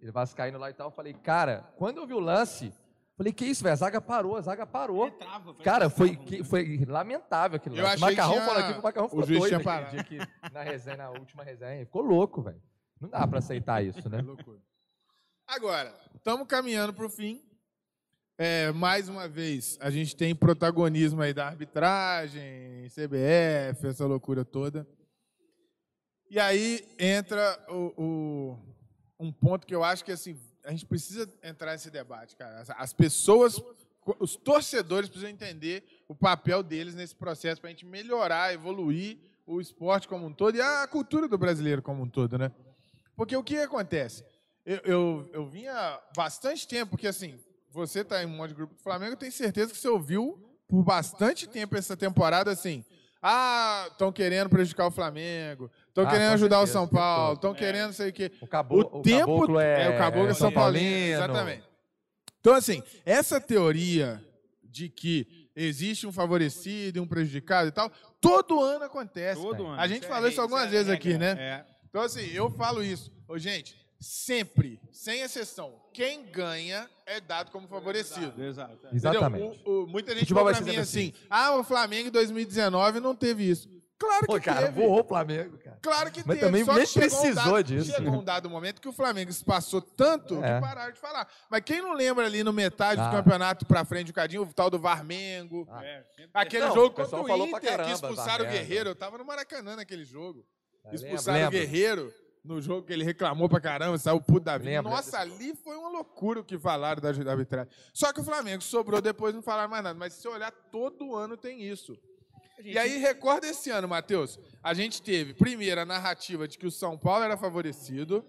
[SPEAKER 3] ele vascaíno lá e tal. Eu falei, cara, quando eu vi o lance, falei, que isso, velho? A zaga parou, a zaga parou.
[SPEAKER 2] Ele trava,
[SPEAKER 3] Cara,
[SPEAKER 2] que
[SPEAKER 3] foi, que, foi lamentável aquilo
[SPEAKER 1] Eu
[SPEAKER 3] lá. O
[SPEAKER 1] achei que
[SPEAKER 3] Macarrão
[SPEAKER 1] tinha-
[SPEAKER 3] falou aqui que o Macarrão ficou
[SPEAKER 1] juiz
[SPEAKER 3] doido
[SPEAKER 1] tinha parado.
[SPEAKER 3] dia que, na resenha, na última resenha. Ficou louco, velho. Não dá pra aceitar isso, né? <laughs>
[SPEAKER 1] É loucura. Agora, estamos caminhando para o fim. É, mais uma vez, a gente tem protagonismo aí da arbitragem, CBF, essa loucura toda. E aí entra o, o- um ponto que eu acho que assim, a gente precisa entrar nesse debate, cara. As, as pessoas, os torcedores precisam entender o papel deles nesse processo para a gente melhorar, evoluir o esporte como um todo e a cultura do brasileiro como um todo, né? Porque o que acontece? Eu, eu, eu vinha bastante tempo, porque assim, você está em um monte de grupo do Flamengo, eu tenho certeza que você ouviu por bastante tempo essa temporada assim. Ah, estão querendo prejudicar o Flamengo, estão
[SPEAKER 3] Ah,
[SPEAKER 1] querendo ajudar
[SPEAKER 3] certeza,
[SPEAKER 1] o São
[SPEAKER 3] o
[SPEAKER 1] Paulo, estão
[SPEAKER 2] É.
[SPEAKER 1] querendo não sei o quê.
[SPEAKER 3] O, cabo,
[SPEAKER 1] O, tempo
[SPEAKER 3] caboclo é,
[SPEAKER 1] o caboclo é São Paulino, exatamente. Então assim, essa teoria de que existe um favorecido e um prejudicado e tal, todo ano acontece.
[SPEAKER 2] Todo ano.
[SPEAKER 1] A gente
[SPEAKER 2] é
[SPEAKER 1] falou isso
[SPEAKER 2] regra,
[SPEAKER 1] algumas
[SPEAKER 2] é
[SPEAKER 1] vezes aqui, né?
[SPEAKER 2] É.
[SPEAKER 1] Então, assim, eu falo isso. Ô, gente, sempre, sem exceção, quem ganha é dado como favorecido.
[SPEAKER 2] Exato. é.
[SPEAKER 3] Exatamente.
[SPEAKER 1] O- o- muita gente
[SPEAKER 3] vai
[SPEAKER 1] pra mim assim,
[SPEAKER 3] assim.
[SPEAKER 1] ah, o Flamengo em 2019 não teve isso. Claro que
[SPEAKER 3] Pô, cara,
[SPEAKER 1] teve.
[SPEAKER 3] voou o Flamengo, cara.
[SPEAKER 1] Claro que
[SPEAKER 3] Mas
[SPEAKER 1] teve.
[SPEAKER 3] também
[SPEAKER 1] só
[SPEAKER 3] nem
[SPEAKER 1] que chegou um
[SPEAKER 3] precisou
[SPEAKER 1] dado-
[SPEAKER 3] disso.
[SPEAKER 1] Chegou um dado momento que o Flamengo se passou tanto
[SPEAKER 3] É.
[SPEAKER 1] que pararam de falar. Mas quem não lembra ali no metade
[SPEAKER 3] Ah.
[SPEAKER 1] do campeonato pra frente, um cadinho, o tal do Varmengo,
[SPEAKER 3] Ah.
[SPEAKER 2] É,
[SPEAKER 1] aquele
[SPEAKER 3] Não,
[SPEAKER 1] jogo
[SPEAKER 3] o
[SPEAKER 1] contra o
[SPEAKER 3] falou pra
[SPEAKER 1] Inter, que
[SPEAKER 3] caramba,
[SPEAKER 1] expulsaram o
[SPEAKER 3] Varmengo.
[SPEAKER 1] Guerreiro. Eu tava no Maracanã naquele jogo.
[SPEAKER 3] Eu
[SPEAKER 1] Expulsaram
[SPEAKER 3] lembro,
[SPEAKER 1] o Guerreiro no jogo que ele reclamou pra caramba, saiu puto da vida.
[SPEAKER 3] Lembro,
[SPEAKER 1] Nossa, ali foi uma loucura o que falaram da da arbitragem. Só que o Flamengo sobrou depois não falaram mais nada. Mas se você olhar, todo ano tem isso. E aí, recorda esse ano, Matheus. A gente teve, primeiro, a narrativa de que o São Paulo era favorecido.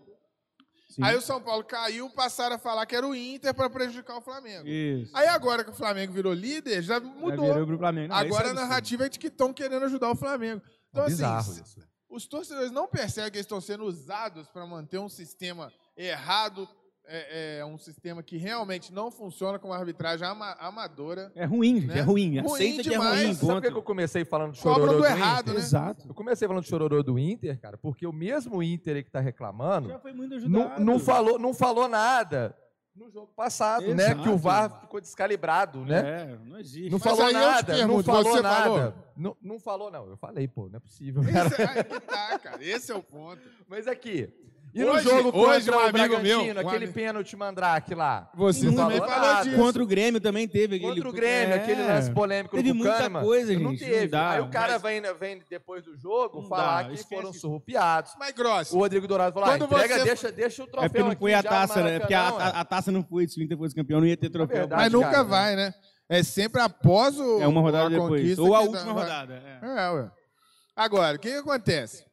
[SPEAKER 2] Sim.
[SPEAKER 1] Aí o São Paulo caiu, passaram a falar que era o Inter para prejudicar o Flamengo.
[SPEAKER 2] Isso.
[SPEAKER 1] Aí agora que o Flamengo virou líder, já
[SPEAKER 2] Já
[SPEAKER 1] mudou.
[SPEAKER 2] virou pro Flamengo. Não,
[SPEAKER 1] agora
[SPEAKER 2] é
[SPEAKER 1] a narrativa é de que estão querendo ajudar o Flamengo. Então,
[SPEAKER 3] É
[SPEAKER 1] assim,
[SPEAKER 3] isso.
[SPEAKER 1] os torcedores não percebem que eles estão sendo usados para manter um sistema errado, é, é, um sistema que realmente não funciona com uma arbitragem ama- amadora.
[SPEAKER 2] É ruim, gente.
[SPEAKER 1] Né?
[SPEAKER 2] É ruim.
[SPEAKER 1] Ruim
[SPEAKER 2] Aceita que é
[SPEAKER 1] demais.
[SPEAKER 2] ruim.
[SPEAKER 3] Sabe por que eu comecei falando do chororô
[SPEAKER 1] do
[SPEAKER 3] do
[SPEAKER 1] errado,
[SPEAKER 3] Inter?
[SPEAKER 1] né?
[SPEAKER 2] Exato.
[SPEAKER 3] Eu comecei falando do chororô do Inter, cara, porque o mesmo Inter aí que tá reclamando
[SPEAKER 2] Já foi muito
[SPEAKER 3] não,
[SPEAKER 2] ajudado.
[SPEAKER 3] não falou, não falou nada no jogo passado, né?
[SPEAKER 2] Exato.
[SPEAKER 3] Que o VAR ficou descalibrado, né?
[SPEAKER 2] É, não existe.
[SPEAKER 3] Não
[SPEAKER 1] Mas
[SPEAKER 3] falou
[SPEAKER 1] aí
[SPEAKER 3] nada, não
[SPEAKER 1] pergunto,
[SPEAKER 3] falou
[SPEAKER 1] você
[SPEAKER 3] nada.
[SPEAKER 1] falou?
[SPEAKER 3] Não, não falou, não. Eu falei, pô, não é possível, cara.
[SPEAKER 1] Esse, aí que tá, cara. Esse é o ponto.
[SPEAKER 3] Mas aqui. E
[SPEAKER 1] Hoje-
[SPEAKER 3] no jogo
[SPEAKER 1] hoje
[SPEAKER 3] contra
[SPEAKER 1] um
[SPEAKER 3] o
[SPEAKER 1] amigo meu, um
[SPEAKER 3] aquele
[SPEAKER 1] ami-
[SPEAKER 3] pênalti mandrake lá.
[SPEAKER 1] Você
[SPEAKER 3] Não
[SPEAKER 1] também
[SPEAKER 3] falou
[SPEAKER 1] falou
[SPEAKER 3] nada.
[SPEAKER 1] disso.
[SPEAKER 2] Contra o Grêmio também teve aquele.
[SPEAKER 3] Contra o Grêmio,
[SPEAKER 2] É.
[SPEAKER 3] aquele lance polêmico
[SPEAKER 2] Teve
[SPEAKER 3] do
[SPEAKER 2] muita
[SPEAKER 3] Kahneman,
[SPEAKER 2] coisa,
[SPEAKER 3] não
[SPEAKER 2] gente, não
[SPEAKER 3] teve.
[SPEAKER 2] dá,
[SPEAKER 3] Aí o cara
[SPEAKER 2] mas-
[SPEAKER 3] vem, vem depois do jogo
[SPEAKER 2] Não
[SPEAKER 3] falar
[SPEAKER 2] dá,
[SPEAKER 3] que
[SPEAKER 2] esquece
[SPEAKER 3] foram surrupiados.
[SPEAKER 1] Mas, Grosso,
[SPEAKER 3] O Rodrigo Dourado falou, ah,
[SPEAKER 1] Quando
[SPEAKER 3] entrega,
[SPEAKER 1] você-
[SPEAKER 3] deixa, deixa o troféu
[SPEAKER 2] É porque não
[SPEAKER 3] aqui
[SPEAKER 2] foi a taça, né? Porque a, a- a taça não foi. Se o Inter fosse campeão, não ia ter troféu.
[SPEAKER 3] verdade,
[SPEAKER 1] mas nunca
[SPEAKER 3] cara,
[SPEAKER 1] vai, né? É sempre após o,
[SPEAKER 2] É uma rodada depois. Ou a última rodada. é.
[SPEAKER 1] É, ué. Agora, o que acontece?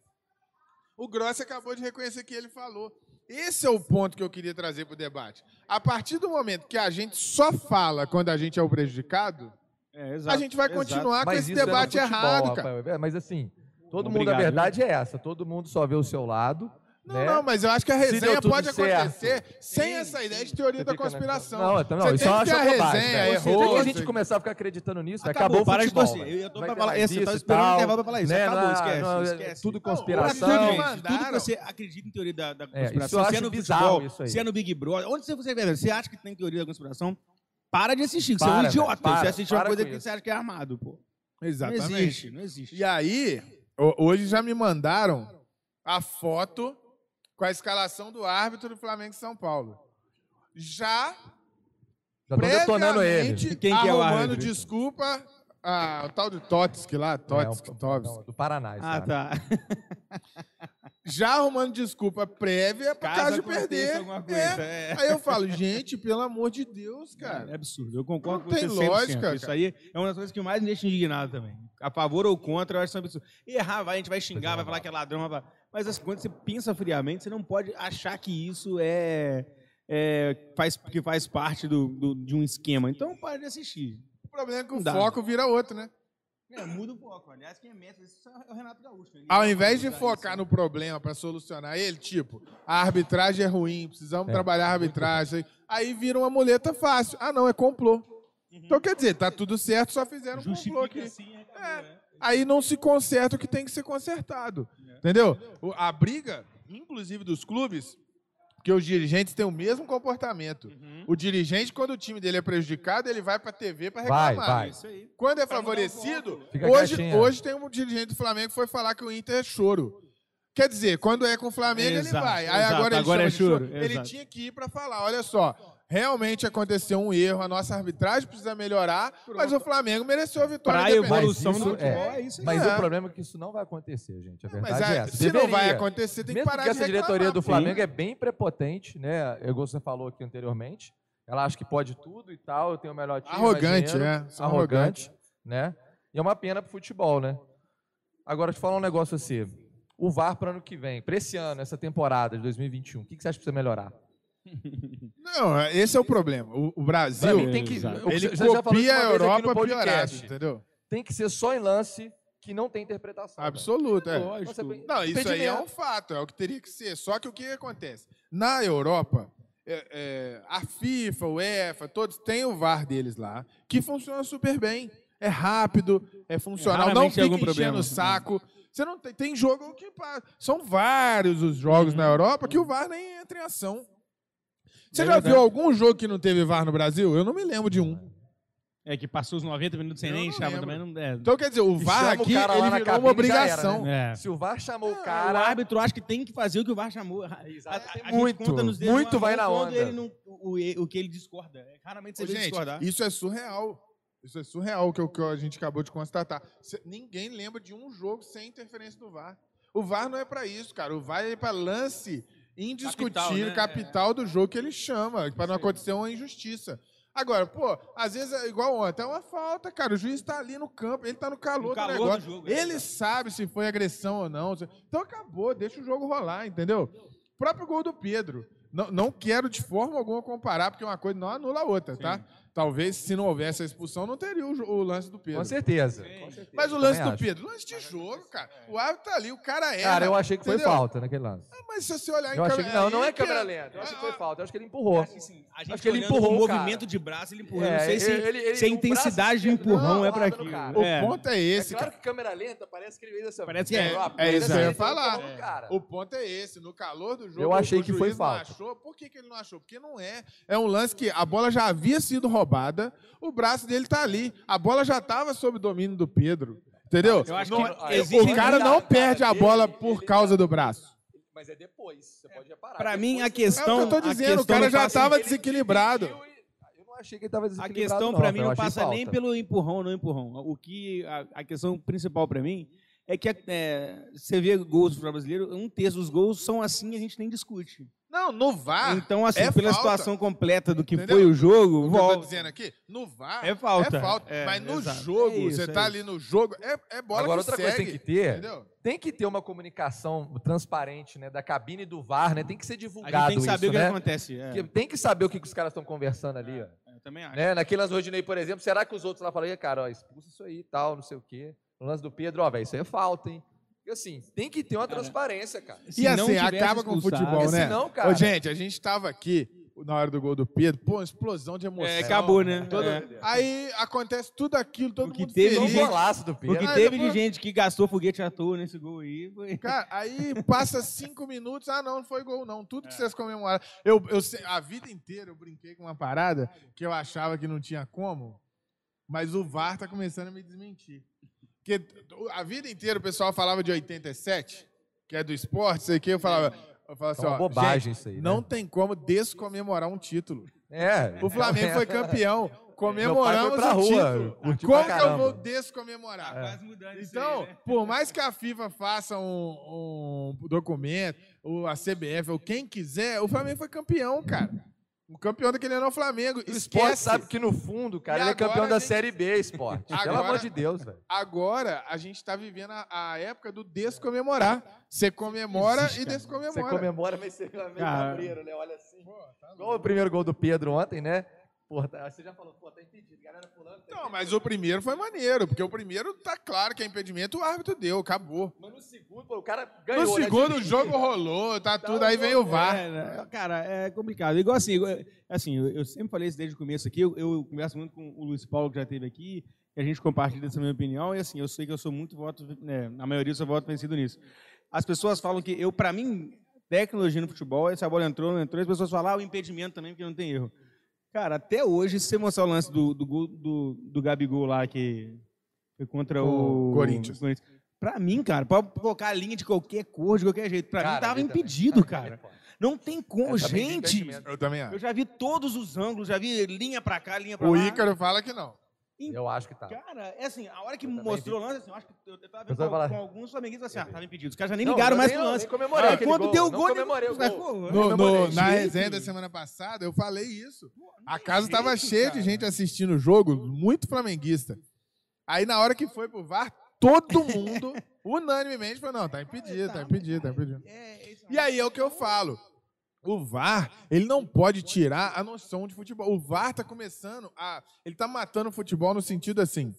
[SPEAKER 1] O Grossi acabou de reconhecer que ele falou. Esse é o ponto que eu queria trazer para o debate. A partir do momento que a gente só fala quando a gente é o prejudicado,
[SPEAKER 2] É, exato,
[SPEAKER 1] a gente vai
[SPEAKER 2] exato.
[SPEAKER 1] continuar com
[SPEAKER 3] Mas
[SPEAKER 1] esse
[SPEAKER 3] é
[SPEAKER 1] debate
[SPEAKER 3] futebol,
[SPEAKER 1] errado, cara.
[SPEAKER 3] Rafael, é, Mas assim, todo mundo,
[SPEAKER 2] Obrigado,
[SPEAKER 3] a verdade é essa. Todo mundo só vê o seu lado.
[SPEAKER 1] Não,
[SPEAKER 3] né?
[SPEAKER 1] não, mas eu acho que a
[SPEAKER 3] Se
[SPEAKER 1] resenha pode
[SPEAKER 3] certo.
[SPEAKER 1] acontecer sem
[SPEAKER 3] Sim,
[SPEAKER 1] essa ideia de teoria
[SPEAKER 3] Você
[SPEAKER 1] da conspiração.
[SPEAKER 3] Não, então, não,
[SPEAKER 1] Você
[SPEAKER 3] isso
[SPEAKER 1] que a
[SPEAKER 3] uma
[SPEAKER 1] resenha,
[SPEAKER 3] né?
[SPEAKER 1] errou.
[SPEAKER 3] Se a gente começar a ficar acreditando nisso,
[SPEAKER 2] Acabou,
[SPEAKER 3] acabou,
[SPEAKER 2] para
[SPEAKER 3] futebol.
[SPEAKER 2] torcer.
[SPEAKER 3] velho.
[SPEAKER 2] Eu tô pra falar- esse, eu tava esperando o
[SPEAKER 3] tal,
[SPEAKER 2] intervalo pra falar isso.
[SPEAKER 3] né?
[SPEAKER 2] Acabou,
[SPEAKER 3] Não,
[SPEAKER 2] esquece,
[SPEAKER 3] não, é
[SPEAKER 2] esquece.
[SPEAKER 3] Tudo
[SPEAKER 1] Não,
[SPEAKER 3] conspiração.
[SPEAKER 1] hoje
[SPEAKER 2] Tudo,
[SPEAKER 1] me
[SPEAKER 2] gente, tudo que você acredita em teoria da, da
[SPEAKER 3] É,
[SPEAKER 2] conspiração,
[SPEAKER 3] isso eu
[SPEAKER 2] se é no
[SPEAKER 3] bizarro,
[SPEAKER 2] futebol,
[SPEAKER 3] isso
[SPEAKER 2] se é no Big Brother, onde você vê, você acha que tem teoria da conspiração, para de assistir, que você é um idiota. você assiste uma coisa que
[SPEAKER 3] isso.
[SPEAKER 2] você acha que é armado, pô. Não
[SPEAKER 1] Exatamente.
[SPEAKER 2] existe, não existe.
[SPEAKER 1] E aí, ho- hoje já me mandaram a foto com a escalação do árbitro do Flamengo e São Paulo. Já
[SPEAKER 3] Já tô detonando ele.
[SPEAKER 1] previamente
[SPEAKER 2] Quem que é o
[SPEAKER 1] arrumando
[SPEAKER 2] árbitro?
[SPEAKER 1] desculpa a, o tal de Totsk lá, Totsk,
[SPEAKER 3] É, não, do Paraná.
[SPEAKER 2] Ah, tá. <laughs>
[SPEAKER 1] Já arrumando desculpa prévia pra
[SPEAKER 2] Caso
[SPEAKER 1] caso perder.
[SPEAKER 2] coisa,
[SPEAKER 1] É.
[SPEAKER 2] é. <laughs>
[SPEAKER 1] Aí eu falo, gente, pelo amor de Deus,
[SPEAKER 2] É
[SPEAKER 1] cara.
[SPEAKER 2] absurdo. Eu concordo
[SPEAKER 1] Não
[SPEAKER 2] com você
[SPEAKER 1] tem
[SPEAKER 2] 100%.
[SPEAKER 1] lógica,
[SPEAKER 2] Isso aí é uma das coisas que mais me deixa indignado também. A favor ou contra, eu acho que são absurdo. Errar, vai, a gente vai xingar, vai falar que é ladrão, vai... mas assim, quando você pensa friamente, você não pode achar que isso é, é faz, que faz parte do, do- de um esquema. Então, pare de assistir.
[SPEAKER 1] O problema é que o foco vira outro, né?
[SPEAKER 2] É, muda o foco. Aliás, quem é mestre isso é o Renato Gaúcho. Ele
[SPEAKER 1] Ao invés de focar
[SPEAKER 2] isso.
[SPEAKER 1] no problema pra solucionar ele, tipo, a arbitragem é ruim, precisamos
[SPEAKER 3] É.
[SPEAKER 1] trabalhar a arbitragem. Aí vira uma muleta fácil. Ah, não, é complô. Então quer dizer, tá tudo certo, só fizeram um complô aqui.
[SPEAKER 2] assim, acabou,
[SPEAKER 1] É.
[SPEAKER 2] né?
[SPEAKER 1] Aí não se conserta o que tem que ser consertado. Entendeu? A briga, inclusive dos clubes, porque os dirigentes têm o mesmo comportamento.
[SPEAKER 2] Uhum.
[SPEAKER 1] O dirigente, quando o time dele é prejudicado, ele vai pra TV pra
[SPEAKER 3] Vai,
[SPEAKER 1] reclamar.
[SPEAKER 3] vai.
[SPEAKER 2] Isso aí.
[SPEAKER 1] Quando é favorecido, hoje, hoje tem um dirigente do Flamengo que foi falar que o Inter é choro. Quer dizer, quando é com o Flamengo, ele
[SPEAKER 2] Exato,
[SPEAKER 1] vai. Aí
[SPEAKER 2] exato.
[SPEAKER 1] agora ele
[SPEAKER 2] Agora
[SPEAKER 1] chama
[SPEAKER 2] é
[SPEAKER 1] de choro.
[SPEAKER 2] choro,
[SPEAKER 1] Ele tinha que ir pra falar, olha só, realmente aconteceu um erro, a nossa arbitragem precisa melhorar, mas o Flamengo mereceu a vitória.
[SPEAKER 2] Pra
[SPEAKER 1] independente.
[SPEAKER 2] evolução do futebol,
[SPEAKER 3] é-
[SPEAKER 2] é isso aí.
[SPEAKER 3] Mas
[SPEAKER 1] É.
[SPEAKER 3] o problema é que isso não vai acontecer, gente. A
[SPEAKER 1] Mas
[SPEAKER 3] verdade é
[SPEAKER 1] é,
[SPEAKER 3] essa.
[SPEAKER 1] se não vai
[SPEAKER 3] Deveria.
[SPEAKER 1] acontecer, tem que
[SPEAKER 3] Mesmo
[SPEAKER 1] parar
[SPEAKER 3] que
[SPEAKER 1] de
[SPEAKER 3] essa diretoria do. Flamengo é bem prepotente, né? Igual você falou aqui anteriormente. Ela acha que pode tudo e tal, eu tenho o melhor time.
[SPEAKER 1] Arrogante,
[SPEAKER 3] dinheiro.
[SPEAKER 1] é. São
[SPEAKER 3] Arrogante, né? E é uma pena pro futebol, né? Agora, te falar um negócio assim. O VAR para ano que vem, para esse ano, essa temporada de 2021, o que, que você acha que precisa melhorar? <laughs>
[SPEAKER 1] Não, esse é o problema. O, o Brasil,
[SPEAKER 3] mim tem que.
[SPEAKER 2] Exato.
[SPEAKER 1] ele copia a Europa piorado, entendeu?
[SPEAKER 3] Tem que ser só em lance que não tem interpretação.
[SPEAKER 1] Absoluto, é.
[SPEAKER 2] Lógico.
[SPEAKER 1] Não, isso aí é um fato, é o que teria que ser. Só que o que acontece? Na Europa, é, é, a FIFA, o UEFA, todos têm o VAR deles lá, que funciona super bem. É rápido, é funcional, não fica
[SPEAKER 2] tem algum
[SPEAKER 1] enchendo
[SPEAKER 2] problema.
[SPEAKER 1] o saco. Você não tem, tem jogo que são vários os jogos
[SPEAKER 2] Uhum.
[SPEAKER 1] na Europa que o VAR nem entra em ação. Você
[SPEAKER 2] É
[SPEAKER 1] já
[SPEAKER 2] verdade.
[SPEAKER 1] viu algum jogo que não teve VAR no Brasil? Eu não me lembro de um.
[SPEAKER 2] É que passou os 90 minutos sem
[SPEAKER 1] Eu
[SPEAKER 2] nem
[SPEAKER 1] não
[SPEAKER 2] chama
[SPEAKER 1] lembro.
[SPEAKER 2] também. Não, é.
[SPEAKER 1] Então, quer dizer, o VAR
[SPEAKER 3] chama o
[SPEAKER 1] aqui
[SPEAKER 3] cara lá
[SPEAKER 1] ele
[SPEAKER 3] na
[SPEAKER 1] virou
[SPEAKER 3] cabine
[SPEAKER 1] uma
[SPEAKER 3] já era,
[SPEAKER 1] obrigação.
[SPEAKER 2] É.
[SPEAKER 3] Se o VAR chamou o
[SPEAKER 2] o
[SPEAKER 3] cara.
[SPEAKER 2] árbitro acha que tem que fazer o que o VAR chamou. <laughs> A- a- a gente
[SPEAKER 3] Muito,
[SPEAKER 2] conta nos dedos
[SPEAKER 3] muito
[SPEAKER 2] uma
[SPEAKER 3] vai
[SPEAKER 2] mão
[SPEAKER 3] na
[SPEAKER 2] quando
[SPEAKER 3] onda.
[SPEAKER 2] Ele não, o, o, o que ele discorda. É, Raramente você
[SPEAKER 1] Ô,
[SPEAKER 2] vê
[SPEAKER 1] gente,
[SPEAKER 2] discordar.
[SPEAKER 1] isso é surreal. Isso é surreal que, o que a gente acabou de constatar. Cê- ninguém lembra de um jogo sem interferência do VAR. O VAR não é pra isso, cara. O VAR é para lance indiscutível,
[SPEAKER 2] né?
[SPEAKER 1] capital, do jogo que ele chama, para não acontecer uma injustiça. Agora, pô, às vezes é igual ontem, é uma falta, cara. O juiz tá ali no campo, ele tá no calor,
[SPEAKER 2] No calor
[SPEAKER 1] do
[SPEAKER 2] do
[SPEAKER 1] negócio.
[SPEAKER 2] jogo, é,
[SPEAKER 1] ele sabe se foi agressão ou não. Então acabou, deixa o jogo rolar, entendeu? O próprio gol do Pedro. Não, não quero de forma alguma comparar, porque uma coisa não anula a outra, tá? Talvez, se não houvesse a expulsão, não teria o, o lance do Pedro.
[SPEAKER 3] Com certeza. com certeza.
[SPEAKER 1] Mas o lance
[SPEAKER 3] Também
[SPEAKER 1] do
[SPEAKER 3] acho.
[SPEAKER 1] Pedro, lance de jogo, cara. O árbitro tá ali, o cara erra.
[SPEAKER 3] Cara, eu achei que foi
[SPEAKER 1] entendeu?
[SPEAKER 3] falta naquele lance.
[SPEAKER 1] Ah, Mas se você olhar em
[SPEAKER 3] Eu achei que
[SPEAKER 1] câmera-
[SPEAKER 3] não, não é câmera lenta. Eu achei que foi
[SPEAKER 1] Ah,
[SPEAKER 3] falta. Eu acho que ele empurrou.
[SPEAKER 2] Acho que, assim, a gente
[SPEAKER 3] Acho que ele empurrou
[SPEAKER 2] o
[SPEAKER 3] cara.
[SPEAKER 2] movimento de braço, ele empurrou.
[SPEAKER 3] É,
[SPEAKER 2] não sei se,
[SPEAKER 3] ele- ele-
[SPEAKER 2] se a intensidade do
[SPEAKER 3] esquerdo
[SPEAKER 2] empurrão
[SPEAKER 3] não,
[SPEAKER 2] é pra aquilo.
[SPEAKER 3] cara.
[SPEAKER 1] O
[SPEAKER 2] É.
[SPEAKER 1] ponto é
[SPEAKER 3] É
[SPEAKER 1] esse,
[SPEAKER 3] claro
[SPEAKER 1] cara.
[SPEAKER 3] que câmera lenta parece que ele fez essa.
[SPEAKER 2] Parece que é-
[SPEAKER 1] é isso que eu ia
[SPEAKER 3] perna,
[SPEAKER 1] falar.
[SPEAKER 3] empurrou o
[SPEAKER 1] ponto é esse. No calor do jogo,
[SPEAKER 3] Eu achei que foi falta.
[SPEAKER 1] achou. Por que, que ele não achou? Porque não é. É um lance que a bola já havia sido roubada, o braço dele tá ali. A bola já estava sob domínio do Pedro. Entendeu?
[SPEAKER 2] Eu acho que
[SPEAKER 1] é- o cara não
[SPEAKER 3] Cara,
[SPEAKER 1] perde a bola por causa do braço.
[SPEAKER 3] Mas é depois. Você pode reparar.
[SPEAKER 2] Pra
[SPEAKER 3] Depois
[SPEAKER 2] mim, a
[SPEAKER 3] você-
[SPEAKER 1] É o
[SPEAKER 2] questão.
[SPEAKER 1] que eu tô
[SPEAKER 2] a
[SPEAKER 1] dizendo. O
[SPEAKER 2] questão
[SPEAKER 1] cara já estava desequilibrado.
[SPEAKER 3] e- Eu não achei que ele tava
[SPEAKER 2] A
[SPEAKER 3] desequilibrado.
[SPEAKER 2] questão
[SPEAKER 3] não,
[SPEAKER 2] pra
[SPEAKER 3] eu
[SPEAKER 2] mim não passa nem pelo empurrão ou não empurrão. O que a, a questão principal pra mim é que é, você vê gols do futebol brasileiro, um terço dos gols são assim e a gente nem discute.
[SPEAKER 1] Não, no VAR.
[SPEAKER 2] então, assim,
[SPEAKER 1] é
[SPEAKER 2] pela
[SPEAKER 1] falta.
[SPEAKER 2] situação completa do que
[SPEAKER 1] Entendeu?
[SPEAKER 2] foi o jogo,
[SPEAKER 1] O que eu tô dizendo aqui, no VAR
[SPEAKER 2] É falta.
[SPEAKER 1] É falta.
[SPEAKER 2] É,
[SPEAKER 1] Mas no
[SPEAKER 2] exato.
[SPEAKER 1] jogo,
[SPEAKER 2] É isso,
[SPEAKER 1] você
[SPEAKER 2] é
[SPEAKER 1] tá
[SPEAKER 2] isso.
[SPEAKER 1] ali no jogo, é, é bola
[SPEAKER 3] Agora,
[SPEAKER 1] que
[SPEAKER 3] outra coisa
[SPEAKER 1] segue,
[SPEAKER 3] tem que ter,
[SPEAKER 1] Entendeu?
[SPEAKER 3] tem que ter uma comunicação transparente, né, da cabine do VAR, né? Tem que ser
[SPEAKER 2] A
[SPEAKER 3] divulgado
[SPEAKER 2] gente tem que saber
[SPEAKER 3] isso,
[SPEAKER 2] o que
[SPEAKER 3] né?
[SPEAKER 2] acontece. é.
[SPEAKER 3] Tem que saber o que, que os caras estão conversando ali, ó.
[SPEAKER 2] Eu também acho.
[SPEAKER 3] Né? Naquele lance do Rodinei, por exemplo, será que os outros lá falaram, "Ih, cara, ó, expulsa isso aí e tal, não sei o quê. No lance do Pedro, ó, velho, isso aí é falta, hein? Assim, tem que ter uma transparência, cara.
[SPEAKER 2] Se
[SPEAKER 1] e
[SPEAKER 2] não
[SPEAKER 1] assim, acaba com o futebol, né?
[SPEAKER 3] senão, cara-
[SPEAKER 1] Ô, gente, a gente tava aqui na hora do gol do Pedro, pô, uma explosão de emoção.
[SPEAKER 2] É, acabou, né?
[SPEAKER 1] Todo-
[SPEAKER 2] É.
[SPEAKER 1] Aí acontece tudo aquilo, todo
[SPEAKER 2] O que
[SPEAKER 1] mundo
[SPEAKER 2] teve
[SPEAKER 3] Foi um
[SPEAKER 1] feliz.
[SPEAKER 3] golaço do
[SPEAKER 2] O
[SPEAKER 3] Pedro.
[SPEAKER 2] que
[SPEAKER 1] Ah,
[SPEAKER 2] teve
[SPEAKER 1] depois-
[SPEAKER 2] de gente que gastou foguete à toa nesse gol aí foi.
[SPEAKER 1] Cara, aí passa cinco minutos, ah, não, não foi gol, não. Tudo que
[SPEAKER 2] É.
[SPEAKER 1] vocês comemoraram. Eu, eu, a vida inteira eu brinquei com uma parada que eu achava que não tinha como, mas o VAR tá começando a me desmentir. Porque a vida inteira o pessoal falava de 87, que é do esporte, sei que, eu falava. Eu falava
[SPEAKER 3] É
[SPEAKER 1] assim,
[SPEAKER 3] uma
[SPEAKER 1] ó,
[SPEAKER 3] bobagem
[SPEAKER 1] gente,
[SPEAKER 3] isso aí, né?
[SPEAKER 1] Não tem como descomemorar um título.
[SPEAKER 3] É.
[SPEAKER 1] O Flamengo foi campeão. Comemoramos o
[SPEAKER 3] rua,
[SPEAKER 1] título. Como que eu vou descomemorar?
[SPEAKER 2] Isso
[SPEAKER 1] Então,
[SPEAKER 2] aí, né?
[SPEAKER 1] por mais que a FIFA faça um, um documento, ou a CBF, ou quem quiser, o Flamengo foi campeão, cara. O campeão daquele ano é o Flamengo.
[SPEAKER 3] O esporte sabe que no fundo, cara,
[SPEAKER 1] E
[SPEAKER 3] ele é campeão da
[SPEAKER 1] gente-
[SPEAKER 3] Série B, esporte. <laughs> Pelo
[SPEAKER 1] Agora-
[SPEAKER 3] amor de Deus, velho.
[SPEAKER 1] Agora a gente está vivendo a, a época do descomemorar. Você comemora
[SPEAKER 2] Existe,
[SPEAKER 1] e descomemora.
[SPEAKER 3] Você comemora, mas você vai
[SPEAKER 2] Cara.
[SPEAKER 3] cabreiro, né? Olha assim. Igual o primeiro gol do Pedro ontem, né? Porra, tá- você já falou, pô, tá impedido. Galera pulando. tá
[SPEAKER 1] Não, mas o primeiro foi maneiro, porque o primeiro tá claro que é impedimento, o árbitro deu, acabou.
[SPEAKER 3] Mas no segundo, pô, o cara ganhou.
[SPEAKER 1] No
[SPEAKER 3] né?
[SPEAKER 1] segundo o
[SPEAKER 3] Dividido.
[SPEAKER 1] jogo rolou, tá tudo, aí vem o VAR.
[SPEAKER 2] É, né? cara, é complicado. Igual assim, assim, eu, eu sempre falei isso desde o começo aqui, eu, eu converso muito com o Luiz Paulo, que já esteve aqui, e a gente compartilha essa minha opinião, e assim, eu sei que eu sou muito voto, né, na maioria eu sou voto vencido nisso. As pessoas falam que, eu, pra mim, tecnologia no futebol, essa bola entrou, não entrou, as pessoas falam, ah, o impedimento também, porque não tem erro. Cara, até hoje, se você mostrar o lance do, do, do, do Gabigol lá, que foi contra
[SPEAKER 1] O
[SPEAKER 2] o,
[SPEAKER 1] Corinthians.
[SPEAKER 2] Pra mim, cara, pode colocar a linha de qualquer cor, de qualquer jeito. Pra
[SPEAKER 3] Cara,
[SPEAKER 2] mim, tava
[SPEAKER 3] ele também.
[SPEAKER 2] impedido, cara. Não tem como,
[SPEAKER 3] Eu
[SPEAKER 2] gente.
[SPEAKER 1] Eu também
[SPEAKER 2] Eu
[SPEAKER 1] acho.
[SPEAKER 2] já vi todos os ângulos, já vi linha pra cá, linha pra
[SPEAKER 1] O
[SPEAKER 2] lá.
[SPEAKER 1] Ícaro fala que não.
[SPEAKER 3] Eu acho que tá.
[SPEAKER 2] Cara, é assim, a hora que mostrou o lance, assim, eu acho que eu, eu tava vendo com,
[SPEAKER 3] fala-
[SPEAKER 2] com alguns flamenguistas assim, ah, tava impedido. Os caras já nem
[SPEAKER 3] Não,
[SPEAKER 2] ligaram mais
[SPEAKER 3] nem-
[SPEAKER 2] pro lance.
[SPEAKER 3] nem comemorei aquele
[SPEAKER 2] quando
[SPEAKER 3] gol,
[SPEAKER 2] deu o gol,
[SPEAKER 3] comemorei o
[SPEAKER 2] os caras,
[SPEAKER 3] gol.
[SPEAKER 2] pô,
[SPEAKER 1] No- no- na resenha da semana passada, eu falei isso. A casa
[SPEAKER 2] jeito,
[SPEAKER 1] estava cheia de
[SPEAKER 2] cara.
[SPEAKER 1] gente assistindo o jogo, muito flamenguista. Aí, na hora que foi pro VAR, todo mundo, <laughs> unanimemente, falou: não, tá impedido, tá impedido, tá impedido.
[SPEAKER 2] É, esse-
[SPEAKER 1] E aí é o que eu falo. O VAR, ele não pode tirar a noção de futebol. O VAR tá começando a. Ele tá matando o futebol no sentido assim.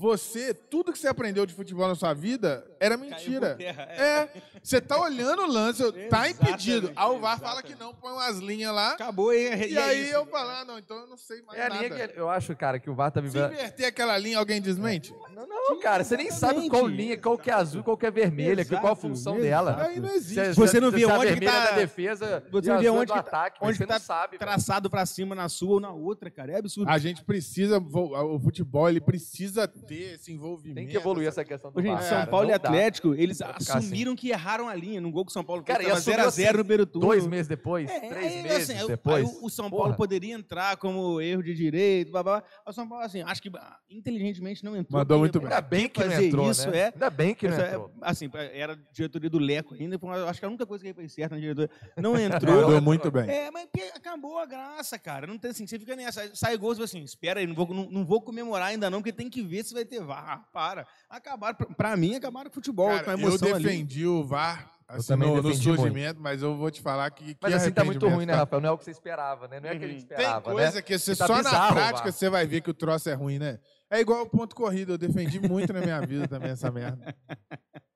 [SPEAKER 1] Você, tudo que você aprendeu de futebol na sua vida era mentira.
[SPEAKER 2] terra,
[SPEAKER 1] É, você tá olhando o lance, tá impedido. Aí o VAR fala que não, põe umas linhas lá.
[SPEAKER 2] Acabou e, e
[SPEAKER 1] E
[SPEAKER 2] é
[SPEAKER 1] aí
[SPEAKER 2] isso.
[SPEAKER 1] eu falo, ah, não, então eu não sei mais
[SPEAKER 3] É a
[SPEAKER 1] nada.
[SPEAKER 3] linha que eu acho, cara, que o VAR tá
[SPEAKER 1] Se
[SPEAKER 3] vivendo.
[SPEAKER 1] inverter aquela linha, alguém desmente?
[SPEAKER 3] Não, não, cara, você nem sabe qual linha, qual que é azul, qual que é vermelha,
[SPEAKER 2] Exato,
[SPEAKER 3] qual a função
[SPEAKER 2] exato.
[SPEAKER 3] dela.
[SPEAKER 1] Aí não existe.
[SPEAKER 3] Se-
[SPEAKER 2] Você
[SPEAKER 3] se-
[SPEAKER 2] não
[SPEAKER 3] se
[SPEAKER 2] vê
[SPEAKER 3] a
[SPEAKER 2] onde que tá-
[SPEAKER 3] é da defesa
[SPEAKER 2] Você
[SPEAKER 3] a
[SPEAKER 2] não vê
[SPEAKER 3] é
[SPEAKER 2] onde
[SPEAKER 3] do
[SPEAKER 2] que,
[SPEAKER 3] ataque,
[SPEAKER 2] onde
[SPEAKER 3] você
[SPEAKER 2] tá
[SPEAKER 3] não sabe.
[SPEAKER 2] traçado pra cima na sua ou na outra, cara. É absurdo.
[SPEAKER 1] A gente precisa, o futebol, ele precisa ter esse envolvimento.
[SPEAKER 3] Tem que evoluir essa questão do
[SPEAKER 2] gente. São
[SPEAKER 3] cara,
[SPEAKER 2] Paulo e. Atlético, eles assumiram que erraram a linha num gol que o São Paulo
[SPEAKER 3] Cara,
[SPEAKER 2] fez. Tava
[SPEAKER 3] assumiu
[SPEAKER 2] 0x0
[SPEAKER 3] assim,
[SPEAKER 2] no primeiro turno.
[SPEAKER 3] Dois meses depois,
[SPEAKER 2] É,
[SPEAKER 3] três
[SPEAKER 2] aí,
[SPEAKER 3] meses
[SPEAKER 2] assim,
[SPEAKER 3] depois.
[SPEAKER 2] aí o São
[SPEAKER 3] Porra.
[SPEAKER 2] Paulo poderia entrar como erro de direito, blá, blá, blá. O São Paulo, assim, acho que ah, inteligentemente não entrou.
[SPEAKER 1] Mandou muito bem.
[SPEAKER 3] Ainda bem que não entrou,
[SPEAKER 2] isso
[SPEAKER 3] né?
[SPEAKER 2] é-
[SPEAKER 3] Ainda bem que não
[SPEAKER 2] é-
[SPEAKER 3] entrou.
[SPEAKER 2] assim, era diretoria do Leco ainda, acho que a única coisa que foi certa na diretoria. Não entrou.
[SPEAKER 1] Mandou muito bem.
[SPEAKER 2] É, mas acabou a graça, cara. Não tem assim, você fica nessa, sai gol, você fala assim, espera aí, não vou, não, não vou comemorar ainda não, porque tem que ver se vai ter VAR. Para. Acabaram, pra, mim, acabaram com o futebol, com a
[SPEAKER 1] Cara, eu
[SPEAKER 2] emoção ali.
[SPEAKER 1] defendi o VAR assim, no, no
[SPEAKER 3] defendi muito.
[SPEAKER 1] surgimento, mas eu vou te falar que. que
[SPEAKER 3] Mas assim tá muito ruim, né,
[SPEAKER 1] tá?
[SPEAKER 3] Rafael? Não é o que você esperava, né? Não é o que a gente
[SPEAKER 1] Tem
[SPEAKER 3] esperava,
[SPEAKER 1] coisa
[SPEAKER 3] né?
[SPEAKER 1] que você
[SPEAKER 3] tá
[SPEAKER 1] só na
[SPEAKER 3] bizarro,
[SPEAKER 1] prática
[SPEAKER 3] Vasco.
[SPEAKER 1] você vai ver que o troço é ruim, né? É igual o ponto corrido. Eu defendi muito na minha vida também essa merda.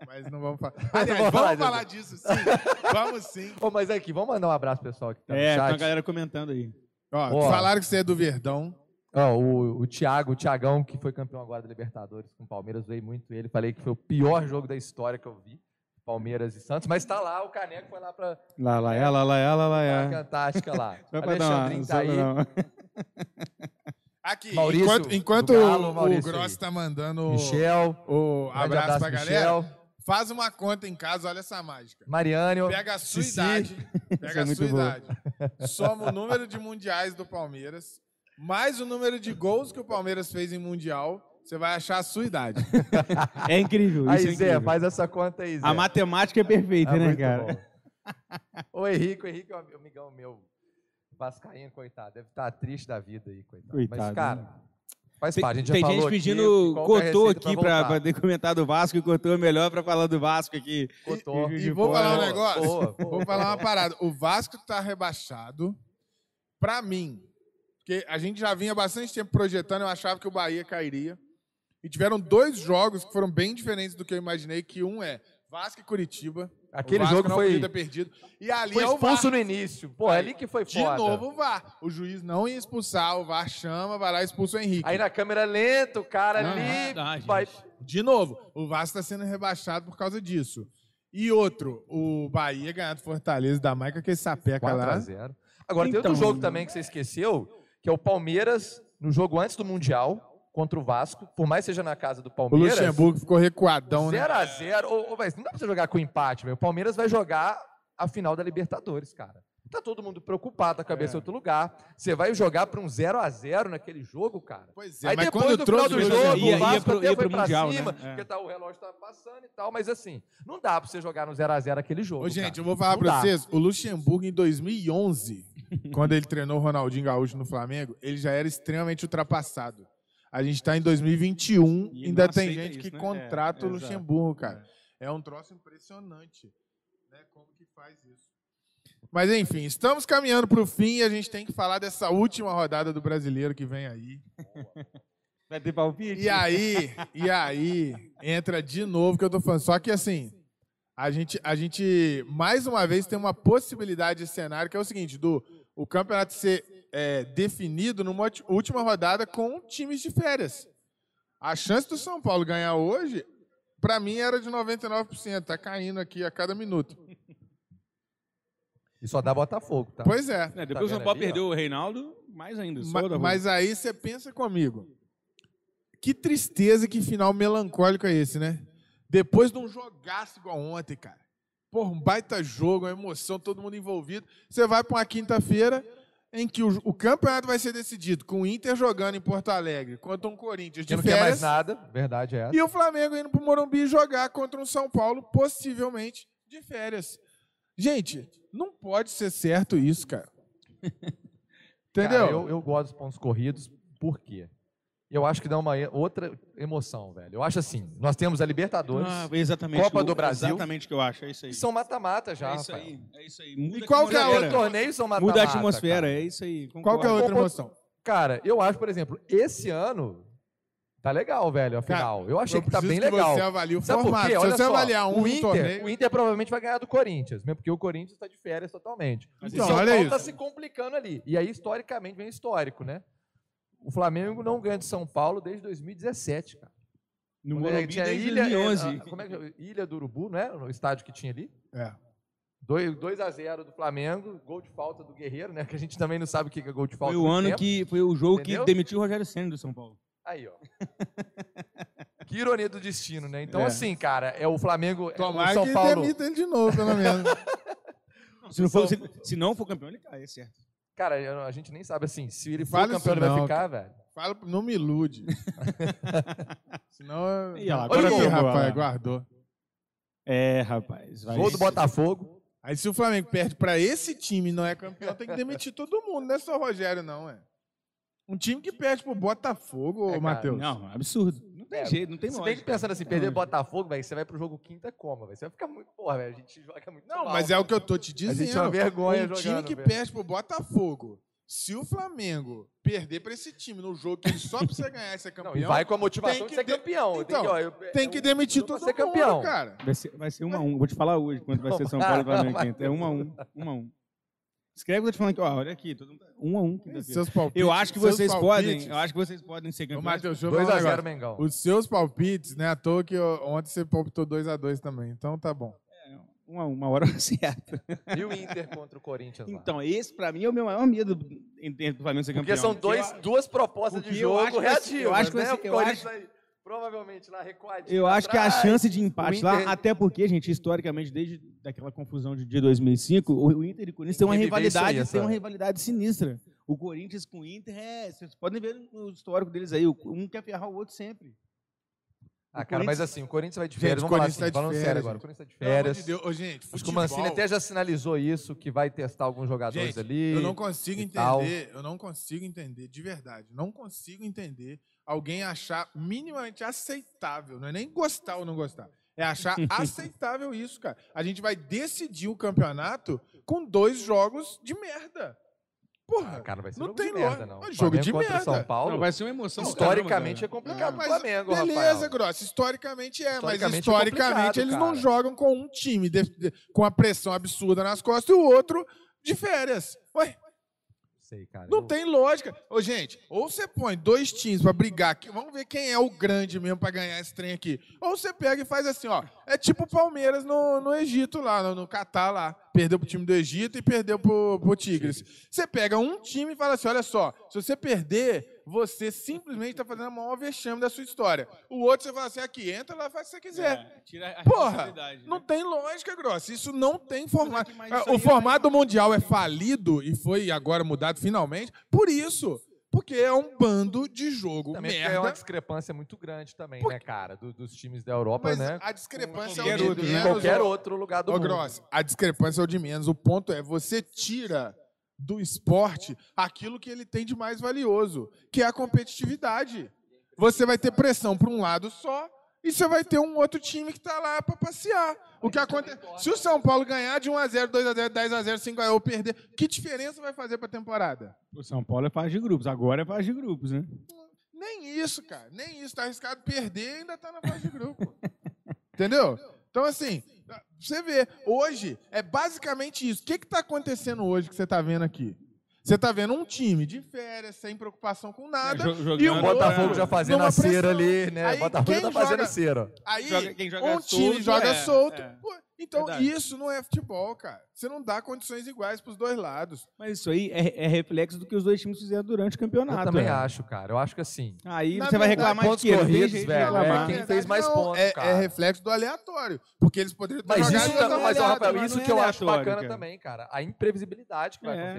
[SPEAKER 1] Mas não vamos falar. Aliás,
[SPEAKER 3] vamos
[SPEAKER 1] vamos
[SPEAKER 3] falar
[SPEAKER 1] falar
[SPEAKER 3] disso.
[SPEAKER 1] sim. Vamos sim.
[SPEAKER 3] Ô, mas aqui, vamos mandar um abraço pro pessoal que tá
[SPEAKER 2] É, tem uma galera comentando aí.
[SPEAKER 1] Ó,
[SPEAKER 3] Ó.
[SPEAKER 1] falaram que você é do Verdão.
[SPEAKER 3] O, o Thiago, o Thiagão, que foi campeão agora da Libertadores com o Palmeiras, veio muito ele. Falei que foi o pior jogo da história que eu vi. Palmeiras e Santos, mas tá lá, o Caneco foi lá pra,
[SPEAKER 2] Lá, lá, é, lá, lá, é, lá, lá, é.
[SPEAKER 3] Cantástica lá. <laughs>
[SPEAKER 2] Uma-
[SPEAKER 3] Alexandrinho tá aí. <laughs>
[SPEAKER 1] Aqui,
[SPEAKER 3] Maurício,
[SPEAKER 1] enquanto, enquanto
[SPEAKER 3] Galo,
[SPEAKER 1] o,
[SPEAKER 3] Maurício
[SPEAKER 1] o Gross
[SPEAKER 3] aí.
[SPEAKER 1] tá mandando
[SPEAKER 3] Michel,
[SPEAKER 1] o
[SPEAKER 3] grande
[SPEAKER 1] abraço pra galera,
[SPEAKER 3] Michel,
[SPEAKER 1] faz uma conta em casa, olha essa mágica.
[SPEAKER 3] Mariane,
[SPEAKER 1] Pega a sua
[SPEAKER 3] Cici.
[SPEAKER 1] idade, <laughs> pega
[SPEAKER 2] é
[SPEAKER 1] a sua
[SPEAKER 2] bom.
[SPEAKER 1] idade, soma o número de mundiais do Palmeiras, mais o número de gols que o Palmeiras fez em mundial, você vai achar a sua idade. <laughs>
[SPEAKER 2] É incrível.
[SPEAKER 3] Aí,
[SPEAKER 2] isso é
[SPEAKER 3] Zé,
[SPEAKER 2] incrível.
[SPEAKER 3] faz essa conta aí, Zé.
[SPEAKER 2] A matemática é perfeita,
[SPEAKER 3] Ah,
[SPEAKER 2] né, cara?
[SPEAKER 3] bom. <laughs> O Henrique, o Henrique é um amigão meu, vascaíno, coitado. Deve estar triste da vida aí, coitado.
[SPEAKER 2] Coitado,
[SPEAKER 3] Mas, cara,
[SPEAKER 2] né?
[SPEAKER 3] faz
[SPEAKER 2] Tem,
[SPEAKER 3] parte. A gente já
[SPEAKER 2] tem gente pedindo
[SPEAKER 3] é
[SPEAKER 2] Cotô aqui poder comentar do Vasco e Cotô é melhor pra falar do Vasco aqui.
[SPEAKER 3] Cotô.
[SPEAKER 2] E-
[SPEAKER 1] E vou falar um
[SPEAKER 3] Boa,
[SPEAKER 1] negócio,
[SPEAKER 3] boa, boa.
[SPEAKER 1] vou falar uma parada. O Vasco tá rebaixado, pra mim, porque a gente já vinha bastante tempo projetando, eu achava que o Bahia cairia. E tiveram dois jogos que foram bem diferentes do que eu imaginei, que um é Vasco e Curitiba.
[SPEAKER 3] Aquele jogo
[SPEAKER 1] não
[SPEAKER 3] foi-
[SPEAKER 1] podia ter perdido. E ali
[SPEAKER 3] Foi
[SPEAKER 1] é o
[SPEAKER 3] expulso
[SPEAKER 1] VAR.
[SPEAKER 3] no início. Pô, é ali que foi
[SPEAKER 1] De
[SPEAKER 3] foda.
[SPEAKER 1] novo o VAR. O juiz não ia expulsar, o VAR chama, vai lá e expulsa o Henrique.
[SPEAKER 3] Aí na câmera lenta, o cara
[SPEAKER 2] Não,
[SPEAKER 3] ali
[SPEAKER 2] não
[SPEAKER 3] vai...
[SPEAKER 1] De novo, o Vasco está sendo rebaixado por causa disso. E outro, o Bahia ganhar do Fortaleza da Maica, que esse sapeca lá.
[SPEAKER 3] 4x0. Agora tem
[SPEAKER 2] Então-
[SPEAKER 3] outro jogo também que você esqueceu, que é o Palmeiras, no jogo antes do Mundial, contra o Vasco, por mais que seja na casa do
[SPEAKER 1] O
[SPEAKER 3] Palmeiras.
[SPEAKER 1] Luxemburgo ficou recuadão, né?
[SPEAKER 3] 0x0. Ô, ô, velho, não dá pra você jogar com empate, meu. O Palmeiras vai jogar a final da Libertadores, cara. Tá todo mundo preocupado, a cabeça
[SPEAKER 1] É.
[SPEAKER 3] em outro lugar. Você vai jogar pra um 0x0 naquele jogo, cara.
[SPEAKER 1] Pois é,
[SPEAKER 3] Aí
[SPEAKER 1] mas
[SPEAKER 3] depois
[SPEAKER 1] quando
[SPEAKER 3] do final
[SPEAKER 1] trouxe
[SPEAKER 3] do
[SPEAKER 1] o
[SPEAKER 3] jogo,
[SPEAKER 2] Ia-
[SPEAKER 3] o Vasco
[SPEAKER 2] pro-
[SPEAKER 3] até
[SPEAKER 2] ia
[SPEAKER 3] foi
[SPEAKER 2] Mundial,
[SPEAKER 3] cima,
[SPEAKER 2] né? É.
[SPEAKER 3] porque tá, o relógio tá passando e tal, mas assim, não dá pra você jogar no 0x0 aquele jogo,
[SPEAKER 1] Ô, gente,
[SPEAKER 3] cara.
[SPEAKER 1] eu vou falar
[SPEAKER 3] dá.
[SPEAKER 1] vocês, o Luxemburgo em 2011, <laughs> quando ele treinou o Ronaldinho Gaúcho no Flamengo, ele já era extremamente ultrapassado. A gente tá em 2021,
[SPEAKER 2] E
[SPEAKER 1] ainda tem gente
[SPEAKER 2] isso,
[SPEAKER 1] que
[SPEAKER 2] né?
[SPEAKER 1] contrata
[SPEAKER 2] É,
[SPEAKER 1] o. Luxemburgo, cara. É um troço impressionante, né? Como que faz isso? Mas enfim, estamos caminhando para o fim e a gente tem que falar dessa última rodada do Brasileiro que vem aí.
[SPEAKER 2] Vai ter palpite?
[SPEAKER 1] E aí, e aí, entra de novo que eu tô falando. Só que assim, a gente, a gente mais uma vez tem uma possibilidade de cenário que é o seguinte, do o campeonato ser é, definido numa última rodada com times de férias. A chance do São Paulo ganhar hoje, pra mim, era de 99%. Tá caindo aqui a cada minuto.
[SPEAKER 3] E só dá Botafogo, tá?
[SPEAKER 1] Pois é.
[SPEAKER 2] É, depois
[SPEAKER 3] Tá
[SPEAKER 2] o São Paulo
[SPEAKER 3] ali, ó?
[SPEAKER 2] perdeu o Reinaldo, mais ainda. Só
[SPEAKER 1] Ma-
[SPEAKER 2] o da rua.
[SPEAKER 1] mas aí você pensa comigo. Que tristeza, que final melancólico é esse, né? Depois de um jogaço igual ontem, cara. Porra, um baita jogo, uma emoção, todo mundo envolvido. Você vai para uma quinta-feira em que o, o campeonato vai ser decidido com o Inter jogando em Porto Alegre contra um Corinthians de
[SPEAKER 3] não quer mais nada, verdade é essa.
[SPEAKER 1] e o Flamengo indo pro Morumbi jogar contra um São Paulo, possivelmente de férias. Gente, não pode ser certo isso, cara. <laughs> Entendeu?
[SPEAKER 3] Cara, eu, eu gosto dos pontos corridos, por quê? Eu acho que dá uma outra emoção, velho. Eu acho assim, nós temos a Libertadores,
[SPEAKER 2] Ah, exatamente.
[SPEAKER 3] Copa do Brasil.
[SPEAKER 2] Exatamente o que eu acho, é isso aí.
[SPEAKER 3] que são mata-mata já,
[SPEAKER 2] é isso
[SPEAKER 3] Rafael.
[SPEAKER 2] aí, é isso aí. Muda
[SPEAKER 1] E qual que é a outra?
[SPEAKER 3] Torneios são mata-mata.
[SPEAKER 2] Muda a atmosfera,
[SPEAKER 3] cara.
[SPEAKER 2] é isso aí.
[SPEAKER 1] Qual que é a
[SPEAKER 2] concordo.
[SPEAKER 1] outra emoção?
[SPEAKER 3] Cara, eu acho, por exemplo, esse ano tá legal, velho, a
[SPEAKER 1] Cara,
[SPEAKER 3] final. Eu achei
[SPEAKER 1] Eu
[SPEAKER 3] que tá bem
[SPEAKER 1] que
[SPEAKER 3] legal.
[SPEAKER 1] Você avalie o
[SPEAKER 3] Sabe por
[SPEAKER 1] formato.
[SPEAKER 3] quê?
[SPEAKER 1] Se
[SPEAKER 3] Olha
[SPEAKER 1] você
[SPEAKER 3] só,
[SPEAKER 1] avaliar um
[SPEAKER 3] o Inter,
[SPEAKER 1] torneio...
[SPEAKER 3] o Inter provavelmente vai ganhar do Corinthians, mesmo porque o Corinthians está de férias totalmente.
[SPEAKER 1] Então,
[SPEAKER 3] o São
[SPEAKER 1] olha
[SPEAKER 3] Paulo
[SPEAKER 1] isso.
[SPEAKER 3] tá se complicando ali. E aí, historicamente, vem histórico, né? O Flamengo não ganha de São Paulo desde 2017, cara.
[SPEAKER 2] No
[SPEAKER 3] Quando
[SPEAKER 2] Morumbi
[SPEAKER 3] tinha
[SPEAKER 2] desde
[SPEAKER 3] Ilha,
[SPEAKER 2] 2011.
[SPEAKER 3] é, a- como é que é? Ilha do Urubu, né? No estádio que tinha ali.
[SPEAKER 1] É.
[SPEAKER 3] 2 a 0 do Flamengo, gol de falta do Guerreiro, né? Que a gente também não sabe o que é gol de falta.
[SPEAKER 2] Foi o
[SPEAKER 3] no
[SPEAKER 2] ano
[SPEAKER 3] tempo.
[SPEAKER 2] que foi o jogo
[SPEAKER 3] Entendeu?
[SPEAKER 2] que demitiu o Rogério Senna do São Paulo.
[SPEAKER 3] Aí, ó. <laughs> que ironia do destino, né? Então,
[SPEAKER 1] É.
[SPEAKER 3] assim, cara, é o Flamengo. é
[SPEAKER 1] Tomara
[SPEAKER 3] o São
[SPEAKER 1] que
[SPEAKER 3] Paulo.
[SPEAKER 1] demita ele de novo, pelo menos. <laughs>
[SPEAKER 2] Se não, for, se, se não for campeão, ele cai, é certo.
[SPEAKER 3] Cara, a gente nem sabe assim. Se ele for campeão, ele vai
[SPEAKER 1] não,
[SPEAKER 3] ficar, velho.
[SPEAKER 1] Fala, não me ilude. <laughs> Senão.
[SPEAKER 2] Olha lá,
[SPEAKER 1] Olha
[SPEAKER 3] agora
[SPEAKER 1] rapaz,
[SPEAKER 2] olha lá.
[SPEAKER 1] guardou.
[SPEAKER 2] É, rapaz. Vai.
[SPEAKER 3] Gol do Botafogo.
[SPEAKER 1] Aí se o Flamengo perde pra esse time e não é campeão, tem que demitir todo mundo, não é só o Rogério, não, é. Um time que perde pro Botafogo,
[SPEAKER 3] É,
[SPEAKER 1] Matheus.
[SPEAKER 2] Não, absurdo. Não tem
[SPEAKER 3] É,
[SPEAKER 2] jeito, não tem
[SPEAKER 3] Se bem
[SPEAKER 2] lógica.
[SPEAKER 3] que pensando assim,
[SPEAKER 2] Não
[SPEAKER 3] perder
[SPEAKER 2] tem
[SPEAKER 3] Botafogo, velho, você vai pro jogo quinta como, velho? Você vai ficar muito, porra, velho, a gente joga muito
[SPEAKER 1] Não,
[SPEAKER 3] mal.
[SPEAKER 1] mas é o que eu tô te
[SPEAKER 3] A
[SPEAKER 1] dizendo.
[SPEAKER 3] gente é uma vergonha
[SPEAKER 1] um time
[SPEAKER 3] jogando,
[SPEAKER 1] que
[SPEAKER 3] velho.
[SPEAKER 1] perde pro Botafogo. Se o Flamengo perder pra esse time no jogo que ele só precisa ganhar e ser
[SPEAKER 3] Não,
[SPEAKER 1] campeão,
[SPEAKER 3] e vai com a motivação
[SPEAKER 1] tem
[SPEAKER 3] de
[SPEAKER 1] que
[SPEAKER 3] ser
[SPEAKER 1] de-
[SPEAKER 3] campeão. tem
[SPEAKER 1] Então,
[SPEAKER 3] que, ó, eu-
[SPEAKER 1] tem que
[SPEAKER 3] um
[SPEAKER 1] demitir todo
[SPEAKER 3] ser
[SPEAKER 1] mundo,
[SPEAKER 3] campeão.
[SPEAKER 1] cara.
[SPEAKER 2] Vai ser, vai ser um a um. Vou te falar hoje quanto vai ser São Paulo e Flamengo. É um a um. Um a um. Escreve o que eu tô te falando aqui. Ó, olha aqui. todo mundo- Um a um. quinta-feira.
[SPEAKER 1] Seus palpites,
[SPEAKER 2] Eu acho que
[SPEAKER 1] seus
[SPEAKER 2] vocês
[SPEAKER 1] palpites-
[SPEAKER 2] podem. Eu acho que vocês podem ser
[SPEAKER 1] Ô,
[SPEAKER 2] campeões.
[SPEAKER 1] Matheus, deixa eu falar um
[SPEAKER 3] 2x0
[SPEAKER 1] negócio.
[SPEAKER 3] Mengão.
[SPEAKER 1] Os seus palpites, né? À toa que ó, ontem você palpitou 2x2 também. Então tá bom.
[SPEAKER 2] Um a um, uma hora <laughs> certa.
[SPEAKER 3] E o Inter contra o Corinthians lá?
[SPEAKER 2] Então, esse pra mim é o meu maior medo em termos do Flamengo ser
[SPEAKER 3] Porque
[SPEAKER 2] campeão.
[SPEAKER 3] são dois,
[SPEAKER 2] eu-
[SPEAKER 3] duas propostas de
[SPEAKER 2] porque eu
[SPEAKER 3] jogo
[SPEAKER 2] acho que vai ser-
[SPEAKER 3] reativas,
[SPEAKER 2] eu acho que vai
[SPEAKER 3] né?
[SPEAKER 2] ser-
[SPEAKER 3] O
[SPEAKER 2] eu
[SPEAKER 3] Corinthians
[SPEAKER 2] acho-
[SPEAKER 3] vai provavelmente lá recuadinho
[SPEAKER 2] Eu acho que a
[SPEAKER 3] atrás.
[SPEAKER 2] chance de empate
[SPEAKER 3] o
[SPEAKER 2] lá,
[SPEAKER 3] Inter-
[SPEAKER 2] até porque, gente, historicamente, desde daquela confusão de dia 2005, o o Inter e o Corinthians têm uma
[SPEAKER 3] aí,
[SPEAKER 2] rivalidade, tem uma rivalidade sinistra. O Corinthians com o Inter, é, vocês podem ver no histórico deles aí, o- um quer ferrar o outro sempre.
[SPEAKER 3] Ah,
[SPEAKER 2] o
[SPEAKER 3] cara, mas assim, o Corinthians vai de
[SPEAKER 1] Gente,
[SPEAKER 3] férias.
[SPEAKER 1] o
[SPEAKER 3] Vamos falar
[SPEAKER 1] Corinthians
[SPEAKER 3] assim,
[SPEAKER 1] tá de
[SPEAKER 3] falando
[SPEAKER 1] férias,
[SPEAKER 3] sério agora.
[SPEAKER 1] gente.
[SPEAKER 3] O Corinthians tá de férias.
[SPEAKER 1] de Deus. Ô, gente,
[SPEAKER 3] Acho que o
[SPEAKER 1] futebol-
[SPEAKER 3] Mancini até já sinalizou isso, que vai testar alguns jogadores
[SPEAKER 1] Gente,
[SPEAKER 3] ali.
[SPEAKER 1] Eu não consigo
[SPEAKER 3] e tal.
[SPEAKER 1] entender, eu não consigo entender, de verdade, não consigo entender alguém achar minimamente aceitável, não é nem gostar ou não gostar, é achar <laughs> aceitável isso, cara. A gente vai decidir o campeonato com dois jogos de merda. Porra,
[SPEAKER 3] Ah, cara, vai ser
[SPEAKER 1] não
[SPEAKER 3] jogo
[SPEAKER 1] tem
[SPEAKER 3] de merda, não.
[SPEAKER 1] Jogo
[SPEAKER 3] Flamengo
[SPEAKER 1] de merda.
[SPEAKER 3] São Paulo,
[SPEAKER 2] Não, vai ser uma emoção.
[SPEAKER 3] historicamente é complicado
[SPEAKER 1] Não, mas
[SPEAKER 3] Flamengo,
[SPEAKER 1] beleza,
[SPEAKER 3] Rafael.
[SPEAKER 1] Grossa. Historicamente é, mas
[SPEAKER 3] Historicamente é
[SPEAKER 1] historicamente
[SPEAKER 3] complicado,
[SPEAKER 1] eles não
[SPEAKER 3] cara.
[SPEAKER 1] jogam com um time de- de- com a pressão absurda nas costas e o outro de férias. Ué,
[SPEAKER 3] Sei, cara.
[SPEAKER 1] não
[SPEAKER 3] eu-
[SPEAKER 1] tem lógica. Ô, gente, ou você põe dois times pra brigar aqui, vamos ver quem é o grande mesmo pra ganhar esse trem aqui. Ou você pega e faz assim, ó. É tipo o Palmeiras no, no Egito lá, no, no Catar lá. Perdeu pro time do Egito e perdeu pro, pro Tigres. Você pega um time e fala assim: olha só, se você perder, você simplesmente tá fazendo a maior vexame da sua história. O outro você fala assim: aqui, entra lá, faz o que você quiser.
[SPEAKER 2] É, tira a
[SPEAKER 1] Porra,
[SPEAKER 2] né?
[SPEAKER 1] não tem lógica, Grossa. Isso não tem formato.
[SPEAKER 2] mas isso
[SPEAKER 1] O formato Mundial é falido e foi agora mudado finalmente por isso. Porque é um bando de jogo
[SPEAKER 3] Também porque
[SPEAKER 1] merda.
[SPEAKER 3] é uma discrepância muito grande também,
[SPEAKER 1] Por-
[SPEAKER 3] né, cara? do- dos times da Europa,
[SPEAKER 1] Mas
[SPEAKER 3] né?
[SPEAKER 1] a discrepância é o de
[SPEAKER 2] né?
[SPEAKER 3] Em
[SPEAKER 1] menos.
[SPEAKER 3] qualquer outro lugar do
[SPEAKER 1] Ô,
[SPEAKER 3] mundo.
[SPEAKER 1] Gross, a discrepância é o de menos. O ponto é, você tira do esporte aquilo que ele tem de mais valioso, que é a competitividade. Você vai ter pressão para um lado só e você vai ter um outro time que está lá para passear. O que acontece? Se o São Paulo ganhar de 1 a 0, 2 a 0, 10 a 0, 5 a 0 ou perder, que diferença vai fazer para a temporada?
[SPEAKER 2] O São Paulo é fase de grupos, agora é fase de grupos, né?
[SPEAKER 1] Nem isso, cara. Nem isso. Tá arriscado perder e ainda tá na fase de grupo. <laughs> Entendeu? Então, assim, você vê, hoje é basicamente isso. O que que tá acontecendo hoje que você tá vendo aqui? Você tá vendo um time de férias, sem preocupação com nada.
[SPEAKER 2] É, jogando-
[SPEAKER 1] e
[SPEAKER 3] O
[SPEAKER 1] o
[SPEAKER 3] Botafogo já fazendo a cera ali, né?
[SPEAKER 1] Aí,
[SPEAKER 3] O Botafogo
[SPEAKER 1] quem
[SPEAKER 3] tá fazendo
[SPEAKER 1] joga-
[SPEAKER 3] cera.
[SPEAKER 1] Aí,
[SPEAKER 2] Joga- quem joga
[SPEAKER 1] um time
[SPEAKER 2] solto,
[SPEAKER 1] joga
[SPEAKER 2] é,
[SPEAKER 1] solto.
[SPEAKER 2] é.
[SPEAKER 1] Então,
[SPEAKER 2] Verdade.
[SPEAKER 1] isso não é futebol, cara. Você não dá condições iguais pros dois lados.
[SPEAKER 2] Mas isso aí é, é reflexo do que os dois times fizeram durante o campeonato.
[SPEAKER 3] Eu também
[SPEAKER 2] é.
[SPEAKER 3] acho, cara. Eu acho que assim.
[SPEAKER 2] Aí
[SPEAKER 1] Na
[SPEAKER 2] você vai reclamar de
[SPEAKER 3] pontos
[SPEAKER 2] tem
[SPEAKER 3] corridos,
[SPEAKER 2] de
[SPEAKER 3] velho, é quem fez mais
[SPEAKER 1] não,
[SPEAKER 3] pontos,
[SPEAKER 1] é,
[SPEAKER 3] cara.
[SPEAKER 1] é reflexo do aleatório. Porque eles poderiam ter
[SPEAKER 3] Mas
[SPEAKER 1] jogado
[SPEAKER 3] isso,
[SPEAKER 1] de
[SPEAKER 3] mas, ó,
[SPEAKER 1] maneira.
[SPEAKER 3] Rafael,
[SPEAKER 2] mas
[SPEAKER 3] isso
[SPEAKER 2] é
[SPEAKER 3] que eu acho
[SPEAKER 2] aleatório,
[SPEAKER 3] bacana
[SPEAKER 2] cara.
[SPEAKER 3] também, cara. A imprevisibilidade que vai
[SPEAKER 2] É.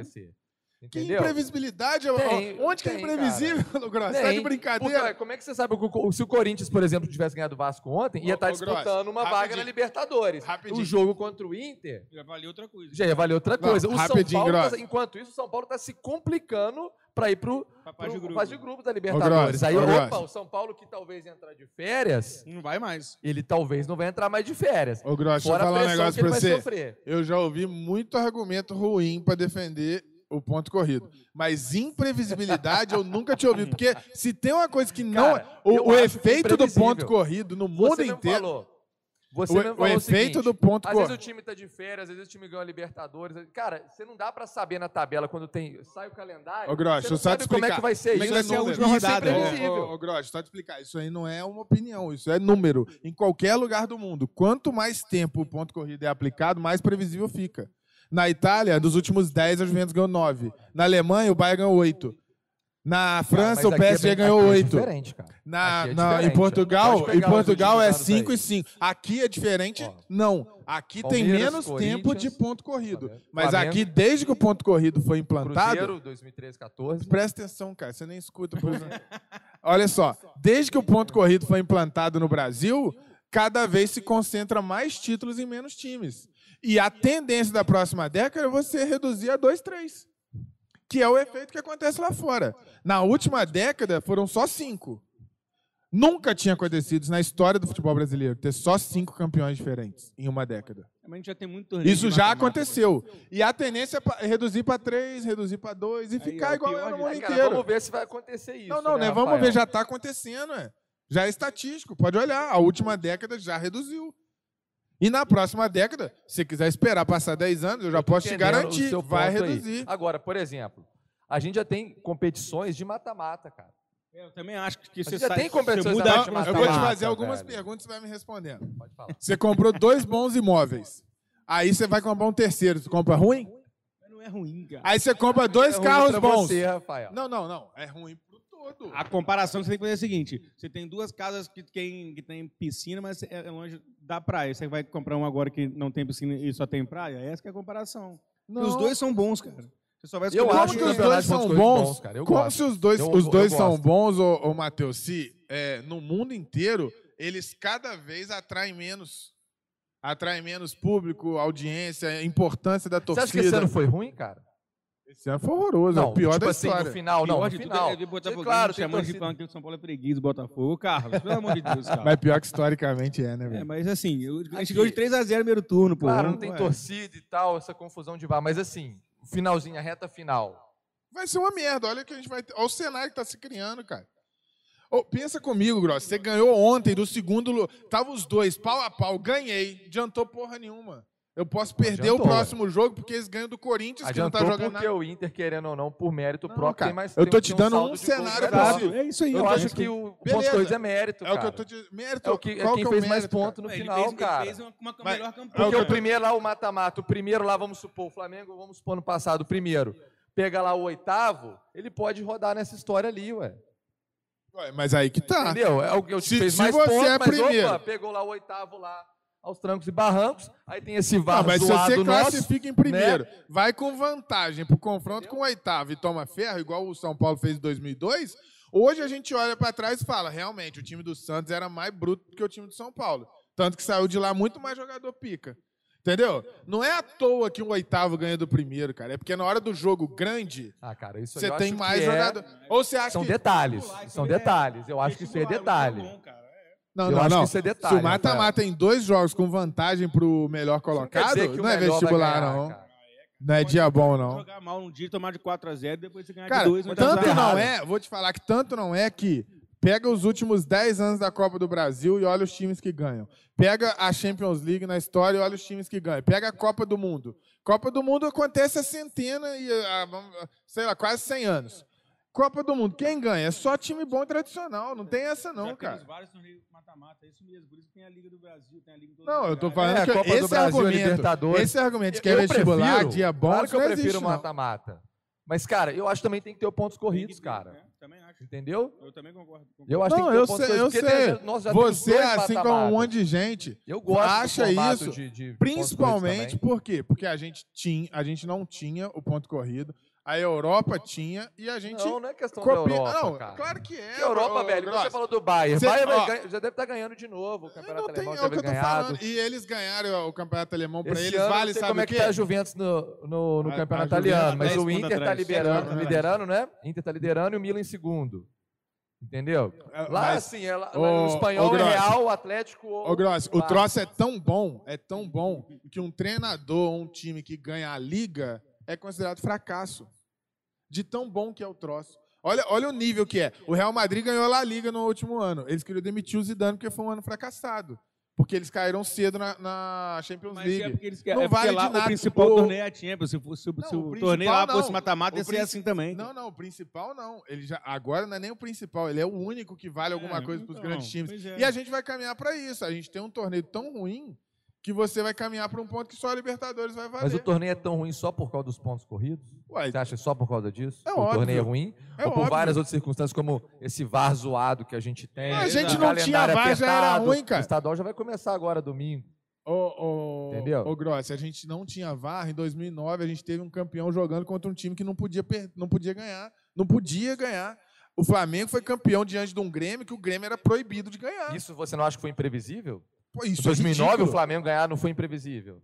[SPEAKER 3] acontecer.
[SPEAKER 1] Que
[SPEAKER 3] Entendeu?
[SPEAKER 1] imprevisibilidade? ó,
[SPEAKER 3] Tem,
[SPEAKER 1] onde que é
[SPEAKER 3] tem,
[SPEAKER 1] imprevisível, <laughs> Grosso? Tá de
[SPEAKER 3] Tem.
[SPEAKER 1] brincadeira?
[SPEAKER 3] Porque, como é que você sabe que o- se o Corinthians, por exemplo, tivesse ganhado o Vasco ontem, ia
[SPEAKER 1] Ô,
[SPEAKER 3] estar
[SPEAKER 1] ô, Gross,
[SPEAKER 3] disputando uma vaga
[SPEAKER 1] rapidinho.
[SPEAKER 3] na Libertadores.
[SPEAKER 1] Rapidinho.
[SPEAKER 3] O jogo contra o Inter
[SPEAKER 2] Já valia outra coisa.
[SPEAKER 3] já ia valer outra
[SPEAKER 1] Não,
[SPEAKER 3] coisa. o São
[SPEAKER 1] rapidinho,
[SPEAKER 3] Paulo, tá-
[SPEAKER 1] Gross.
[SPEAKER 3] enquanto isso, o São Paulo está se complicando para ir pro,
[SPEAKER 2] Pra
[SPEAKER 3] pro
[SPEAKER 2] fase de grupo.
[SPEAKER 3] de grupo da Libertadores.
[SPEAKER 1] Gross,
[SPEAKER 3] Aí,
[SPEAKER 1] ô,
[SPEAKER 3] opa,
[SPEAKER 1] Gross.
[SPEAKER 3] o São Paulo que talvez ia entrar de férias,
[SPEAKER 2] Não vai mais.
[SPEAKER 3] ele talvez não vai entrar mais de férias.
[SPEAKER 1] Ô, Grosso, deixa eu
[SPEAKER 3] Fora a
[SPEAKER 1] falar um
[SPEAKER 3] pressão
[SPEAKER 1] negócio
[SPEAKER 3] que ele
[SPEAKER 1] pra
[SPEAKER 3] vai
[SPEAKER 1] você.
[SPEAKER 3] sofrer.
[SPEAKER 1] Eu já ouvi muito argumento ruim pra defender o ponto corrido. Mas imprevisibilidade eu nunca te ouvi. Porque <laughs> se tem uma coisa que não.
[SPEAKER 3] Cara,
[SPEAKER 1] o o efeito do ponto corrido no mundo
[SPEAKER 3] Você
[SPEAKER 1] inteiro.
[SPEAKER 3] falou. Você
[SPEAKER 1] O,
[SPEAKER 3] mesmo
[SPEAKER 1] o
[SPEAKER 3] falou o
[SPEAKER 1] efeito
[SPEAKER 3] seguinte,
[SPEAKER 1] do ponto
[SPEAKER 3] Às vezes o
[SPEAKER 1] corrido.
[SPEAKER 3] time tá de férias, às vezes o time ganha a Libertadores. Cara, você não dá pra saber na tabela quando tem sai o calendário.
[SPEAKER 1] Ô, Grosso,
[SPEAKER 3] você não sabe
[SPEAKER 1] te
[SPEAKER 3] como é que vai ser
[SPEAKER 1] Como é
[SPEAKER 3] isso.
[SPEAKER 1] vai ser a
[SPEAKER 2] última
[SPEAKER 3] Isso
[SPEAKER 2] rodada,
[SPEAKER 3] é.
[SPEAKER 1] Ô, ô, ô, Grosso, só te explicar. Isso aí não é uma opinião, isso é número. Em qualquer lugar do mundo. Quanto mais tempo o ponto corrido é aplicado, mais previsível fica. Na Itália, dos últimos 10, a Juventus ganhou 9. Na Alemanha, o Bayern ganhou 8. Na França,
[SPEAKER 3] Cara,
[SPEAKER 1] o
[SPEAKER 3] aqui é
[SPEAKER 1] PSG
[SPEAKER 3] bem-
[SPEAKER 1] ganhou
[SPEAKER 3] aqui é
[SPEAKER 1] 8.
[SPEAKER 3] diferente, cara.
[SPEAKER 1] Na,
[SPEAKER 3] é
[SPEAKER 1] na- em. Portugal, em Portugal é
[SPEAKER 3] últimos dados
[SPEAKER 1] 5
[SPEAKER 3] aí.
[SPEAKER 1] e 5. Aqui é diferente?
[SPEAKER 3] Ó.
[SPEAKER 1] Não. Aqui tem menos tempo de ponto corrido.
[SPEAKER 3] Flamengo.
[SPEAKER 1] Mas
[SPEAKER 3] Flamengo.
[SPEAKER 1] aqui, desde que o ponto corrido foi implantado,
[SPEAKER 3] Cruzeiro, 2013, 14.
[SPEAKER 1] Presta atenção, cara. Você nem escuta. Olha só. Desde que o ponto corrido foi implantado no Brasil, cada vez se concentra mais títulos em menos times. E a tendência da próxima década é você reduzir a dois, três. Que é o efeito que acontece lá fora. Na última década, foram só cinco. Nunca tinha acontecido isso na história do futebol brasileiro, ter só cinco campeões diferentes em uma década.
[SPEAKER 2] Mas a gente já tem muito torneio
[SPEAKER 1] Isso já aconteceu. E a tendência é é reduzir para três, reduzir para dois e
[SPEAKER 2] Aí,
[SPEAKER 1] ficar
[SPEAKER 2] ó,
[SPEAKER 1] igual é no mundo
[SPEAKER 3] cara,
[SPEAKER 1] inteiro.
[SPEAKER 3] vamos ver se vai acontecer isso.
[SPEAKER 1] Não, não,
[SPEAKER 3] né,
[SPEAKER 1] né? Vamos ver, já está acontecendo, é. Já é estatístico, pode olhar. A última década já reduziu. E na próxima década, se você quiser esperar passar 10 anos, eu já
[SPEAKER 3] Eu
[SPEAKER 1] posso te garantir,
[SPEAKER 3] seu
[SPEAKER 1] vai
[SPEAKER 3] ponto aí.
[SPEAKER 1] reduzir.
[SPEAKER 3] Agora, por exemplo, a gente já tem competições de mata-mata, cara.
[SPEAKER 2] Eu também acho que você
[SPEAKER 3] já
[SPEAKER 2] sai-
[SPEAKER 3] tem competições
[SPEAKER 2] você
[SPEAKER 3] da
[SPEAKER 2] muda
[SPEAKER 3] mata-
[SPEAKER 1] Então, eu vou te
[SPEAKER 3] mata-mata,
[SPEAKER 1] fazer algumas
[SPEAKER 3] velho.
[SPEAKER 1] perguntas e você vai me respondendo.
[SPEAKER 3] Pode falar.
[SPEAKER 1] Você comprou dois bons imóveis. Aí você vai comprar um terceiro. Você compra ruim?
[SPEAKER 2] Não é ruim, cara.
[SPEAKER 1] Aí você compra dois
[SPEAKER 3] É ruim
[SPEAKER 1] carros
[SPEAKER 3] pra
[SPEAKER 1] bons.
[SPEAKER 3] Você, Rafael.
[SPEAKER 1] Não, não, não. É ruim
[SPEAKER 2] A comparação que você tem que fazer é a seguinte: você tem duas casas que tem, que tem piscina, mas é longe da praia. Você vai comprar uma agora que não tem piscina e só tem praia? Essa que é a comparação. E os
[SPEAKER 1] Não.
[SPEAKER 2] dois são bons, cara. Você só vai
[SPEAKER 3] Eu acho
[SPEAKER 1] que
[SPEAKER 3] que
[SPEAKER 1] os dois são bons?
[SPEAKER 3] bons, cara. Eu
[SPEAKER 1] Como
[SPEAKER 3] gosto.
[SPEAKER 1] se os dois,
[SPEAKER 3] Eu-
[SPEAKER 1] os
[SPEAKER 3] eu
[SPEAKER 1] dois são bons, ô, ô Matheus, se é, no mundo inteiro eles cada vez atraem menos. Atraem menos público, audiência, importância da
[SPEAKER 3] Você
[SPEAKER 1] torcida.
[SPEAKER 3] acha que esse ano foi ruim, cara?
[SPEAKER 1] Esse ano foi horroroso, é
[SPEAKER 3] Não,
[SPEAKER 1] o pior
[SPEAKER 3] tipo
[SPEAKER 1] da
[SPEAKER 3] assim,
[SPEAKER 1] história.
[SPEAKER 3] no final, não,
[SPEAKER 2] Pior
[SPEAKER 3] no
[SPEAKER 2] de tudo
[SPEAKER 3] final.
[SPEAKER 2] é ver Botafogo
[SPEAKER 3] claro, tem
[SPEAKER 2] chamando de falando que o São Paulo é preguiça, Botafogo. Carlos, pelo amor de Deus, cara.
[SPEAKER 1] Mas pior que historicamente é, né,
[SPEAKER 2] É,
[SPEAKER 1] velho?
[SPEAKER 2] mas assim, eu, a gente ganhou de 3x0 no primeiro turno, pô.
[SPEAKER 3] Claro, não
[SPEAKER 2] Vamos-
[SPEAKER 3] tem
[SPEAKER 2] ué.
[SPEAKER 3] torcida e tal, essa confusão de VAR. Mas assim, finalzinho, a reta final.
[SPEAKER 1] Vai ser uma merda. Olha o que a gente vai ter. Olha o cenário que tá se criando, cara. Ô, pensa comigo, Gross. Você ganhou ontem do segundo. Tava os dois, pau a pau. Ganhei. Adiantou porra nenhuma. Eu posso perder
[SPEAKER 3] adiantou,
[SPEAKER 1] o próximo jogo porque eles ganham do Corinthians, que não
[SPEAKER 3] Adiantou
[SPEAKER 1] tá jogando
[SPEAKER 3] porque
[SPEAKER 1] nada.
[SPEAKER 3] o Inter, querendo ou não, por mérito
[SPEAKER 1] Não,
[SPEAKER 3] próprio,
[SPEAKER 1] cara,
[SPEAKER 3] tem mais
[SPEAKER 1] eu tô te dando um cenário possível.
[SPEAKER 2] É isso aí.
[SPEAKER 3] Eu
[SPEAKER 2] ó.
[SPEAKER 3] acho que o ponto
[SPEAKER 1] Beleza.
[SPEAKER 3] corridos é mérito,
[SPEAKER 1] É o que eu tô te... Mérito.
[SPEAKER 3] É o que, é
[SPEAKER 1] qual
[SPEAKER 3] quem
[SPEAKER 1] que é o
[SPEAKER 3] fez mais
[SPEAKER 1] mérito, cara?
[SPEAKER 3] ponto no
[SPEAKER 2] Ele
[SPEAKER 3] final,
[SPEAKER 2] fez- ele
[SPEAKER 3] cara.
[SPEAKER 2] fez uma, uma
[SPEAKER 1] Mas-
[SPEAKER 2] melhor campanha.
[SPEAKER 3] Porque
[SPEAKER 1] que
[SPEAKER 3] o
[SPEAKER 1] eu-
[SPEAKER 3] primeiro lá, o mata-mata, o primeiro lá, vamos supor, o Flamengo, vamos supor no passado, o primeiro, pega lá o oitavo, ele pode rodar nessa história ali, ué.
[SPEAKER 1] Ué, Mas aí que tá.
[SPEAKER 3] Entendeu? É o que eu
[SPEAKER 1] Se-
[SPEAKER 3] fez
[SPEAKER 1] se
[SPEAKER 3] mais
[SPEAKER 1] é
[SPEAKER 3] mas
[SPEAKER 1] primeiro-
[SPEAKER 3] opa, pegou lá o oitavo lá aos trancos e barrancos, aí tem esse VAR
[SPEAKER 1] Não, mas se você
[SPEAKER 3] nosso, né?
[SPEAKER 1] classifica em primeiro, vai com vantagem pro confronto com o oitavo e toma ferro, igual o São Paulo fez em 2002, hoje a gente olha pra trás e fala, realmente, o time do Santos era mais bruto do que o time do São Paulo. Tanto que saiu de lá muito mais jogador pica. Entendeu? Não é à toa que o oitavo ganha do primeiro, cara. É porque na hora do jogo grande,
[SPEAKER 3] Ah, cara, isso
[SPEAKER 1] você tem mais
[SPEAKER 3] é-
[SPEAKER 1] jogador. Ou você acha
[SPEAKER 3] São
[SPEAKER 1] que.
[SPEAKER 3] detalhes, são
[SPEAKER 2] isso é-
[SPEAKER 3] detalhes. Eu acho que isso é
[SPEAKER 2] Vestibular,
[SPEAKER 3] detalhe.
[SPEAKER 1] Não,
[SPEAKER 3] eu
[SPEAKER 1] não,
[SPEAKER 3] acho
[SPEAKER 1] não.
[SPEAKER 3] que isso é detalhe,
[SPEAKER 1] Se o mata-mata em dois jogos com vantagem pro melhor
[SPEAKER 3] não
[SPEAKER 1] colocado,
[SPEAKER 3] dizer que o
[SPEAKER 1] não é vestibular,
[SPEAKER 3] ganhar,
[SPEAKER 1] não.
[SPEAKER 3] cara.
[SPEAKER 1] Não é dia bom, não.
[SPEAKER 2] Jogar mal num dia, tomar de 4x0, depois você ganhar
[SPEAKER 1] Cara,
[SPEAKER 2] de 2. não
[SPEAKER 1] tanto não é, vou te falar que tanto não é que pega os últimos 10 anos da Copa do Brasil e olha os times que ganham. Pega a Champions League na história e olha os times que ganham. Pega a Copa do Mundo. Copa do Mundo acontece há centena e, ah, sei lá, quase 100 anos. Copa do Mundo, quem ganha? É só time bom e tradicional, não tem essa não,
[SPEAKER 2] Já
[SPEAKER 1] cara.
[SPEAKER 2] temos vários torneios mata-mata, é isso mesmo. Por isso que tem a Liga do Brasil, tem a Liga do
[SPEAKER 1] Não, eu tô falando
[SPEAKER 3] É, a
[SPEAKER 1] que
[SPEAKER 3] Copa do
[SPEAKER 1] esse
[SPEAKER 3] Brasil, a
[SPEAKER 1] argumento,
[SPEAKER 3] Libertadores.
[SPEAKER 1] esse argumento que é vestibular,
[SPEAKER 3] prefiro,
[SPEAKER 1] dia bom,
[SPEAKER 3] Claro
[SPEAKER 1] isso
[SPEAKER 3] que eu
[SPEAKER 1] não
[SPEAKER 3] prefiro mata-mata. Mas, cara, eu acho que também tem que ter o pontos corridos,
[SPEAKER 2] Tem que ter,
[SPEAKER 3] cara.
[SPEAKER 2] né? Também acho.
[SPEAKER 3] Entendeu?
[SPEAKER 2] Eu também concordo. concordo.
[SPEAKER 3] Eu acho que
[SPEAKER 1] Não,
[SPEAKER 3] tem que ter
[SPEAKER 1] eu
[SPEAKER 3] o pontos
[SPEAKER 1] sei, eu
[SPEAKER 3] corridos.
[SPEAKER 1] sei.
[SPEAKER 3] tem- nós
[SPEAKER 1] Você, assim como um monte de gente,
[SPEAKER 3] Eu gosto do
[SPEAKER 1] acha isso,
[SPEAKER 3] de- de
[SPEAKER 1] Principalmente por quê? Porque a gente, tinha, a gente não tinha o ponto corrido, a Europa tinha e a gente.
[SPEAKER 3] Não, não é questão
[SPEAKER 1] copia.
[SPEAKER 3] da Europa,
[SPEAKER 1] não,
[SPEAKER 3] cara.
[SPEAKER 1] claro que é.
[SPEAKER 3] Que Europa,
[SPEAKER 1] ô,
[SPEAKER 3] velho, você falou do Bayern.
[SPEAKER 1] Cê-
[SPEAKER 3] Bayern
[SPEAKER 1] ó,
[SPEAKER 3] já deve estar ganhando de novo. O
[SPEAKER 1] Eu
[SPEAKER 3] campeonato alemão
[SPEAKER 1] é o que eu tô
[SPEAKER 3] ganhado.
[SPEAKER 1] falando. E eles ganharam o campeonato alemão pra
[SPEAKER 3] Esse
[SPEAKER 1] eles,
[SPEAKER 3] ano,
[SPEAKER 1] vale,
[SPEAKER 3] não sei
[SPEAKER 1] sabe
[SPEAKER 3] como
[SPEAKER 1] o
[SPEAKER 3] é que tá a Juventus no, no, no
[SPEAKER 1] A-
[SPEAKER 3] campeonato italiano,
[SPEAKER 1] tá
[SPEAKER 3] mas
[SPEAKER 2] 10
[SPEAKER 3] o Inter tá
[SPEAKER 2] atrás.
[SPEAKER 3] liberando,
[SPEAKER 1] É,
[SPEAKER 3] liderando, né? Inter tá liderando e o Milan em segundo. Entendeu?
[SPEAKER 1] É,
[SPEAKER 3] Lá,
[SPEAKER 1] mas-
[SPEAKER 3] assim, é, lá, no
[SPEAKER 1] ô,
[SPEAKER 3] espanhol é
[SPEAKER 1] Grossi.
[SPEAKER 3] Real, o Atlético ou...
[SPEAKER 1] O
[SPEAKER 3] Barça.
[SPEAKER 1] troço é tão bom, é tão bom, que um treinador ou um time que ganha a liga é considerado fracasso. De tão bom que é o troço. Olha, olha o nível que é. O Real Madrid ganhou a Liga no último ano. Eles queriam demitir o Zidane porque foi um ano fracassado. Porque eles caíram cedo na, na Champions
[SPEAKER 2] Mas
[SPEAKER 1] League.
[SPEAKER 2] é porque, eles,
[SPEAKER 1] Não
[SPEAKER 2] é porque
[SPEAKER 1] vale de
[SPEAKER 2] lá
[SPEAKER 1] nada.
[SPEAKER 2] o principal
[SPEAKER 1] O-
[SPEAKER 2] torneio é a Champions. Se, fosse- se,
[SPEAKER 1] Não,
[SPEAKER 2] se
[SPEAKER 1] o
[SPEAKER 2] o,
[SPEAKER 1] principal
[SPEAKER 2] torneio lá
[SPEAKER 1] não.
[SPEAKER 2] fosse mata-mata, ia ser assim também.
[SPEAKER 1] Não, não, o principal não. Ele já, agora não é nem o principal, ele é o único que vale alguma
[SPEAKER 2] É,
[SPEAKER 1] coisa para os
[SPEAKER 2] então,
[SPEAKER 1] grandes times.
[SPEAKER 2] é.
[SPEAKER 1] E a gente vai caminhar para isso. A gente tem um torneio tão ruim que você vai caminhar para um ponto que só a Libertadores vai valer.
[SPEAKER 3] Mas o torneio é tão ruim só por causa dos pontos corridos?
[SPEAKER 1] Ué,
[SPEAKER 3] Você acha só por causa disso?
[SPEAKER 1] É
[SPEAKER 3] o
[SPEAKER 1] óbvio.
[SPEAKER 3] torneio é ruim?
[SPEAKER 1] É
[SPEAKER 3] ou por
[SPEAKER 1] óbvio.
[SPEAKER 3] várias outras circunstâncias, como esse VAR zoado que a gente tem?
[SPEAKER 1] A
[SPEAKER 3] o
[SPEAKER 1] gente
[SPEAKER 2] não
[SPEAKER 1] tinha
[SPEAKER 3] calendário
[SPEAKER 1] VAR, já era
[SPEAKER 3] apertado.
[SPEAKER 1] ruim, cara.
[SPEAKER 3] O estadual já vai começar agora, domingo.
[SPEAKER 1] Ô, ô,
[SPEAKER 3] Entendeu?
[SPEAKER 1] Ô, Grossi, a gente não tinha VAR. Em 2009, a gente teve um campeão jogando contra um time que não podia, per- não podia ganhar. Não podia ganhar. O Flamengo foi campeão diante de um Grêmio que o Grêmio era proibido de ganhar.
[SPEAKER 3] Isso você não acha que foi imprevisível?
[SPEAKER 1] Pô,
[SPEAKER 3] Em
[SPEAKER 1] isso é
[SPEAKER 3] 2009 o
[SPEAKER 1] ridículo.
[SPEAKER 3] Flamengo ganhar não foi imprevisível.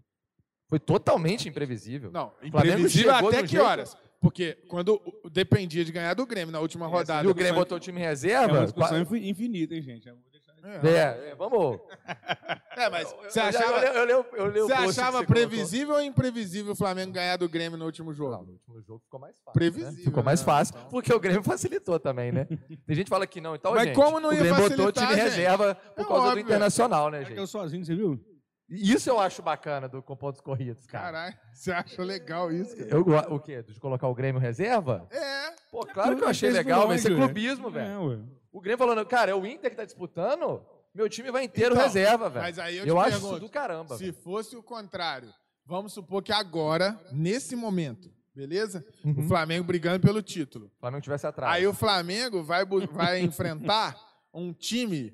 [SPEAKER 3] Foi totalmente imprevisível.
[SPEAKER 1] Não, imprevisível até que
[SPEAKER 3] jeito-
[SPEAKER 1] horas? Porque quando o- dependia de ganhar do Grêmio na última rodada.
[SPEAKER 3] E o Grêmio botou o time em
[SPEAKER 2] É uma
[SPEAKER 3] reserva?
[SPEAKER 2] discussão infi- infinita, hein, gente? Eu vou deixar-
[SPEAKER 3] É, é, vamos. <laughs>
[SPEAKER 1] É, mas você
[SPEAKER 3] Eu- eu-
[SPEAKER 1] achava,
[SPEAKER 3] eu, eu, eu, eu, eu,
[SPEAKER 1] você
[SPEAKER 3] o
[SPEAKER 1] achava
[SPEAKER 3] você
[SPEAKER 1] previsível ou imprevisível o Flamengo ganhar do Grêmio no último
[SPEAKER 3] colocou. Não,
[SPEAKER 1] jogo?
[SPEAKER 3] no último jogo ficou mais fácil.
[SPEAKER 1] Previsível,
[SPEAKER 3] né? Ficou mais
[SPEAKER 1] né?
[SPEAKER 3] fácil, porque o Grêmio facilitou também, né? <laughs> Tem gente que fala que não. Então,
[SPEAKER 1] Mas
[SPEAKER 3] gente,
[SPEAKER 1] como não
[SPEAKER 3] o
[SPEAKER 1] ia
[SPEAKER 3] Grêmio botou o time
[SPEAKER 1] gente?
[SPEAKER 3] reserva por
[SPEAKER 1] É
[SPEAKER 3] causa
[SPEAKER 1] óbvio.
[SPEAKER 3] do Internacional, né,
[SPEAKER 2] Eu
[SPEAKER 3] gente?
[SPEAKER 2] sozinho, você viu?
[SPEAKER 3] Isso eu acho bacana do com pontos corridos, cara.
[SPEAKER 1] Caralho, você acha legal isso, cara?
[SPEAKER 3] Eu, o quê? De colocar o Grêmio reserva?
[SPEAKER 1] É.
[SPEAKER 3] Pô, claro que eu achei legal,
[SPEAKER 2] por
[SPEAKER 3] mas isso é clubismo, velho.
[SPEAKER 2] É.
[SPEAKER 3] O Grêmio falando, cara, é o Inter que tá disputando, meu time vai inteiro
[SPEAKER 1] Então,
[SPEAKER 3] reserva, velho.
[SPEAKER 1] mas aí eu te
[SPEAKER 3] eu acho
[SPEAKER 1] pergunto,
[SPEAKER 3] isso do caramba.
[SPEAKER 1] Se
[SPEAKER 3] velho.
[SPEAKER 1] fosse o contrário, vamos supor que agora, nesse momento, beleza?
[SPEAKER 3] Uhum.
[SPEAKER 1] O Flamengo brigando pelo título.
[SPEAKER 3] O Flamengo tivesse atrás.
[SPEAKER 1] Aí o Flamengo vai, vai <laughs> enfrentar um time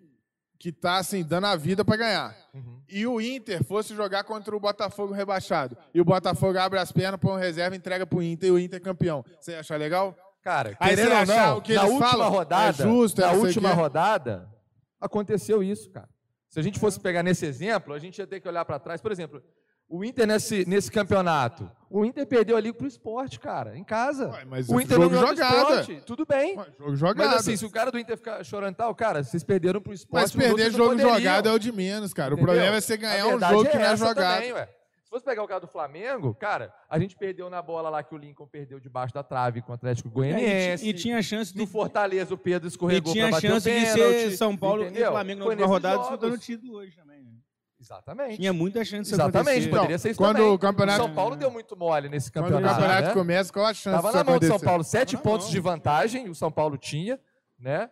[SPEAKER 1] que tá assim, dando a vida para ganhar.
[SPEAKER 3] Uhum.
[SPEAKER 1] E o Inter fosse jogar contra o Botafogo rebaixado. E o Botafogo abre as pernas, põe um reserva, entrega pro Inter e o Inter é campeão. Você ia achar legal?
[SPEAKER 3] Cara,
[SPEAKER 1] Aí
[SPEAKER 3] querendo
[SPEAKER 1] você
[SPEAKER 3] ou não,
[SPEAKER 1] o que
[SPEAKER 3] na última
[SPEAKER 1] falam
[SPEAKER 3] rodada,
[SPEAKER 1] é justo, é
[SPEAKER 3] na última
[SPEAKER 1] o quê.
[SPEAKER 3] rodada, aconteceu isso, cara. Se a gente fosse pegar nesse exemplo, a gente ia ter que olhar para trás. Por exemplo, o Inter nesse, nesse campeonato, o Inter perdeu ali pro esporte, cara, em casa.
[SPEAKER 1] Ué, mas
[SPEAKER 3] o
[SPEAKER 1] é
[SPEAKER 3] Inter
[SPEAKER 1] jogo
[SPEAKER 3] não do
[SPEAKER 1] jogada.
[SPEAKER 3] Sport, tudo bem.
[SPEAKER 1] Ué, Jogo jogado.
[SPEAKER 3] Mas assim, se o cara do Inter ficar chorando tal, cara, vocês perderam pro esporte.
[SPEAKER 1] Mas perder jogo jogado é o de menos, cara. O
[SPEAKER 3] Entendeu?
[SPEAKER 1] problema é você
[SPEAKER 3] A
[SPEAKER 1] ganhar um jogo que não é jogado.
[SPEAKER 3] também, ué. Se fosse pegar o caso do Flamengo, cara, a gente perdeu na bola lá que o Lincoln perdeu debaixo da trave com o Atlético
[SPEAKER 2] É, e,
[SPEAKER 3] Goianiense.
[SPEAKER 2] e tinha chance de
[SPEAKER 3] No Fortaleza, o Pedro
[SPEAKER 2] E
[SPEAKER 3] escorregou
[SPEAKER 2] tinha
[SPEAKER 3] pra bater
[SPEAKER 2] chance
[SPEAKER 3] o
[SPEAKER 2] de
[SPEAKER 3] pênalti,
[SPEAKER 2] ser São Paulo
[SPEAKER 3] entendeu?
[SPEAKER 2] e Flamengo na
[SPEAKER 3] Foi
[SPEAKER 2] última rodada disputando o título hoje também. né?
[SPEAKER 3] Exatamente.
[SPEAKER 2] Tinha muita chance disso
[SPEAKER 3] Exatamente,
[SPEAKER 2] acontecer.
[SPEAKER 3] poderia ser isso
[SPEAKER 1] quando
[SPEAKER 3] também.
[SPEAKER 1] o campeonato-
[SPEAKER 3] São Paulo deu muito mole nesse
[SPEAKER 1] Quando o
[SPEAKER 3] campeonato,
[SPEAKER 1] campeonato
[SPEAKER 3] né?
[SPEAKER 1] começa, qual a chance
[SPEAKER 3] Tava
[SPEAKER 1] disso
[SPEAKER 3] na mão do São? Paulo, sete
[SPEAKER 2] Tava na
[SPEAKER 3] pontos
[SPEAKER 2] mão.
[SPEAKER 3] de vantagem, o São Paulo tinha, né?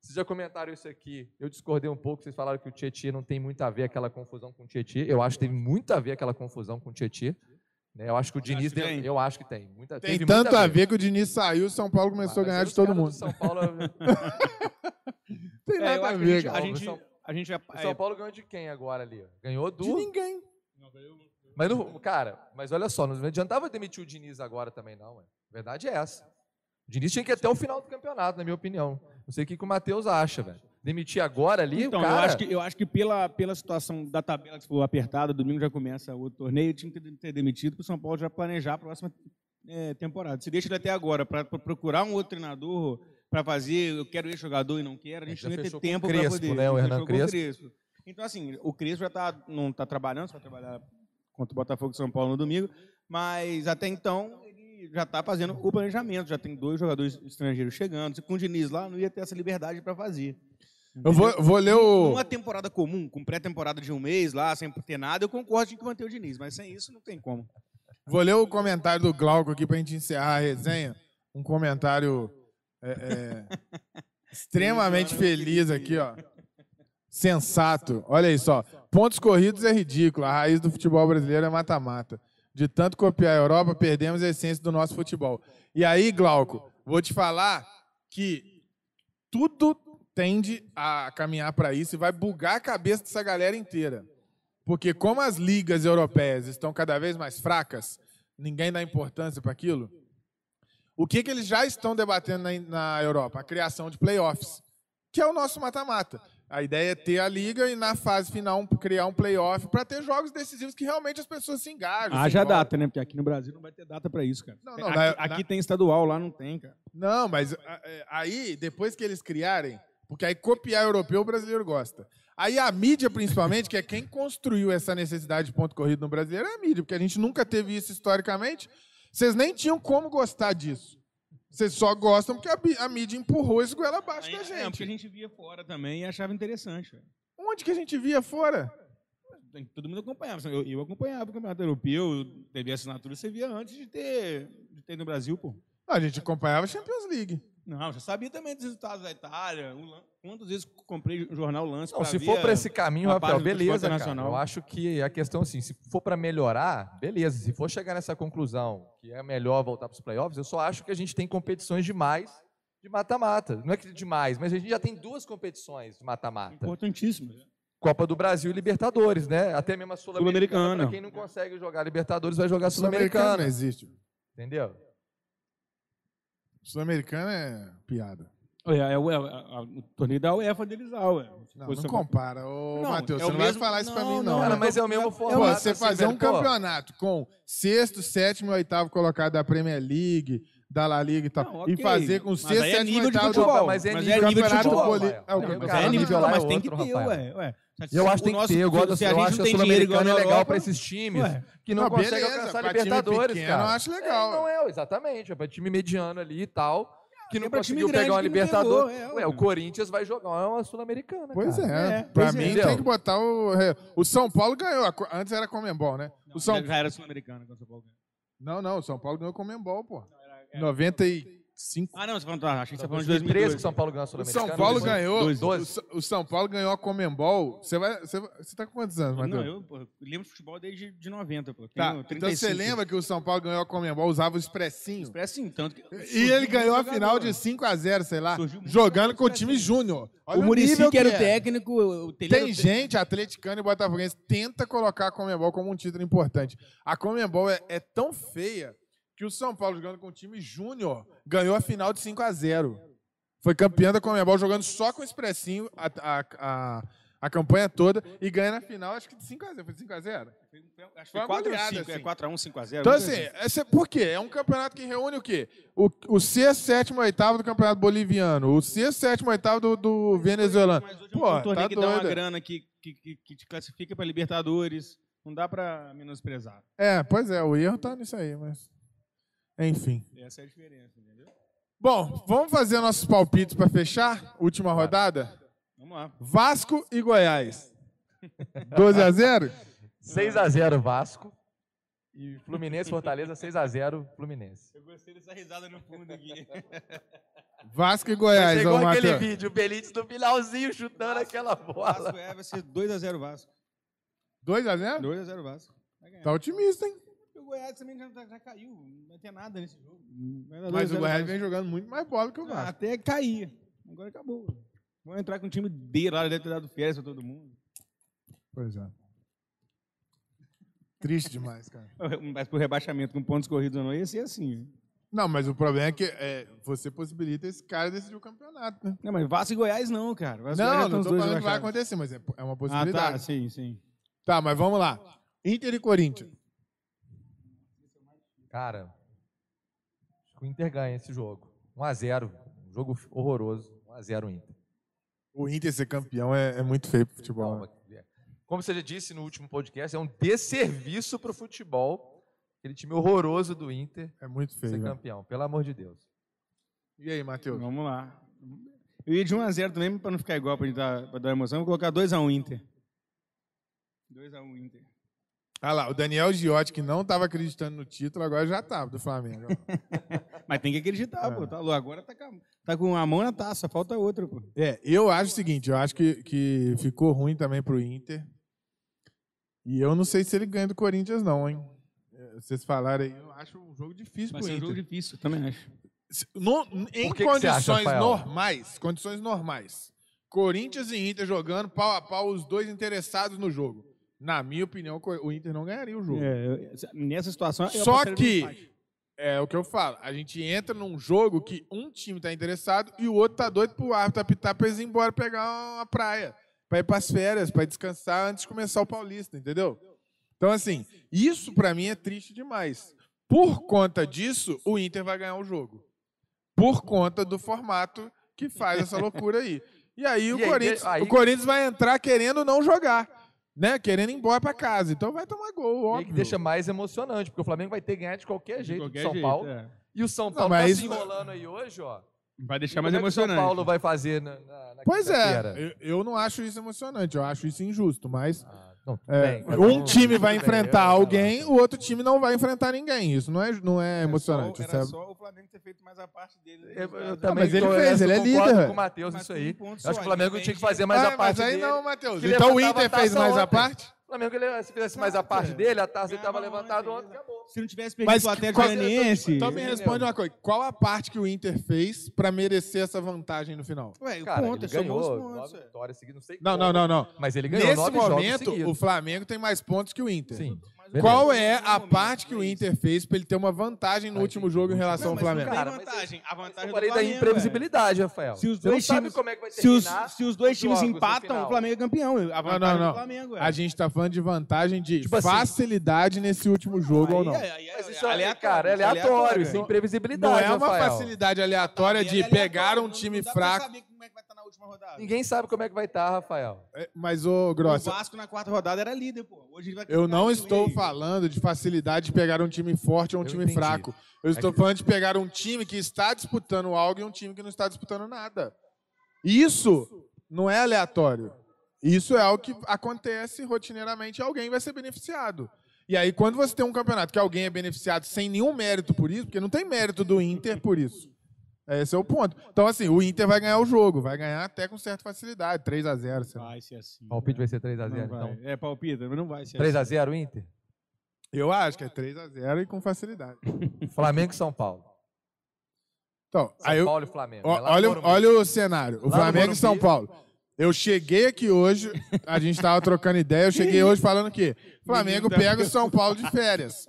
[SPEAKER 3] Vocês já comentaram isso aqui, eu discordei um pouco, vocês falaram que o Tietchan não tem muito a ver aquela confusão com o Tietchan, eu acho que teve muito a ver aquela confusão com o Tietchan, né? Eu acho que o Diniz,
[SPEAKER 2] que
[SPEAKER 3] deu-
[SPEAKER 2] tem?
[SPEAKER 3] eu acho que tem. Muita,
[SPEAKER 1] Tem
[SPEAKER 3] teve
[SPEAKER 1] tanto
[SPEAKER 3] muito
[SPEAKER 1] a ver que o Diniz saiu e o São Paulo começou a ganhar de todo mundo.
[SPEAKER 3] São Paulo, <laughs>
[SPEAKER 1] Tem
[SPEAKER 2] É,
[SPEAKER 1] nada a
[SPEAKER 2] acho que
[SPEAKER 1] ver,
[SPEAKER 2] a gente,
[SPEAKER 1] cara.
[SPEAKER 2] a gente, a gente
[SPEAKER 3] o São Paulo ganhou de quem agora ali? Ganhou
[SPEAKER 1] De
[SPEAKER 3] do...
[SPEAKER 1] ninguém.
[SPEAKER 3] Mas, não- cara, mas olha só, não adiantava demitir o Diniz agora também, não. Ué. A verdade é essa. O Diniz tinha que ir até o final do campeonato, na minha opinião. Não sei o que, que o Matheus acha, velho. Demitir agora ali,
[SPEAKER 2] Então,
[SPEAKER 3] o cara...
[SPEAKER 2] eu acho que, eu acho que pela, pela situação da tabela que for apertada, domingo já começa o torneio, tinha que ter, ter demitido para o São Paulo já planejar a próxima eh, temporada. Se deixa ele até agora para procurar um outro treinador para fazer, eu quero esse jogador e não quero, a gente
[SPEAKER 3] Já
[SPEAKER 2] não ia ter tempo para
[SPEAKER 3] Crespo,
[SPEAKER 2] poder.
[SPEAKER 3] né, o Hernan
[SPEAKER 2] com
[SPEAKER 3] Crespo.
[SPEAKER 2] Então, assim, o Crespo já tá, não está trabalhando, só vai trabalhar contra o Botafogo de São Paulo no domingo, mas até então ele já está fazendo o planejamento, já tem dois jogadores estrangeiros chegando. Se com o Diniz lá, não ia ter essa liberdade para fazer.
[SPEAKER 1] Eu vou, vou ler o.
[SPEAKER 2] Uma temporada comum, com pré-temporada de um mês lá, sem ter nada, eu concordo em que manter o Diniz, mas sem isso não tem como.
[SPEAKER 1] Vou ler o comentário do Glauco aqui pra gente encerrar a resenha. Um comentário é, é, <laughs> extremamente feliz aqui, ó. Sensato. Olha aí só. Pontos corridos é ridículo. A raiz do futebol brasileiro é mata-mata. De tanto copiar a Europa, perdemos a essência do nosso futebol. E aí, Glauco, vou te falar que tudo tende a caminhar para isso e vai bugar a cabeça dessa galera inteira. Porque como as ligas europeias estão cada vez mais fracas, ninguém dá importância para aquilo. O que, que eles já estão debatendo na, na Europa? A criação de playoffs, que é o nosso mata-mata. A ideia é ter a liga e na fase final um- criar um playoff para ter jogos decisivos que realmente as pessoas se engajam. se
[SPEAKER 2] Haja
[SPEAKER 1] envolvem.
[SPEAKER 2] data, né? Porque aqui no Brasil não vai ter data para isso, cara.
[SPEAKER 1] Não, não,
[SPEAKER 2] aqui
[SPEAKER 1] na-
[SPEAKER 2] aqui
[SPEAKER 1] na-
[SPEAKER 2] tem estadual, lá não tem, cara.
[SPEAKER 1] Não, mas é, aí, depois que eles criarem, porque aí copiar europeu o brasileiro gosta. Aí a mídia, principalmente, que é quem construiu essa necessidade de ponto corrido no brasileiro, é a mídia, porque a gente nunca teve isso historicamente. Vocês nem tinham como gostar disso. Vocês só gostam porque a, a mídia empurrou isso goela abaixo da
[SPEAKER 2] É,
[SPEAKER 1] gente.
[SPEAKER 2] porque a gente via fora também e achava interessante. velho.
[SPEAKER 1] Onde que a gente via fora?
[SPEAKER 2] Todo mundo acompanhava. Eu, eu acompanhava o Campeonato Europeu, teve assinatura, você via antes de ter, de ter no Brasil, pô.
[SPEAKER 1] A gente acompanhava a Champions League.
[SPEAKER 2] Não, já sabia também dos resultados da Itália. Quantas vezes comprei o jornal Lance
[SPEAKER 3] Não, se for para esse caminho, Rafael, beleza, cara. Eu acho que a questão, assim, se for para melhorar, beleza. Se for chegar nessa conclusão que é melhor voltar para os playoffs, eu só acho que a gente tem competições demais de mata-mata. Não é que demais, mas a gente já tem duas competições de mata-mata.
[SPEAKER 2] Importantíssimo.
[SPEAKER 3] Copa do Brasil e Libertadores, né? Até mesmo a Sul-Americana.
[SPEAKER 2] Sul-Americana.
[SPEAKER 3] Para quem não consegue jogar Libertadores, vai jogar
[SPEAKER 1] Sul-Americana
[SPEAKER 3] Sul-Americana.
[SPEAKER 1] existe.
[SPEAKER 3] Entendeu?
[SPEAKER 1] Sul-Americana é piada.
[SPEAKER 2] É, é, o- é, a- o torneio da UEFA deles lá, ué.
[SPEAKER 1] Não, não compara. Ô,
[SPEAKER 2] Não,
[SPEAKER 1] Matheus,
[SPEAKER 2] é
[SPEAKER 1] você
[SPEAKER 2] o
[SPEAKER 1] não
[SPEAKER 2] mesmo-
[SPEAKER 1] vai falar isso pra
[SPEAKER 2] não,
[SPEAKER 1] mim,
[SPEAKER 2] não,
[SPEAKER 1] não.
[SPEAKER 3] Cara, mas é o mesmo
[SPEAKER 1] Pô,
[SPEAKER 3] formato.
[SPEAKER 1] você
[SPEAKER 3] assim,
[SPEAKER 1] fazer um campeonato com sexto, sétimo e oitavo colocado da Premier League, da La Liga e tal,
[SPEAKER 2] Não,
[SPEAKER 1] e
[SPEAKER 2] ok.
[SPEAKER 1] fazer com
[SPEAKER 2] Mas
[SPEAKER 1] sexto,
[SPEAKER 2] é
[SPEAKER 1] sétimo e
[SPEAKER 2] nível de
[SPEAKER 1] oitavo
[SPEAKER 3] mas é nível
[SPEAKER 2] é
[SPEAKER 3] de futebol.
[SPEAKER 1] é, o
[SPEAKER 3] Mas
[SPEAKER 1] campeonato
[SPEAKER 2] Mas é nível de futebol,
[SPEAKER 3] é
[SPEAKER 2] mas tem que ter, ué.
[SPEAKER 3] Eu acho que tem que ter. Eu gosto da
[SPEAKER 2] se a
[SPEAKER 3] eu
[SPEAKER 2] gente
[SPEAKER 3] acho
[SPEAKER 2] não
[SPEAKER 3] que a Sul-Americana é legal pra esses times
[SPEAKER 2] ué.
[SPEAKER 3] que não,
[SPEAKER 1] Não,
[SPEAKER 3] conseguem
[SPEAKER 1] beleza,
[SPEAKER 3] alcançar Libertadores,
[SPEAKER 1] pequeno,
[SPEAKER 3] cara.
[SPEAKER 1] eu acho legal.
[SPEAKER 3] É, não é, exatamente. É pra time mediano ali e tal, que não
[SPEAKER 2] é pra time
[SPEAKER 3] conseguiu
[SPEAKER 2] grande
[SPEAKER 3] pegar uma
[SPEAKER 2] que não
[SPEAKER 3] Libertadores.
[SPEAKER 2] pegou, é,
[SPEAKER 3] Ué, o Corinthians vai jogar uma Sul-Americana,
[SPEAKER 1] Pois
[SPEAKER 3] cara.
[SPEAKER 1] é.
[SPEAKER 2] É,
[SPEAKER 1] pra
[SPEAKER 2] pois é.
[SPEAKER 1] mim
[SPEAKER 3] Entendeu?
[SPEAKER 1] tem que botar o. O São Paulo ganhou. Antes era Comembol, né? O São...
[SPEAKER 2] Já era sul-americano quando o São Paulo ganhou.
[SPEAKER 1] Não, não, o São Paulo ganhou Comembol, pô.
[SPEAKER 2] Era-
[SPEAKER 1] 95.
[SPEAKER 2] Ah, não, você falou, ah, achei que você falou de
[SPEAKER 3] 2013
[SPEAKER 2] 2013.
[SPEAKER 3] que o São Paulo ganhou a Sul-Americana.
[SPEAKER 1] São Paulo ganhou.
[SPEAKER 2] dois-
[SPEAKER 1] o O São Paulo ganhou a Comembol. Você vai. Você, você tá com quantos anos,
[SPEAKER 2] Não,
[SPEAKER 1] Matheus?
[SPEAKER 2] eu, pô, eu lembro de futebol desde de 90, pô.
[SPEAKER 1] Tá. Então
[SPEAKER 2] 35.
[SPEAKER 1] você lembra que o São Paulo ganhou a Comembol, usava o expressinho.
[SPEAKER 2] Expresso sim, tanto que...
[SPEAKER 1] E ele ganhou a final de 5 a 0 sei lá, jogando com o
[SPEAKER 2] expressinho.
[SPEAKER 1] time júnior. Olha
[SPEAKER 2] O Muricy que era o
[SPEAKER 1] é.
[SPEAKER 2] técnico, o
[SPEAKER 1] Tem gente, atleticano e botafoguense, tenta colocar a Comembol como um título importante. A Comembol é, é tão feia que o São Paulo, jogando com o time júnior, ganhou a final de 5 a 0 Foi campeão da Comembol jogando só com o expressinho a, a, a, a campanha toda e ganha na final, acho que de 5 a 0 Foi 5 a 0
[SPEAKER 2] Acho que
[SPEAKER 1] Foi uma
[SPEAKER 2] foi 4
[SPEAKER 1] goleada,
[SPEAKER 2] 5, é
[SPEAKER 1] assim.
[SPEAKER 2] 4x1, 5x0.
[SPEAKER 1] Então, assim, esse, é- por quê? É um campeonato que reúne o quê? O, o sexto, sétimo, oitavo do campeonato boliviano, o sexto, sétimo, oitavo do, do venezuelano.
[SPEAKER 2] Mas hoje é um
[SPEAKER 1] Pô,
[SPEAKER 2] torneio
[SPEAKER 1] tá
[SPEAKER 2] que dá uma
[SPEAKER 1] doido.
[SPEAKER 2] grana que, que, que, que te classifica pra Libertadores. Não dá pra menosprezar.
[SPEAKER 1] É, pois é, o erro tá nisso aí, mas. Enfim.
[SPEAKER 2] Essa é a diferença, entendeu?
[SPEAKER 1] Bom, vamos fazer nossos palpites para fechar? Última rodada?
[SPEAKER 2] Vamos lá.
[SPEAKER 1] Vasco e Goiás. 12 a 0?
[SPEAKER 3] 6x0 Vasco. E <laughs> Fluminense Fortaleza 6x0 Fluminense.
[SPEAKER 2] Eu gostei dessa risada no fundo aqui. <laughs>
[SPEAKER 1] Vasco e Goiás,
[SPEAKER 3] Chegou
[SPEAKER 1] ô
[SPEAKER 3] aquele
[SPEAKER 1] Matheus.
[SPEAKER 3] vídeo, o Benítez no finalzinho chutando aquela bola.
[SPEAKER 2] Vasco é, vai ser 2x0 Vasco.
[SPEAKER 1] 2 a 0?
[SPEAKER 2] 2x0 Vasco. Vai ganhar.
[SPEAKER 1] Tá otimista, hein?
[SPEAKER 2] O Goiás também já, já caiu. Não vai ter nada nesse jogo.
[SPEAKER 1] Mas
[SPEAKER 2] 2 a 0
[SPEAKER 1] o Goiás vem jogando muito mais bola que o
[SPEAKER 2] Ah,
[SPEAKER 1] Vasco.
[SPEAKER 2] Até cair. Agora acabou. Vamos entrar com um time D lá, deve ter dado férias pra todo mundo.
[SPEAKER 1] Pois é. Triste demais, cara. <laughs>
[SPEAKER 2] Mas pro rebaixamento com pontos corridos ou não, ia ser assim.
[SPEAKER 1] Não, mas o problema é que é, você possibilita esse cara decidir o campeonato, né?
[SPEAKER 2] Não, mas Vasco e Goiás não, cara. Vasco e Goiás
[SPEAKER 1] Não, não tô falando que vai acontecer, mas é, é uma
[SPEAKER 2] Ah,
[SPEAKER 1] possibilidade.
[SPEAKER 2] tá, sim, sim.
[SPEAKER 1] Tá, mas vamos lá. Inter e Corinthians.
[SPEAKER 3] Cara, acho que o Inter ganha esse jogo. 1x0. Um jogo horroroso. 1x0 Inter.
[SPEAKER 1] O Inter ser campeão é, é muito feio pro futebol. né?
[SPEAKER 3] Calma. Como você já disse no último podcast, é um desserviço pro futebol. Aquele time horroroso do Inter
[SPEAKER 1] É muito feio.
[SPEAKER 3] ser campeão. Pelo amor de Deus.
[SPEAKER 1] E aí, Matheus?
[SPEAKER 2] Vamos lá. Eu ia de 1x0 também, pra não ficar igual, dar, pra dar emoção. Vou colocar 2x1 Inter. 2x1 Inter.
[SPEAKER 1] Ah lá, o Daniel Giotti, que não estava acreditando no título, agora já tá do Flamengo. <laughs>
[SPEAKER 2] Mas tem que acreditar,
[SPEAKER 1] É.
[SPEAKER 2] pô. Tá. Agora tá com, a, tá com a mão na taça, falta outra, pô.
[SPEAKER 1] é, eu acho o seguinte, eu acho que, que ficou ruim também pro Inter. E eu não sei se ele ganha do Corinthians, não, hein? É, Vocês falaram aí, eu acho um jogo difícil
[SPEAKER 2] Vai
[SPEAKER 1] pro
[SPEAKER 2] ser um
[SPEAKER 1] Inter.
[SPEAKER 2] jogo difícil, também acho.
[SPEAKER 1] No- em
[SPEAKER 3] que que você acha,
[SPEAKER 1] condições normais, condições normais, Corinthians e Inter jogando pau a pau, os dois interessados no jogo. Na minha opinião, o Inter não ganharia o jogo.
[SPEAKER 2] É, nessa situação. eu
[SPEAKER 1] Só que é o que eu falo. A gente entra num jogo que um time tá interessado e o outro tá doido pro árbitro apitar pra eles ir embora pegar uma praia, pra ir pras férias, pra descansar antes de começar o Paulista, entendeu? Então, assim, isso pra mim é triste demais. Por conta disso, o Inter vai ganhar o jogo. Por conta do formato que faz essa loucura aí. E aí, o, <laughs>
[SPEAKER 3] E aí,
[SPEAKER 1] Corinthians,
[SPEAKER 3] aí-
[SPEAKER 1] o Corinthians vai entrar querendo não jogar, né? Querendo ir embora pra casa. Então vai tomar gol,
[SPEAKER 3] E
[SPEAKER 1] óbvio.
[SPEAKER 3] que deixa mais emocionante, porque o Flamengo vai ter que ganhar de qualquer
[SPEAKER 2] De
[SPEAKER 3] jeito
[SPEAKER 2] qualquer
[SPEAKER 3] do São
[SPEAKER 2] jeito,
[SPEAKER 3] Paulo.
[SPEAKER 2] é.
[SPEAKER 3] E o São
[SPEAKER 1] Não,
[SPEAKER 3] Paulo
[SPEAKER 1] mas
[SPEAKER 3] tá
[SPEAKER 1] isso-
[SPEAKER 3] se enrolando aí hoje, ó.
[SPEAKER 2] Vai deixar
[SPEAKER 3] Como
[SPEAKER 2] mais
[SPEAKER 3] é que o São
[SPEAKER 2] emocionante.
[SPEAKER 3] Paulo vai fazer na, na, na
[SPEAKER 1] Pois é, eu, eu não acho isso emocionante, eu acho isso injusto, mas
[SPEAKER 3] Ah, não,
[SPEAKER 1] é,
[SPEAKER 3] bem,
[SPEAKER 1] um time vai
[SPEAKER 3] bem,
[SPEAKER 1] enfrentar
[SPEAKER 3] eu-
[SPEAKER 1] alguém, o outro time não vai enfrentar ninguém. Isso não é, não é
[SPEAKER 2] Era
[SPEAKER 1] emocionante.
[SPEAKER 2] Só, era
[SPEAKER 1] é-
[SPEAKER 2] só o Flamengo ter feito mais a parte dele.
[SPEAKER 3] Eu, eu também
[SPEAKER 1] mas ele
[SPEAKER 3] tô-
[SPEAKER 1] fez, ele é
[SPEAKER 3] eu concordo
[SPEAKER 1] líder.
[SPEAKER 3] com o Matheus isso aí. acho que o Flamengo tinha que fazer mais
[SPEAKER 1] Ah,
[SPEAKER 3] a parte
[SPEAKER 1] mas aí
[SPEAKER 3] dele.
[SPEAKER 1] não, Matheus. Então o Inter
[SPEAKER 3] a
[SPEAKER 1] fez mais a
[SPEAKER 3] ontem.
[SPEAKER 1] parte?
[SPEAKER 3] Flamengo, ele, se fizesse mais a parte dele, a taça estava levantada ontem, acabou.
[SPEAKER 2] Se não tivesse perdido o Atlético
[SPEAKER 1] qual-
[SPEAKER 2] Goianiense.
[SPEAKER 1] Então me responde uma coisa. Qual a parte que o Inter fez pra merecer essa vantagem no final?
[SPEAKER 2] Ué, o
[SPEAKER 3] Cara,
[SPEAKER 2] ponto,
[SPEAKER 3] ele
[SPEAKER 2] somou os
[SPEAKER 3] ganhou
[SPEAKER 2] pontos.
[SPEAKER 3] nove vitórias seguidas, não sei
[SPEAKER 1] Não,
[SPEAKER 3] como,
[SPEAKER 1] não, não, não.
[SPEAKER 3] Mas ele ganhou
[SPEAKER 1] Nesse
[SPEAKER 3] nove jogos
[SPEAKER 1] momento,
[SPEAKER 3] seguidos.
[SPEAKER 1] o Flamengo tem mais pontos que o Inter.
[SPEAKER 3] Sim.
[SPEAKER 2] Mas
[SPEAKER 1] Qual é a parte que o Inter fez pra ele ter uma vantagem no último jogo em relação ao Flamengo?
[SPEAKER 2] Não
[SPEAKER 3] Cara, mas
[SPEAKER 2] vantagem. A vantagem
[SPEAKER 3] Eu
[SPEAKER 2] do
[SPEAKER 3] falei da
[SPEAKER 2] Flamengo,
[SPEAKER 3] imprevisibilidade, Rafael.
[SPEAKER 2] Se os
[SPEAKER 3] Você não
[SPEAKER 2] dois times,
[SPEAKER 3] como é que vai
[SPEAKER 2] se os,
[SPEAKER 3] terminar
[SPEAKER 2] se os dois times empatam, o Flamengo é campeão. A
[SPEAKER 1] Não,
[SPEAKER 2] vantagem
[SPEAKER 1] não,
[SPEAKER 2] do
[SPEAKER 1] não.
[SPEAKER 2] Flamengo, é.
[SPEAKER 1] A gente tá falando de vantagem de
[SPEAKER 3] Tipo assim-
[SPEAKER 1] facilidade nesse último jogo ou
[SPEAKER 2] Aí
[SPEAKER 1] não.
[SPEAKER 2] é- aí é
[SPEAKER 3] Mas isso é,
[SPEAKER 2] aleatório,
[SPEAKER 3] cara, é
[SPEAKER 2] é
[SPEAKER 3] aleatório, isso é
[SPEAKER 1] Não-
[SPEAKER 3] imprevisibilidade,
[SPEAKER 1] Não é uma
[SPEAKER 3] Rafael.
[SPEAKER 1] facilidade aleatória
[SPEAKER 2] Aí é
[SPEAKER 1] de
[SPEAKER 2] aleatório,
[SPEAKER 1] pegar um
[SPEAKER 2] não-
[SPEAKER 1] time
[SPEAKER 2] não
[SPEAKER 1] fraco.
[SPEAKER 2] É última rodada.
[SPEAKER 3] Ninguém sabe como é que vai estar, Rafael.
[SPEAKER 1] É, Mas, ô,
[SPEAKER 2] O
[SPEAKER 1] Grossa,
[SPEAKER 2] Vasco na quarta rodada era líder, pô. Hoje ele vai
[SPEAKER 1] eu não estou
[SPEAKER 2] ei.
[SPEAKER 1] falando de facilidade de pegar um time forte ou um
[SPEAKER 3] Eu
[SPEAKER 1] time
[SPEAKER 3] entendi.
[SPEAKER 1] fraco. Eu estou
[SPEAKER 3] que-
[SPEAKER 1] falando de pegar um time que está disputando algo e um time que não está disputando nada. Isso não é aleatório. Isso é algo que acontece rotineiramente alguém vai ser beneficiado. E aí, quando você tem um campeonato que alguém é beneficiado sem nenhum mérito por isso, porque não tem mérito do Inter por isso. Esse é o ponto. Então, assim, o Inter vai ganhar o jogo, vai ganhar até com certa facilidade, 3 a 0 sei lá.
[SPEAKER 2] Vai ser assim.
[SPEAKER 3] O palpite vai ser 3x0,
[SPEAKER 2] Não vai.
[SPEAKER 3] então.
[SPEAKER 2] É palpite, mas não vai ser
[SPEAKER 3] 3x0 Inter?
[SPEAKER 1] Eu acho que é 3 a 0 e com facilidade. <laughs>
[SPEAKER 3] Flamengo e São Paulo.
[SPEAKER 1] Então,
[SPEAKER 3] São
[SPEAKER 1] aí eu,
[SPEAKER 3] Paulo e Flamengo.
[SPEAKER 1] Ó,
[SPEAKER 3] É no
[SPEAKER 1] olha, olha o cenário. O
[SPEAKER 3] Lá
[SPEAKER 1] Flamengo e São. Paulo. Eu cheguei aqui hoje, a gente estava trocando ideia, eu cheguei hoje falando que <laughs> Flamengo pega o São Paulo de férias.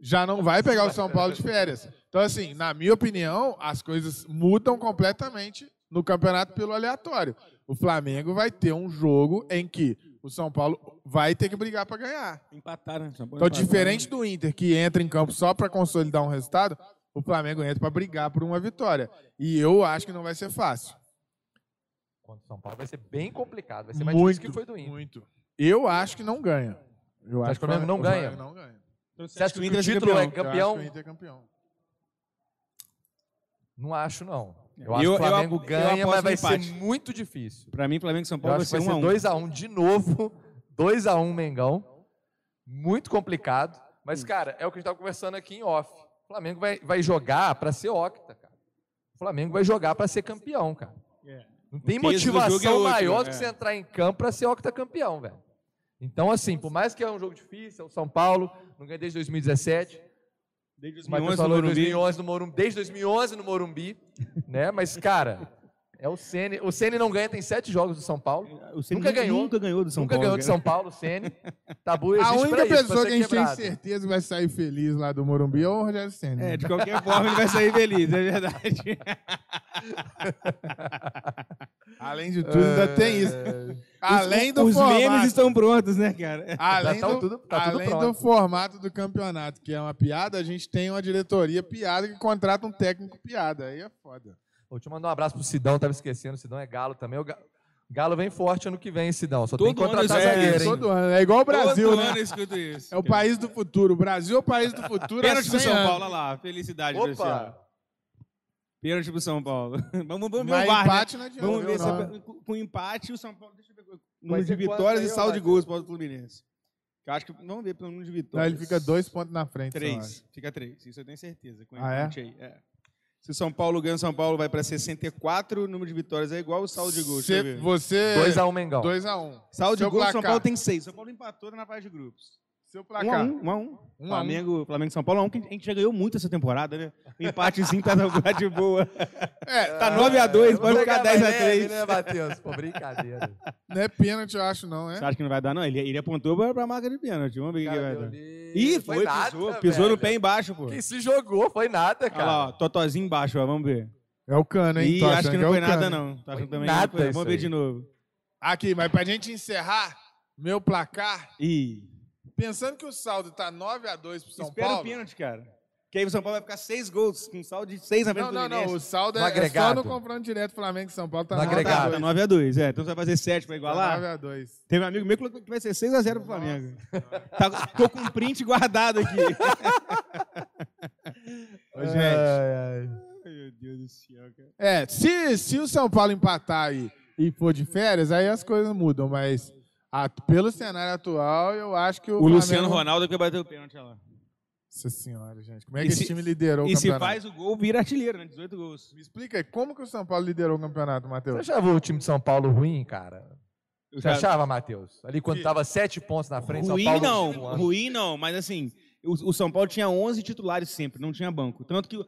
[SPEAKER 1] Já não vai pegar o São Paulo de férias. Então, assim, na minha opinião, as coisas mudam completamente no campeonato pelo aleatório. O Flamengo vai ter um jogo em que o São Paulo vai ter que brigar para ganhar.
[SPEAKER 2] Empatar, né? São Paulo
[SPEAKER 1] Então,
[SPEAKER 2] empatar.
[SPEAKER 1] diferente do Inter, que entra em campo só para consolidar um resultado, o Flamengo entra para brigar por uma vitória. E eu acho que não vai ser fácil.
[SPEAKER 3] Contra o São Paulo vai ser bem complicado. Vai ser mais difícil que foi do Inter.
[SPEAKER 1] Muito. Eu acho que não ganha. Eu
[SPEAKER 3] Você acha que o Flamengo não ganha?
[SPEAKER 1] Não ganha.
[SPEAKER 2] Então,
[SPEAKER 3] Você acha que o
[SPEAKER 2] Inter ser
[SPEAKER 3] título é
[SPEAKER 1] Eu
[SPEAKER 3] campeão?
[SPEAKER 1] acho que o Inter é campeão.
[SPEAKER 3] Não acho, não. Eu
[SPEAKER 2] Eu-
[SPEAKER 3] acho que
[SPEAKER 2] eu
[SPEAKER 3] o Flamengo
[SPEAKER 2] eu
[SPEAKER 3] ganha,
[SPEAKER 2] aposto
[SPEAKER 3] mas vai
[SPEAKER 2] empate.
[SPEAKER 3] ser muito difícil.
[SPEAKER 2] Pra mim, Flamengo e São
[SPEAKER 3] Eu
[SPEAKER 2] Paulo vai ser
[SPEAKER 3] vai
[SPEAKER 2] 1
[SPEAKER 3] ser
[SPEAKER 2] a 1
[SPEAKER 3] 2x1 de novo. <laughs> 2x1 Mengão. Muito complicado. Mas, cara, é o que a gente estava conversando aqui em off. O Flamengo vai, vai jogar para ser octa, cara. O Flamengo vai jogar para ser campeão, cara.
[SPEAKER 2] É.
[SPEAKER 3] Não tem
[SPEAKER 2] é
[SPEAKER 3] motivação
[SPEAKER 2] outro,
[SPEAKER 3] maior
[SPEAKER 2] né?
[SPEAKER 3] do que você entrar em campo para ser octacampeão, velho. Então, assim, por mais que é um jogo difícil, é o São Paulo, não ganha desde 2017.
[SPEAKER 2] Desde
[SPEAKER 3] O Matheus
[SPEAKER 2] 2011 no
[SPEAKER 3] falou
[SPEAKER 2] Morumbi.
[SPEAKER 3] 2011 no Morumbi, desde 2011 no Morumbi, né? Mas, cara, <laughs> é o Ceni. O Ceni não ganha, tem sete jogos do São Paulo.
[SPEAKER 2] O Ceni
[SPEAKER 3] Nunca ganhou.
[SPEAKER 2] Nunca ganhou do São
[SPEAKER 3] Nunca
[SPEAKER 2] Paulo.
[SPEAKER 3] ganhou de
[SPEAKER 2] cara.
[SPEAKER 3] São Paulo, o Ceni. <laughs> Tabu existe
[SPEAKER 1] A única
[SPEAKER 3] pra isso,
[SPEAKER 1] pessoa que a gente tem certeza que vai sair feliz lá do Morumbi é o Rogério Senna.
[SPEAKER 2] É, de qualquer forma ele vai sair feliz, é verdade. <laughs>
[SPEAKER 1] Além de tudo, ainda tem isso. Além do
[SPEAKER 2] Os
[SPEAKER 1] formato.
[SPEAKER 2] memes estão prontos, né, cara? <laughs>
[SPEAKER 1] Além,
[SPEAKER 3] tá
[SPEAKER 1] do,
[SPEAKER 3] tudo- tá
[SPEAKER 1] além do formato do campeonato, que é uma piada, a gente tem uma diretoria piada que contrata um técnico piada. Aí é foda.
[SPEAKER 3] Vou te mandar um abraço pro Sidão, tava esquecendo. O Sidão é galo também. O Ga- Galo vem forte ano que vem, Sidão. Só tem que
[SPEAKER 2] Todo ano
[SPEAKER 3] contratar
[SPEAKER 2] é,
[SPEAKER 3] zagueiro, hein?
[SPEAKER 1] Todo ano. É igual o Brasil,
[SPEAKER 2] Todo
[SPEAKER 1] né?
[SPEAKER 2] ano eu escuto isso.
[SPEAKER 1] É o país do futuro. O Brasil é o país do futuro.
[SPEAKER 2] Pênalti pro
[SPEAKER 1] 100
[SPEAKER 2] São
[SPEAKER 1] anos.
[SPEAKER 2] Paulo, olha lá. Felicidade ano.
[SPEAKER 3] Opa!
[SPEAKER 2] Pênalti pro São Paulo. <laughs> vamos, vamos ver
[SPEAKER 1] Mas
[SPEAKER 2] o VAR, né?
[SPEAKER 1] empate não adianta.
[SPEAKER 2] Vamos ver se
[SPEAKER 1] não.
[SPEAKER 2] é- com empate o São Paulo. Deixa eu ver. Número de vitórias e saldo de gols para o Fluminense. Eu acho que. Vamos ver pelo número de
[SPEAKER 1] Não,
[SPEAKER 2] vitórias.
[SPEAKER 1] ele fica dois pontos na frente.
[SPEAKER 2] Três. Fica três. Isso eu tenho certeza. Com
[SPEAKER 1] Ah, é?
[SPEAKER 2] empate aí. É. Se o São Paulo ganha, o São Paulo vai para 64. O número de vitórias é igual o saldo de gols. Deixa eu
[SPEAKER 1] Cê-
[SPEAKER 2] ver.
[SPEAKER 1] você.
[SPEAKER 3] 2x1 Mengão.
[SPEAKER 1] 2x1.
[SPEAKER 2] Saldo de
[SPEAKER 1] Seu
[SPEAKER 2] gols, o São. Paulo tem seis. O São Paulo empatou na fase de grupos.
[SPEAKER 1] Seu
[SPEAKER 2] 1
[SPEAKER 1] placar.
[SPEAKER 2] a 1 1 a 1
[SPEAKER 1] Um a um.
[SPEAKER 2] Flamengo, Flamengo e São Paulo, 1 a 1 que a gente já ganhou muito essa temporada, né? O empatezinho tá tá de boa.
[SPEAKER 1] É,
[SPEAKER 2] Tá 9 a 2 pode ficar
[SPEAKER 3] pegar
[SPEAKER 2] 10 a
[SPEAKER 3] mais leve,
[SPEAKER 2] 3
[SPEAKER 3] né, Matheus? Pô, brincadeira.
[SPEAKER 1] não é pênalti, eu acho, não, é?
[SPEAKER 2] Você acha que não vai dar, não? Ele, ele apontou pra, pra marca de pênalti. Vamos ver o que, vai dar. Ih, foi,
[SPEAKER 3] nada,
[SPEAKER 2] pisou, pisou no pé embaixo, pô.
[SPEAKER 3] Quem se jogou foi nada,
[SPEAKER 2] Olha
[SPEAKER 3] cara.
[SPEAKER 2] lá, ó, totozinho embaixo, ó, vamos ver.
[SPEAKER 1] É o cano, hein?
[SPEAKER 2] Ih,
[SPEAKER 1] Tô
[SPEAKER 2] acho que não
[SPEAKER 1] é
[SPEAKER 2] foi
[SPEAKER 1] o
[SPEAKER 2] nada,
[SPEAKER 1] Cano.
[SPEAKER 2] não. Tá achando
[SPEAKER 3] Foi
[SPEAKER 2] também
[SPEAKER 3] nada
[SPEAKER 2] foi. Vamos ver
[SPEAKER 3] aí.
[SPEAKER 2] de novo.
[SPEAKER 1] Aqui, mas pra gente encerrar, meu placar,
[SPEAKER 2] Ih,
[SPEAKER 1] pensando que o saldo tá 9x2 pro São
[SPEAKER 2] espera
[SPEAKER 1] Paulo.
[SPEAKER 2] o pênalti, cara. Que aí o São Paulo vai ficar 6 gols, com saldo de 6 na frente
[SPEAKER 1] Não,
[SPEAKER 2] do
[SPEAKER 1] não, não. O
[SPEAKER 2] Fluminense.
[SPEAKER 1] saldo
[SPEAKER 3] No
[SPEAKER 1] é, é só
[SPEAKER 3] agregado.
[SPEAKER 1] no confronto direto Flamengo e São Paulo. Tá
[SPEAKER 3] No
[SPEAKER 1] 9
[SPEAKER 3] agregado.
[SPEAKER 2] Tá,
[SPEAKER 1] a
[SPEAKER 2] tá 9x2, é. Então você vai fazer 7 pra
[SPEAKER 1] 2.
[SPEAKER 2] igualar.
[SPEAKER 1] 9x2.
[SPEAKER 2] Teve um amigo meu que falou que vai ser 6x0 pro Flamengo. Tá, tô com um print guardado aqui. <laughs>
[SPEAKER 1] Ô, gente.
[SPEAKER 3] Ai, ai.
[SPEAKER 2] Meu Deus do céu, cara.
[SPEAKER 1] É, se, se o São Paulo empatar aí e for de férias, aí as coisas mudam, mas a- pelo cenário atual, eu acho que o,
[SPEAKER 2] O
[SPEAKER 1] Flamengo...
[SPEAKER 2] Luciano Ronaldo que bateu o pênalti olha lá.
[SPEAKER 1] Nossa senhora, gente. Como é
[SPEAKER 2] E
[SPEAKER 1] que
[SPEAKER 2] se-
[SPEAKER 1] esse time liderou o
[SPEAKER 2] E se
[SPEAKER 1] campeonato?
[SPEAKER 2] faz o gol, vira artilheiro, né? 18 gols.
[SPEAKER 1] Me explica aí, como que o São Paulo liderou o campeonato,
[SPEAKER 3] Você
[SPEAKER 1] Matheus?
[SPEAKER 3] achava o time de São Paulo ruim, cara?
[SPEAKER 2] Eu
[SPEAKER 3] Você
[SPEAKER 2] já-
[SPEAKER 3] achava, Matheus? Ali quando
[SPEAKER 1] Sim.
[SPEAKER 3] tava sete pontos na frente, São
[SPEAKER 2] Ruim
[SPEAKER 3] Paulo
[SPEAKER 2] não,
[SPEAKER 3] voando.
[SPEAKER 2] ruim não, mas assim, o, o São Paulo tinha 11 titulares sempre, não tinha banco. Tanto que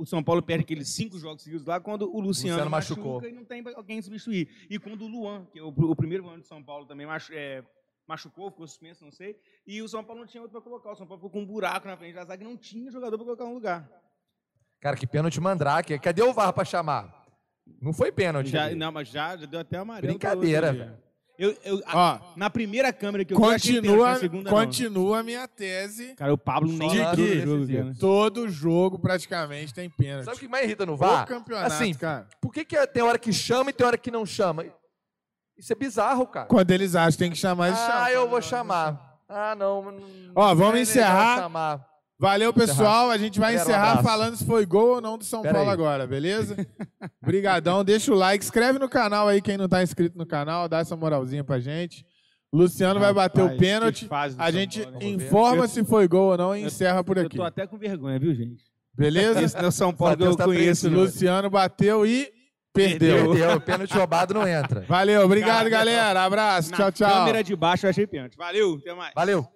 [SPEAKER 2] o, São Paulo perde aqueles cinco jogos seguidos lá quando o Luciano,
[SPEAKER 3] Luciano
[SPEAKER 2] machuca
[SPEAKER 3] machucou.
[SPEAKER 2] e não tem alguém substituir. E quando o Luan, que é o, o primeiro ano de São Paulo também machu, é, machucou, ficou suspenso, não sei. E o São Paulo não tinha outro para colocar. O São Paulo ficou com um buraco na frente da zaga e não tinha jogador para colocar no lugar.
[SPEAKER 3] Cara, que pênalti mandrake. Cadê o VAR pra chamar? Não foi pênalti.
[SPEAKER 2] Já, não, mas já, já deu até amarelo.
[SPEAKER 3] Brincadeira, velho.
[SPEAKER 2] Eu, eu, a-
[SPEAKER 1] Ó,
[SPEAKER 2] na primeira câmera que eu vi, eu achei
[SPEAKER 1] Continua,
[SPEAKER 2] na segunda não.
[SPEAKER 1] continua a minha tese.
[SPEAKER 2] Cara, o Pablo nem entrou
[SPEAKER 3] lance
[SPEAKER 2] no jogo, cara.
[SPEAKER 1] Todo jogo praticamente tem pênalti.
[SPEAKER 3] Sabe o que mais irrita no
[SPEAKER 1] O
[SPEAKER 3] VAR?
[SPEAKER 1] campeonato,
[SPEAKER 3] assim,
[SPEAKER 1] cara.
[SPEAKER 3] por que, que tem hora que chama e tem hora que não chama? Isso é bizarro, cara.
[SPEAKER 1] Quando eles acham que tem que chamar, eles chamam.
[SPEAKER 3] Ah, eu vou chamar. Ah, não. não-
[SPEAKER 1] Ó, vamos
[SPEAKER 3] não é legal
[SPEAKER 1] encerrar.
[SPEAKER 3] chamar.
[SPEAKER 1] Valeu, pessoal. A gente vai
[SPEAKER 3] um
[SPEAKER 1] encerrar
[SPEAKER 3] abraço.
[SPEAKER 1] falando se foi gol ou não do São
[SPEAKER 3] Pera
[SPEAKER 1] Paulo
[SPEAKER 3] aí.
[SPEAKER 1] agora, beleza? <laughs> Brigadão, deixa o like, inscreve no canal aí quem não tá inscrito no canal, dá essa moralzinha pra gente. Luciano vai bater o
[SPEAKER 2] Rapaz,
[SPEAKER 1] pênalti. A
[SPEAKER 2] São
[SPEAKER 1] gente
[SPEAKER 2] Paulo,
[SPEAKER 1] informa
[SPEAKER 2] Eu-
[SPEAKER 1] se foi gol ou não e encerra por
[SPEAKER 2] Eu
[SPEAKER 1] aqui.
[SPEAKER 2] tô até com vergonha, viu, gente?
[SPEAKER 1] Beleza?
[SPEAKER 2] Esse não é o São Paulo que eu
[SPEAKER 3] tá
[SPEAKER 2] conheço, não.
[SPEAKER 1] Luciano bateu e perdeu.
[SPEAKER 3] Perdeu. O pênalti roubado não entra.
[SPEAKER 1] Valeu, obrigado,
[SPEAKER 2] Cara,
[SPEAKER 1] galera. Abraço,
[SPEAKER 2] Na
[SPEAKER 1] tchau, tchau.
[SPEAKER 2] câmera de baixo eu achei pênalti. Valeu, até mais.
[SPEAKER 3] Valeu.